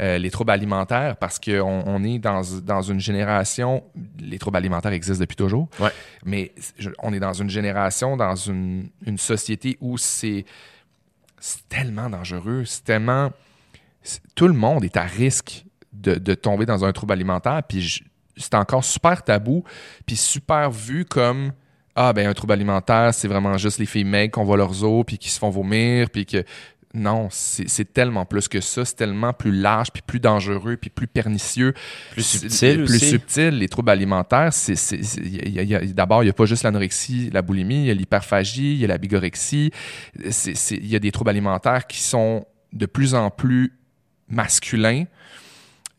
euh, les troubles alimentaires parce qu'on on est dans, dans une génération, les troubles alimentaires existent depuis toujours, Ouais. mais je- on est dans une génération, dans une, une société où c'est tellement dangereux, c'est tellement... Tout le monde est à risque de, de tomber dans un trouble alimentaire, puis c'est encore super tabou, puis super vu comme ah ben un trouble alimentaire, c'est vraiment juste les filles maigres qu'on voit leurs os puis qui se font vomir puis que non, c'est tellement plus que ça, c'est tellement plus large puis plus dangereux puis plus pernicieux, Plus subtil plus aussi. subtil. Les troubles alimentaires, c'est d'abord il y a pas juste l'anorexie, la boulimie, il y a l'hyperphagie, il y a la bigorexie, il y a des troubles alimentaires qui sont de plus en plus masculins.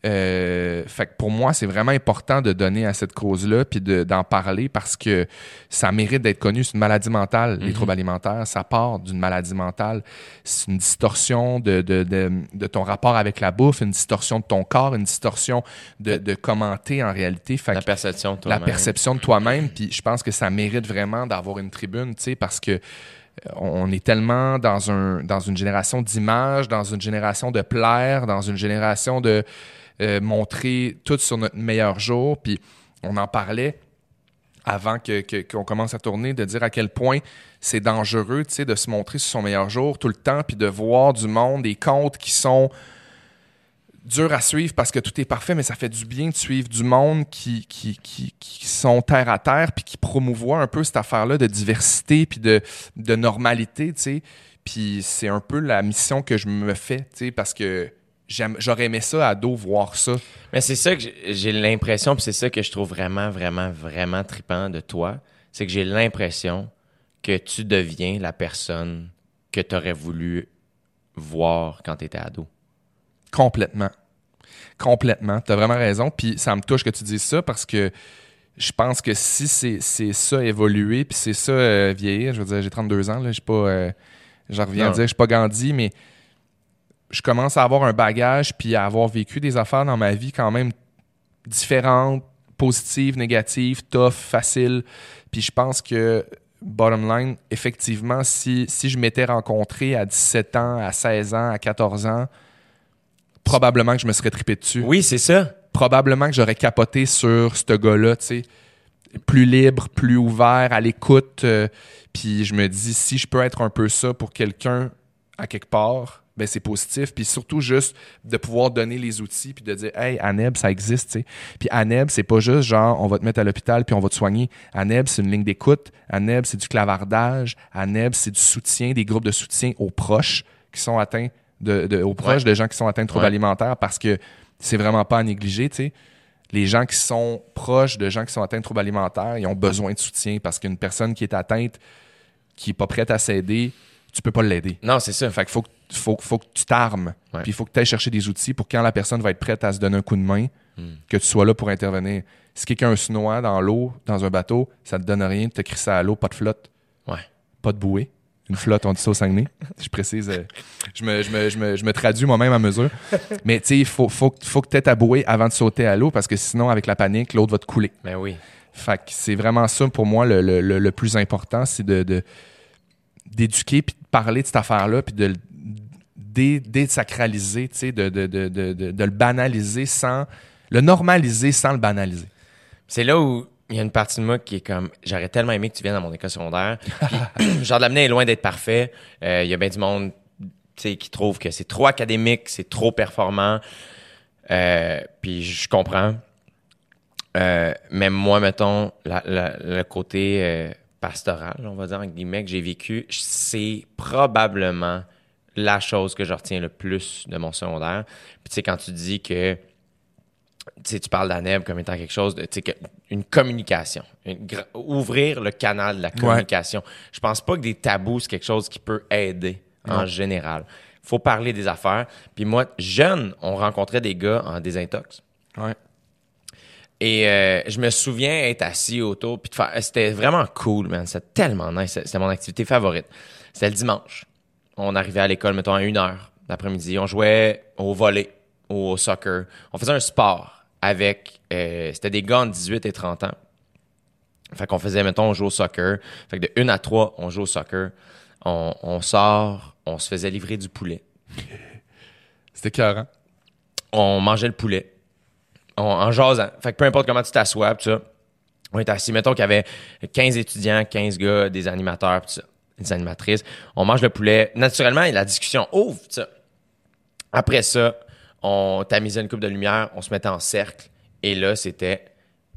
Euh, fait que pour moi, c'est vraiment important de donner à cette cause-là puis de- d'en parler parce que ça mérite d'être connu. C'est une maladie mentale, les troubles alimentaires. Ça part d'une maladie mentale. C'est une distorsion de, de, de, de ton rapport avec la bouffe, une distorsion de ton corps, une distorsion de, de commenter en réalité. Fait La perception, toi la perception de toi-même. Puis je pense que ça mérite vraiment d'avoir une tribune, tu sais, parce que euh, on est tellement dans, un, dans une génération d'images, dans une génération de plaire, dans une génération de euh, montrer tout sur notre meilleur jour. Puis on en parlait avant qu'on commence à tourner, de dire à quel point c'est dangereux, de se montrer sur son meilleur jour tout le temps, puis de voir du monde, des comptes qui sont durs à suivre parce que tout est parfait, mais ça fait du bien de suivre du monde qui, qui, qui, qui sont terre à terre, puis qui promouvoient un peu cette affaire-là de diversité, puis de, normalité. Puis c'est un peu la mission que je me fais, parce que j'aurais aimé ça, ado, voir ça. Mais c'est ça que j'ai- l'impression, puis c'est ça que je trouve vraiment, vraiment, vraiment trippant de toi, c'est que j'ai l'impression que tu deviens la personne que tu aurais voulu voir quand tu étais ado. Complètement. Complètement. Tu as vraiment raison. Puis ça me touche que tu dises ça parce que je pense que si c'est ça évoluer, puis c'est ça euh, vieillir, je veux dire, j'ai 32 ans, là, j'ai pas. euh, J'en reviens Non. à dire, je suis pas Gandhi, mais je commence à avoir un bagage puis à avoir vécu des affaires dans ma vie quand même différentes, positives, négatives, tough, faciles. Puis je pense que, bottom line, effectivement, si, si je m'étais rencontré à 17 ans, à 16 ans, à 14 ans, probablement que je me serais trippé dessus. Oui, c'est ça. Probablement que j'aurais capoté sur ce gars-là, tu sais. Plus libre, plus ouvert, à l'écoute. euh, puis je me dis, si je peux être un peu ça pour quelqu'un à quelque part, ben c'est positif. Puis surtout juste de pouvoir donner les outils puis de dire, hey, ANEB, ça existe, tu sais. Puis ANEB, c'est pas juste genre, on va te mettre à l'hôpital puis on va te soigner. ANEB, c'est une ligne d'écoute. ANEB, c'est du clavardage. ANEB, c'est du soutien, des groupes de soutien aux proches qui sont atteints de, de- aux proches Ouais. de gens qui sont atteints de troubles Ouais. alimentaires parce que c'est vraiment pas à négliger, tu sais. Les gens qui sont proches de gens qui sont atteints de troubles alimentaires, ils ont besoin de soutien parce qu'une personne qui est atteinte, qui est pas prête à s'aider, tu peux pas l'aider. Non, c'est ça. Fait qu'il faut, que- faut, faut que tu t'armes. Ouais. Puis il faut que tu ailles chercher des outils pour quand la personne va être prête à se donner un coup de main, Hmm. que tu sois là pour intervenir. Si quelqu'un se noie dans l'eau, dans un bateau, ça te donne rien de te crisser à l'eau, pas de flotte, Ouais. pas de bouée. Une flotte, on dit ça au Saguenay. Je précise, euh, je, me, je, me, je, me, je me traduis moi-même à mesure. Mais tu sais, il faut, faut, faut que tu aies ta bouée avant de sauter à l'eau parce que sinon, avec la panique, l'autre va te couler. Ben oui. Fait que c'est vraiment ça pour moi le, le- le- le plus important, c'est de, d'éduquer puis de parler de cette affaire-là puis de dé- désacraliser, de, de, le banaliser sans le normaliser sans le banaliser. C'est là où il y a une partie de moi qui est comme j'aurais tellement aimé que tu viennes à mon école secondaire. Puis, genre l'amener est loin d'être parfait. Euh, Il y a bien du monde qui trouve que c'est trop académique, c'est trop performant. Euh, puis je comprends. Euh, mais moi, mettons, le côté euh, pastoral, on va dire, en guillemets, que j'ai vécu, c'est probablement la chose que je retiens le plus de mon secondaire. Puis tu sais, quand tu dis que tu parles d'ANEB comme étant quelque chose de, tu sais, que- une communication, une ouvrir le canal de la communication. Je pense pas que des tabous, c'est quelque chose qui peut aider en général. Faut parler des affaires. Puis moi, jeune, on rencontrait des gars en désintox. Ouais. Et euh, je me souviens être assis autour, puis de faire. C'était vraiment cool, man. C'était tellement nice. C'était mon activité favorite. C'était le dimanche. On arrivait à l'école, mettons, à une heure l'après-midi. On jouait au volley, au soccer. On faisait un sport avec. euh, C'était des gars de 18 et 30 ans. Fait qu'on faisait, mettons, on joue au soccer. Fait que de 1 à 3, on joue au soccer. On, on sort, on se faisait livrer du poulet. C'était écœurant. on mangeait le poulet. On- en jasant. Fait que peu importe comment tu t'assois, tout ça. On était assis. Mettons qu'il y avait 15 étudiants, 15 gars, des animateurs, tout ça, des animatrices. On mange le poulet. Naturellement, la discussion ouvre. Après ça, on tamisait une coupe de lumière, on se mettait en cercle. Et là, c'était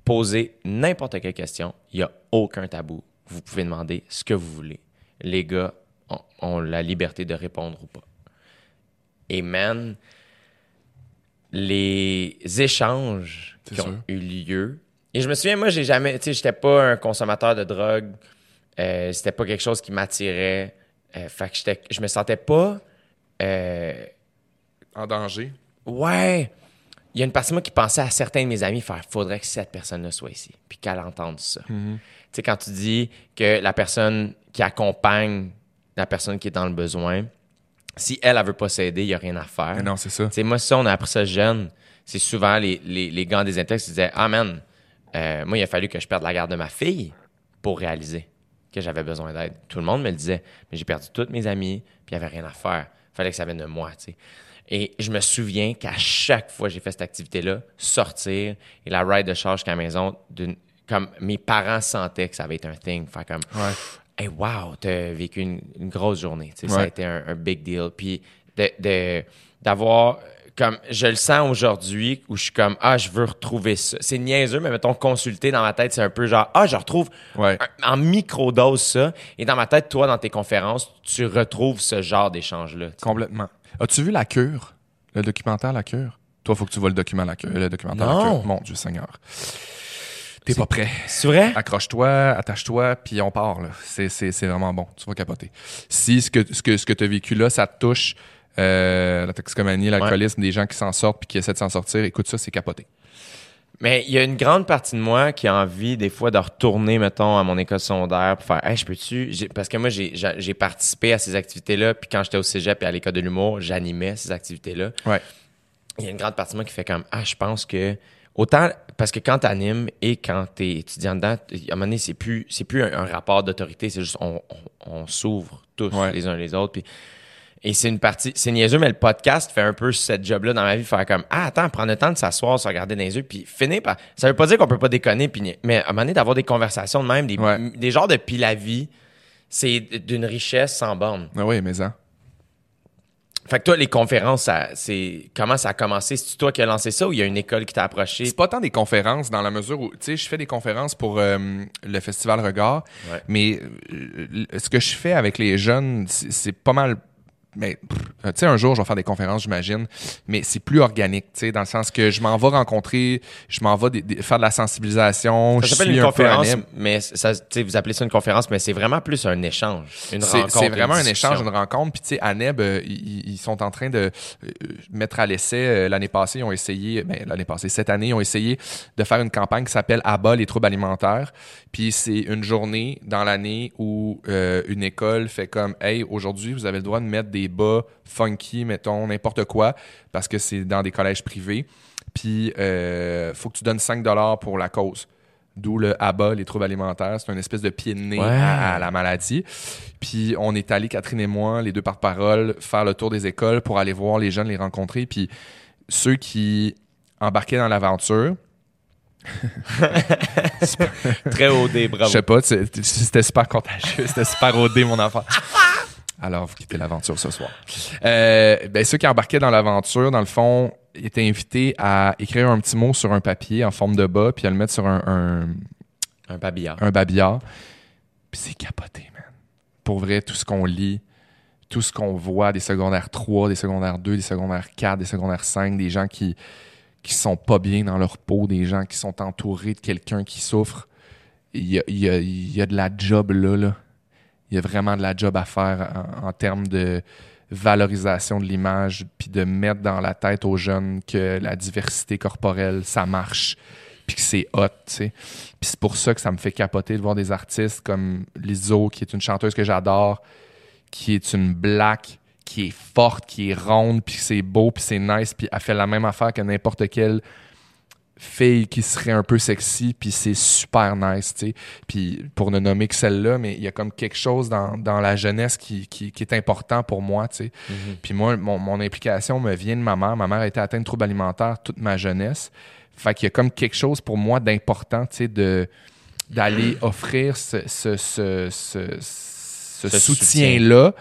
poser n'importe quelle question. Il n'y a aucun tabou. Vous pouvez demander ce que vous voulez. Les gars ont, ont la liberté de répondre ou pas. Et man, les échanges qui sûr. ont eu lieu. Et je me souviens, moi, j'ai jamais, tu sais, j'étais pas un consommateur de drogue. Euh, c'était pas quelque chose qui m'attirait. Euh, fait que je me sentais pas. euh, En danger. ouais. Il y a une partie de moi qui pensait à certains de mes amis faire faudrait que cette personne-là soit ici, puis qu'elle entende ça. Tu sais, quand tu dis que la personne qui accompagne la personne qui est dans le besoin, si elle, elle veut pas s'aider, il y a rien à faire. Mais non, c'est ça. Tu sais, moi, ça, on a appris ça jeune. C'est souvent les, les, les gants des intellects qui disaient Ah, man, moi, il a fallu que je perde la garde de ma fille pour réaliser que j'avais besoin d'aide. Tout le monde me le disait, mais j'ai perdu toutes mes amis, puis il n'y avait rien à faire. Il fallait que ça vienne de moi, tu sais. Et je me souviens qu'à chaque fois que j'ai fait cette activité-là, sortir et la ride de charge jusqu'à la maison, comme mes parents sentaient que ça avait été un thing. Faire comme, Ouais. hey, wow, t'as vécu une, une grosse journée. Ça a été un, un big deal. Puis de- de- d'avoir, comme, je le sens aujourd'hui où je suis comme, ah, je veux retrouver ça. C'est niaiseux, mais mettons, consulter dans ma tête, c'est un peu genre, ah, je retrouve Ouais. un- en microdose ça. Et dans ma tête, toi, dans tes conférences, tu retrouves ce genre d'échange-là. tu sais. Complètement. As-tu vu La Cure? Le documentaire La Cure? Toi, faut que tu vois le document La Cure. Le documentaire Non. La Cure. Mon Dieu Seigneur. T'es pas prêt. C'est vrai? Accroche-toi, attache-toi, puis on part. là. C'est, c'est, c'est vraiment bon. Tu vas capoter. Si ce que, ce que, ce que tu as vécu là, ça te touche, euh, la toxicomanie, l'alcoolisme, des gens qui s'en sortent puis qui essaient de s'en sortir. Écoute ça, c'est capoté. Mais il y a une grande partie de moi qui a envie, des fois, de retourner, mettons, à mon école secondaire pour faire, hey, je peux-tu? Parce que moi, j'ai- participé à ces activités-là, puis quand j'étais au cégep et à l'école de l'humour, j'animais ces activités-là. Ouais. Il y a une grande partie de moi qui fait comme, ah, je pense que, autant, parce que quand t'animes et quand t'es étudiant dedans, à un moment donné, c'est plus, c'est plus un, un rapport d'autorité, c'est juste, on, on, on s'ouvre tous Ouais. les uns les autres, puis et c'est une partie, c'est niaiseux, mais le podcast fait un peu cette job-là dans ma vie, faire comme, ah, attends, prendre le temps de s'asseoir, se regarder dans les yeux, puis finir par. Ça veut pas dire qu'on peut pas déconner, puis, mais à un moment donné, d'avoir des conversations de même, des, Ouais. des genres de pile à vie, c'est d'une richesse sans borne. Ah oui, mais ça. Fait que toi, les conférences, c'est, comment ça a commencé? C'est toi qui as lancé ça ou il y a une école qui t'a approché? C'est pas tant des conférences dans la mesure où, tu sais, je fais des conférences pour euh, le Festival Regard, Ouais. mais euh, ce que je fais avec les jeunes, c'est pas mal. Mais, tu sais, un jour, je vais faire des conférences, j'imagine, mais c'est plus organique, tu sais, dans le sens que je m'en vais rencontrer, je m'en vais des- des- faire de la sensibilisation. Ça s'appelle une un conférence, mais ça, tu sais, vous appelez ça une conférence, mais c'est vraiment plus un échange, une C'est rencontre. c'est vraiment un échange, une rencontre. Puis, tu sais, à Neb, euh, ils, ils sont en train de euh, mettre à l'essai. euh, l'année passée, ils ont essayé, ben, l'année passée, cette année, ils ont essayé de faire une campagne qui s'appelle Abat les troubles alimentaires. Puis, c'est une journée dans l'année où euh, une école fait comme, hey, aujourd'hui, vous avez le droit de mettre des bas funky, mettons, n'importe quoi, parce que c'est dans des collèges privés. Puis, euh, faut que tu donnes 5 pour la cause. D'où le ABA, les troubles alimentaires. C'est une espèce de pied de nez Ouais. à, à la maladie. Puis on est allé, Catherine et moi, les deux par parole, faire le tour des écoles pour aller voir les jeunes, les rencontrer. Puis ceux qui embarquaient dans l'aventure, Très haut des bravo. je sais pas, c'était super contagieux, c'était super rodé mon enfant. Alors, vous quittez l'aventure ce soir. Euh, ben, ceux qui embarquaient dans l'aventure, dans le fond, étaient invités à écrire un petit mot sur un papier en forme de bas, puis à le mettre sur un, un, Un babillard. un babillard. Puis c'est capoté, man. Pour vrai, tout ce qu'on lit, tout ce qu'on voit des secondaires 3, des secondaires 2, des secondaires 4, des secondaires 5, des gens qui qui sont pas bien dans leur peau, des gens qui sont entourés de quelqu'un qui souffre. Il y a, il y a- il y a de la job là, là. Il y a vraiment de la job à faire en, termes de valorisation de l'image, puis de mettre dans la tête aux jeunes que la diversité corporelle, ça marche, puis que c'est hot, tu. Puis c'est pour ça que ça me fait capoter de voir des artistes comme Lizzo, qui est une chanteuse que j'adore, qui est une black, qui est forte, qui est ronde, puis c'est beau, puis c'est nice, puis elle fait la même affaire que n'importe quelle fille qui serait un peu sexy, puis c'est super nice, tu sais. Puis pour ne nommer que celle-là, mais il y a comme quelque chose dans, dans la jeunesse qui, qui, qui est important pour moi, tu sais. Puis moi, mon, mon implication me vient de ma mère. Ma mère a été atteinte de troubles alimentaires toute ma jeunesse. Fait qu'il y a comme quelque chose pour moi d'important, tu sais, de d'aller offrir ce, ce, ce, ce, ce Ce soutien-là.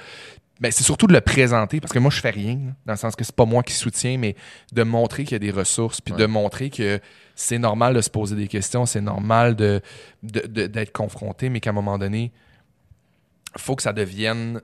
Ben, c'est surtout de le présenter parce que moi je fais rien là, dans le sens que c'est pas moi qui soutiens mais de montrer qu'il y a des ressources puis de montrer que c'est normal de se poser des questions c'est normal de de- de- d'être confronté mais qu'à un moment donné faut que ça devienne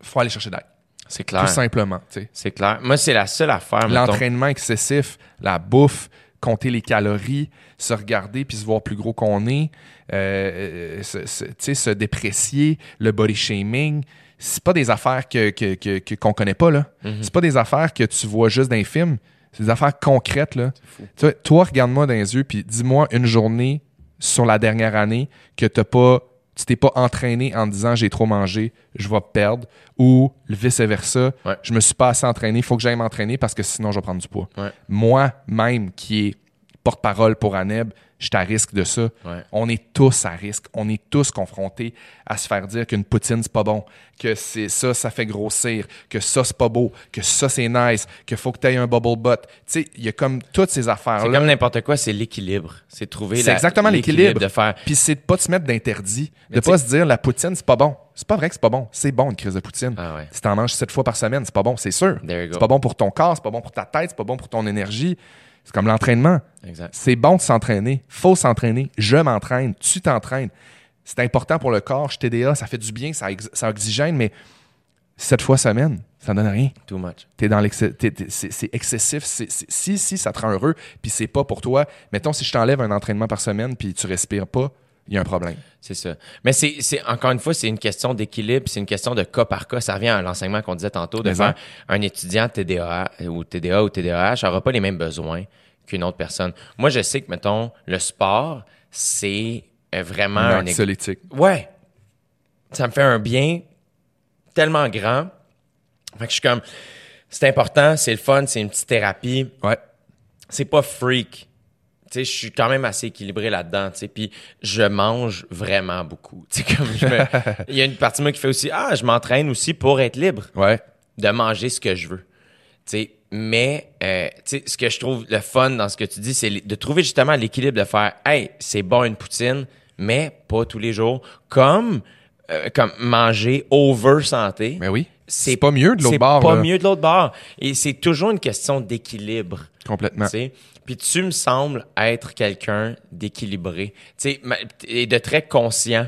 faut aller chercher d'aide C'est tout clair. simplement tu sais. C'est clair. Moi, c'est la seule affaire, l'entraînement excessif la bouffe compter les calories se regarder puis se voir plus gros qu'on est euh, euh, se, se- tu sais, se déprécier le body shaming c'est pas des affaires que que- que- que- qu'on connaît pas là c'est pas des affaires que tu vois juste dans les films c'est des affaires concrètes là Tu vois, toi regarde-moi dans les yeux puis dis-moi une journée sur la dernière année que t'as pas tu t'es pas entraîné en disant j'ai trop mangé, je vais perdre ou le vice versa, Ouais. je me suis pas assez entraîné, il faut que j'aille m'entraîner parce que sinon je vais prendre du poids. Ouais. Moi même qui est porte-parole pour Aneb, je suis à risque de ça. Ouais. On est tous à risque. On est tous confrontés à se faire dire qu'une poutine, c'est pas bon, que c'est ça, ça fait grossir, que ça, c'est pas beau, que ça, c'est nice, qu'il faut que tu aies un bubble butt. Tu sais, il y a comme toutes ces C'est affaires-là. comme n'importe quoi, c'est l'équilibre. C'est trouver C'est exactement l'équilibre. de faire. Puis c'est de pas te mettre d'interdit, de Mais pas se dire la poutine, c'est pas bon. C'est pas vrai que c'est pas bon. C'est bon une crise de poutine. Ah ouais. Si t'en manges sept fois par semaine, c'est pas bon, c'est sûr. C'est pas bon pour ton corps, c'est pas bon pour ta tête, c'est pas bon pour ton énergie. C'est comme l'entraînement. Exact. C'est bon de s'entraîner. Faut s'entraîner. Je m'entraîne. Tu t'entraînes. C'est important pour le corps. Je TDA, ça fait du bien, ça, ex- ça oxygène, mais sept fois semaine, ça donne rien. Too much. T'es dans l'excès, c'est excessif. Si, si ça te rend heureux, puis c'est pas pour toi. Mettons, si je t'enlève un entraînement par semaine, puis tu respires pas, il y a un problème. C'est ça. Mais c'est, c'est encore une fois, c'est une question d'équilibre, c'est une question de cas par cas. Ça revient à l'enseignement qu'on disait tantôt, de faire un étudiant TDA ou TDA ou TDAH n'aura pas les mêmes besoins qu'une autre personne. Moi, je sais que, mettons, le sport, c'est vraiment Un anxiolytique. Ouais. Ça me fait un bien tellement grand. Fait que je suis comme, c'est important, c'est le fun, c'est une petite thérapie Ouais. c'est pas freak. Tu sais, je suis quand même assez équilibré là-dedans, tu sais, puis je mange vraiment beaucoup. Tu sais, comme je me- Il y a une partie de moi qui fait aussi, ah, je m'entraîne aussi pour être libre Ouais. de manger ce que je veux. Tu sais, mais, euh, tu sais, ce que je trouve le fun dans ce que tu dis, c'est de trouver justement l'équilibre de faire, hey, c'est bon une poutine, mais pas tous les jours. Comme, euh, comme manger over santé. Mais oui. C'est C'est pas mieux de l'autre C'est bord. pas là. mieux de l'autre bord. Et c'est toujours une question d'équilibre. Complètement. Puis tu me sembles être quelqu'un d'équilibré. Tu sais, ma- et de très conscient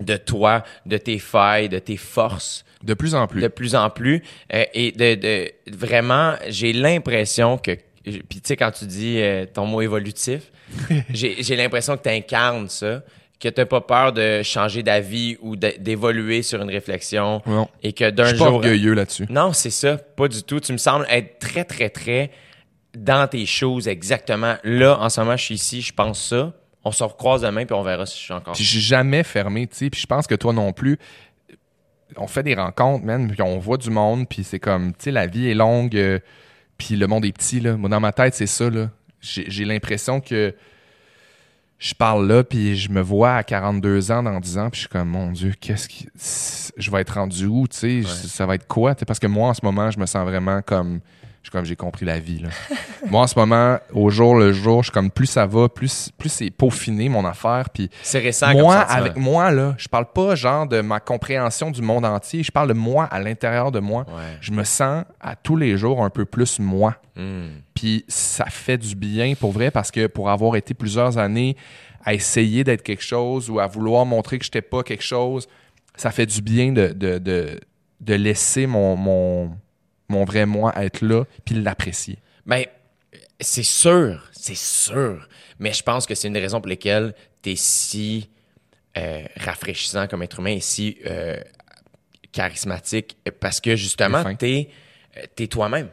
de toi, de tes failles, de tes forces, De plus en plus. de plus en plus. Euh, et de, de- vraiment, j'ai l'impression que. Puis tu sais, quand tu dis euh, ton mot évolutif, j'ai j'ai l'impression que tu incarnes ça, que tu pas peur de changer d'avis ou d'évoluer sur une réflexion. Non. Et que Je d'un suis pas jour. orgueilleux là-dessus. Non, c'est ça, pas du tout. Tu me sembles être très, très, très dans tes choses exactement. Là, en ce moment, je suis ici, je pense ça. On se recroise demain, puis on verra si je suis encore. Puis suis jamais fermé, tu sais. Puis je pense que toi non plus. On fait des rencontres, man, puis on voit du monde, puis c'est comme, tu sais, la vie est longue, euh, puis le monde est petit, là. Moi, dans ma tête, c'est ça, là. J'ai j'ai l'impression que je parle là, puis je me vois à 42 ans, dans 10 ans, puis je suis comme, mon Dieu, qu'est-ce qui... Je vais être rendu où, tu sais? Ça va être quoi? Parce que moi, en ce moment, je me sens vraiment comme... Suis comme, j'ai compris la vie, là. moi, en ce moment, au jour le jour, je suis comme, plus ça va, plus, plus c'est peaufiné, mon affaire, puis C'est récent moi, comme avec moi, là, je parle pas genre de ma compréhension du monde entier, je parle de moi à l'intérieur de moi. Ouais. Je me sens à tous les jours un peu plus moi. Hmm. Puis ça fait du bien pour vrai parce que pour avoir été plusieurs années à essayer d'être quelque chose ou à vouloir montrer que je n'étais pas quelque chose, ça fait du bien de, de, de, de laisser mon, mon, mon vrai moi être là puis l'apprécier. Ben, c'est sûr, c'est sûr. Mais je pense que c'est une des raisons pour lesquelles tu es si euh, rafraîchissant comme être humain et si euh, charismatique. Parce que justement, tu es, toi-même.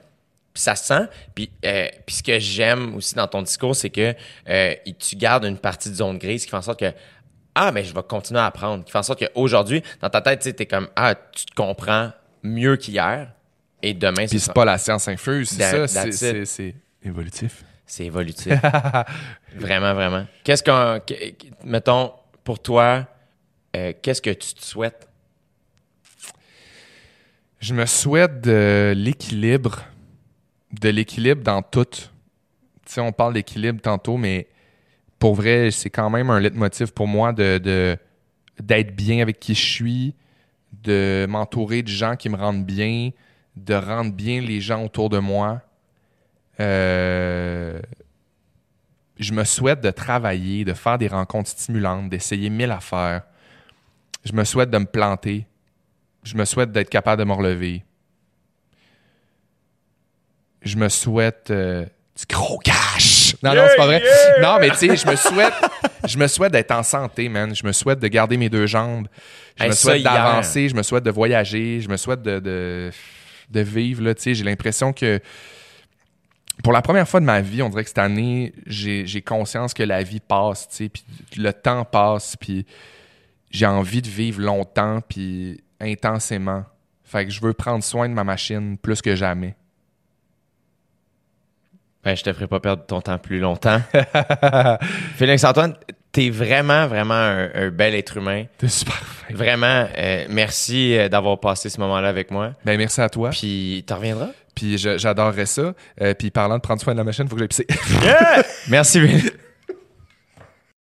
Puis ça se sent. Puis, euh, puis ce que j'aime aussi dans ton discours, c'est que euh, tu gardes une partie de zone grise qui fait en sorte que ah, mais je vais continuer à apprendre. Qui fait en sorte qu'aujourd'hui, dans ta tête, tu es comme Ah, tu te comprends mieux qu'hier. Et demain, Puis c'est c'est pas la science infuse, c'est ça, c'est- c'est c'est évolutif. C'est évolutif. vraiment, vraiment. Qu'est-ce qu'on. mettons, pour toi, euh, qu'est-ce que tu te souhaites? Je me souhaite de l'équilibre, de l'équilibre dans tout. Tu sais, on parle d'équilibre tantôt, mais pour vrai, c'est quand même un leitmotiv pour moi de, de- d'être bien avec qui je suis, de m'entourer de gens qui me rendent bien, de rendre bien les gens autour de moi. Euh, je me souhaite de travailler, de faire des rencontres stimulantes, d'essayer mille affaires. Je me souhaite de me planter. Je me souhaite d'être capable de me relever. Je me souhaite euh, du gros cash. Non, non, c'est pas vrai. Non, mais tu sais, je me souhaite, je me souhaite d'être en santé, man. Je me souhaite de garder mes deux jambes. Je Hey, me souhaite d'avancer. Je me souhaite de voyager. Je me souhaite de, de, de vivre. Là, j'ai l'impression que pour la première fois de ma vie, on dirait que cette année, j'ai conscience que la vie passe, puis le temps passe, puis j'ai envie de vivre longtemps, puis intensément. Fait que je veux prendre soin de ma machine plus que jamais. Ben, je te ferai pas perdre ton temps plus longtemps. Félix-Antoine, t'es vraiment, vraiment un, un bel être humain. T'es super fin. Vraiment, euh, merci euh, d'avoir passé ce moment-là avec moi. Ben, merci à toi. Puis, t'en reviendras? Puis j'adorerais ça. Euh, puis parlant de prendre soin de la machine, faut que j'aille pisser. Merci, Félix.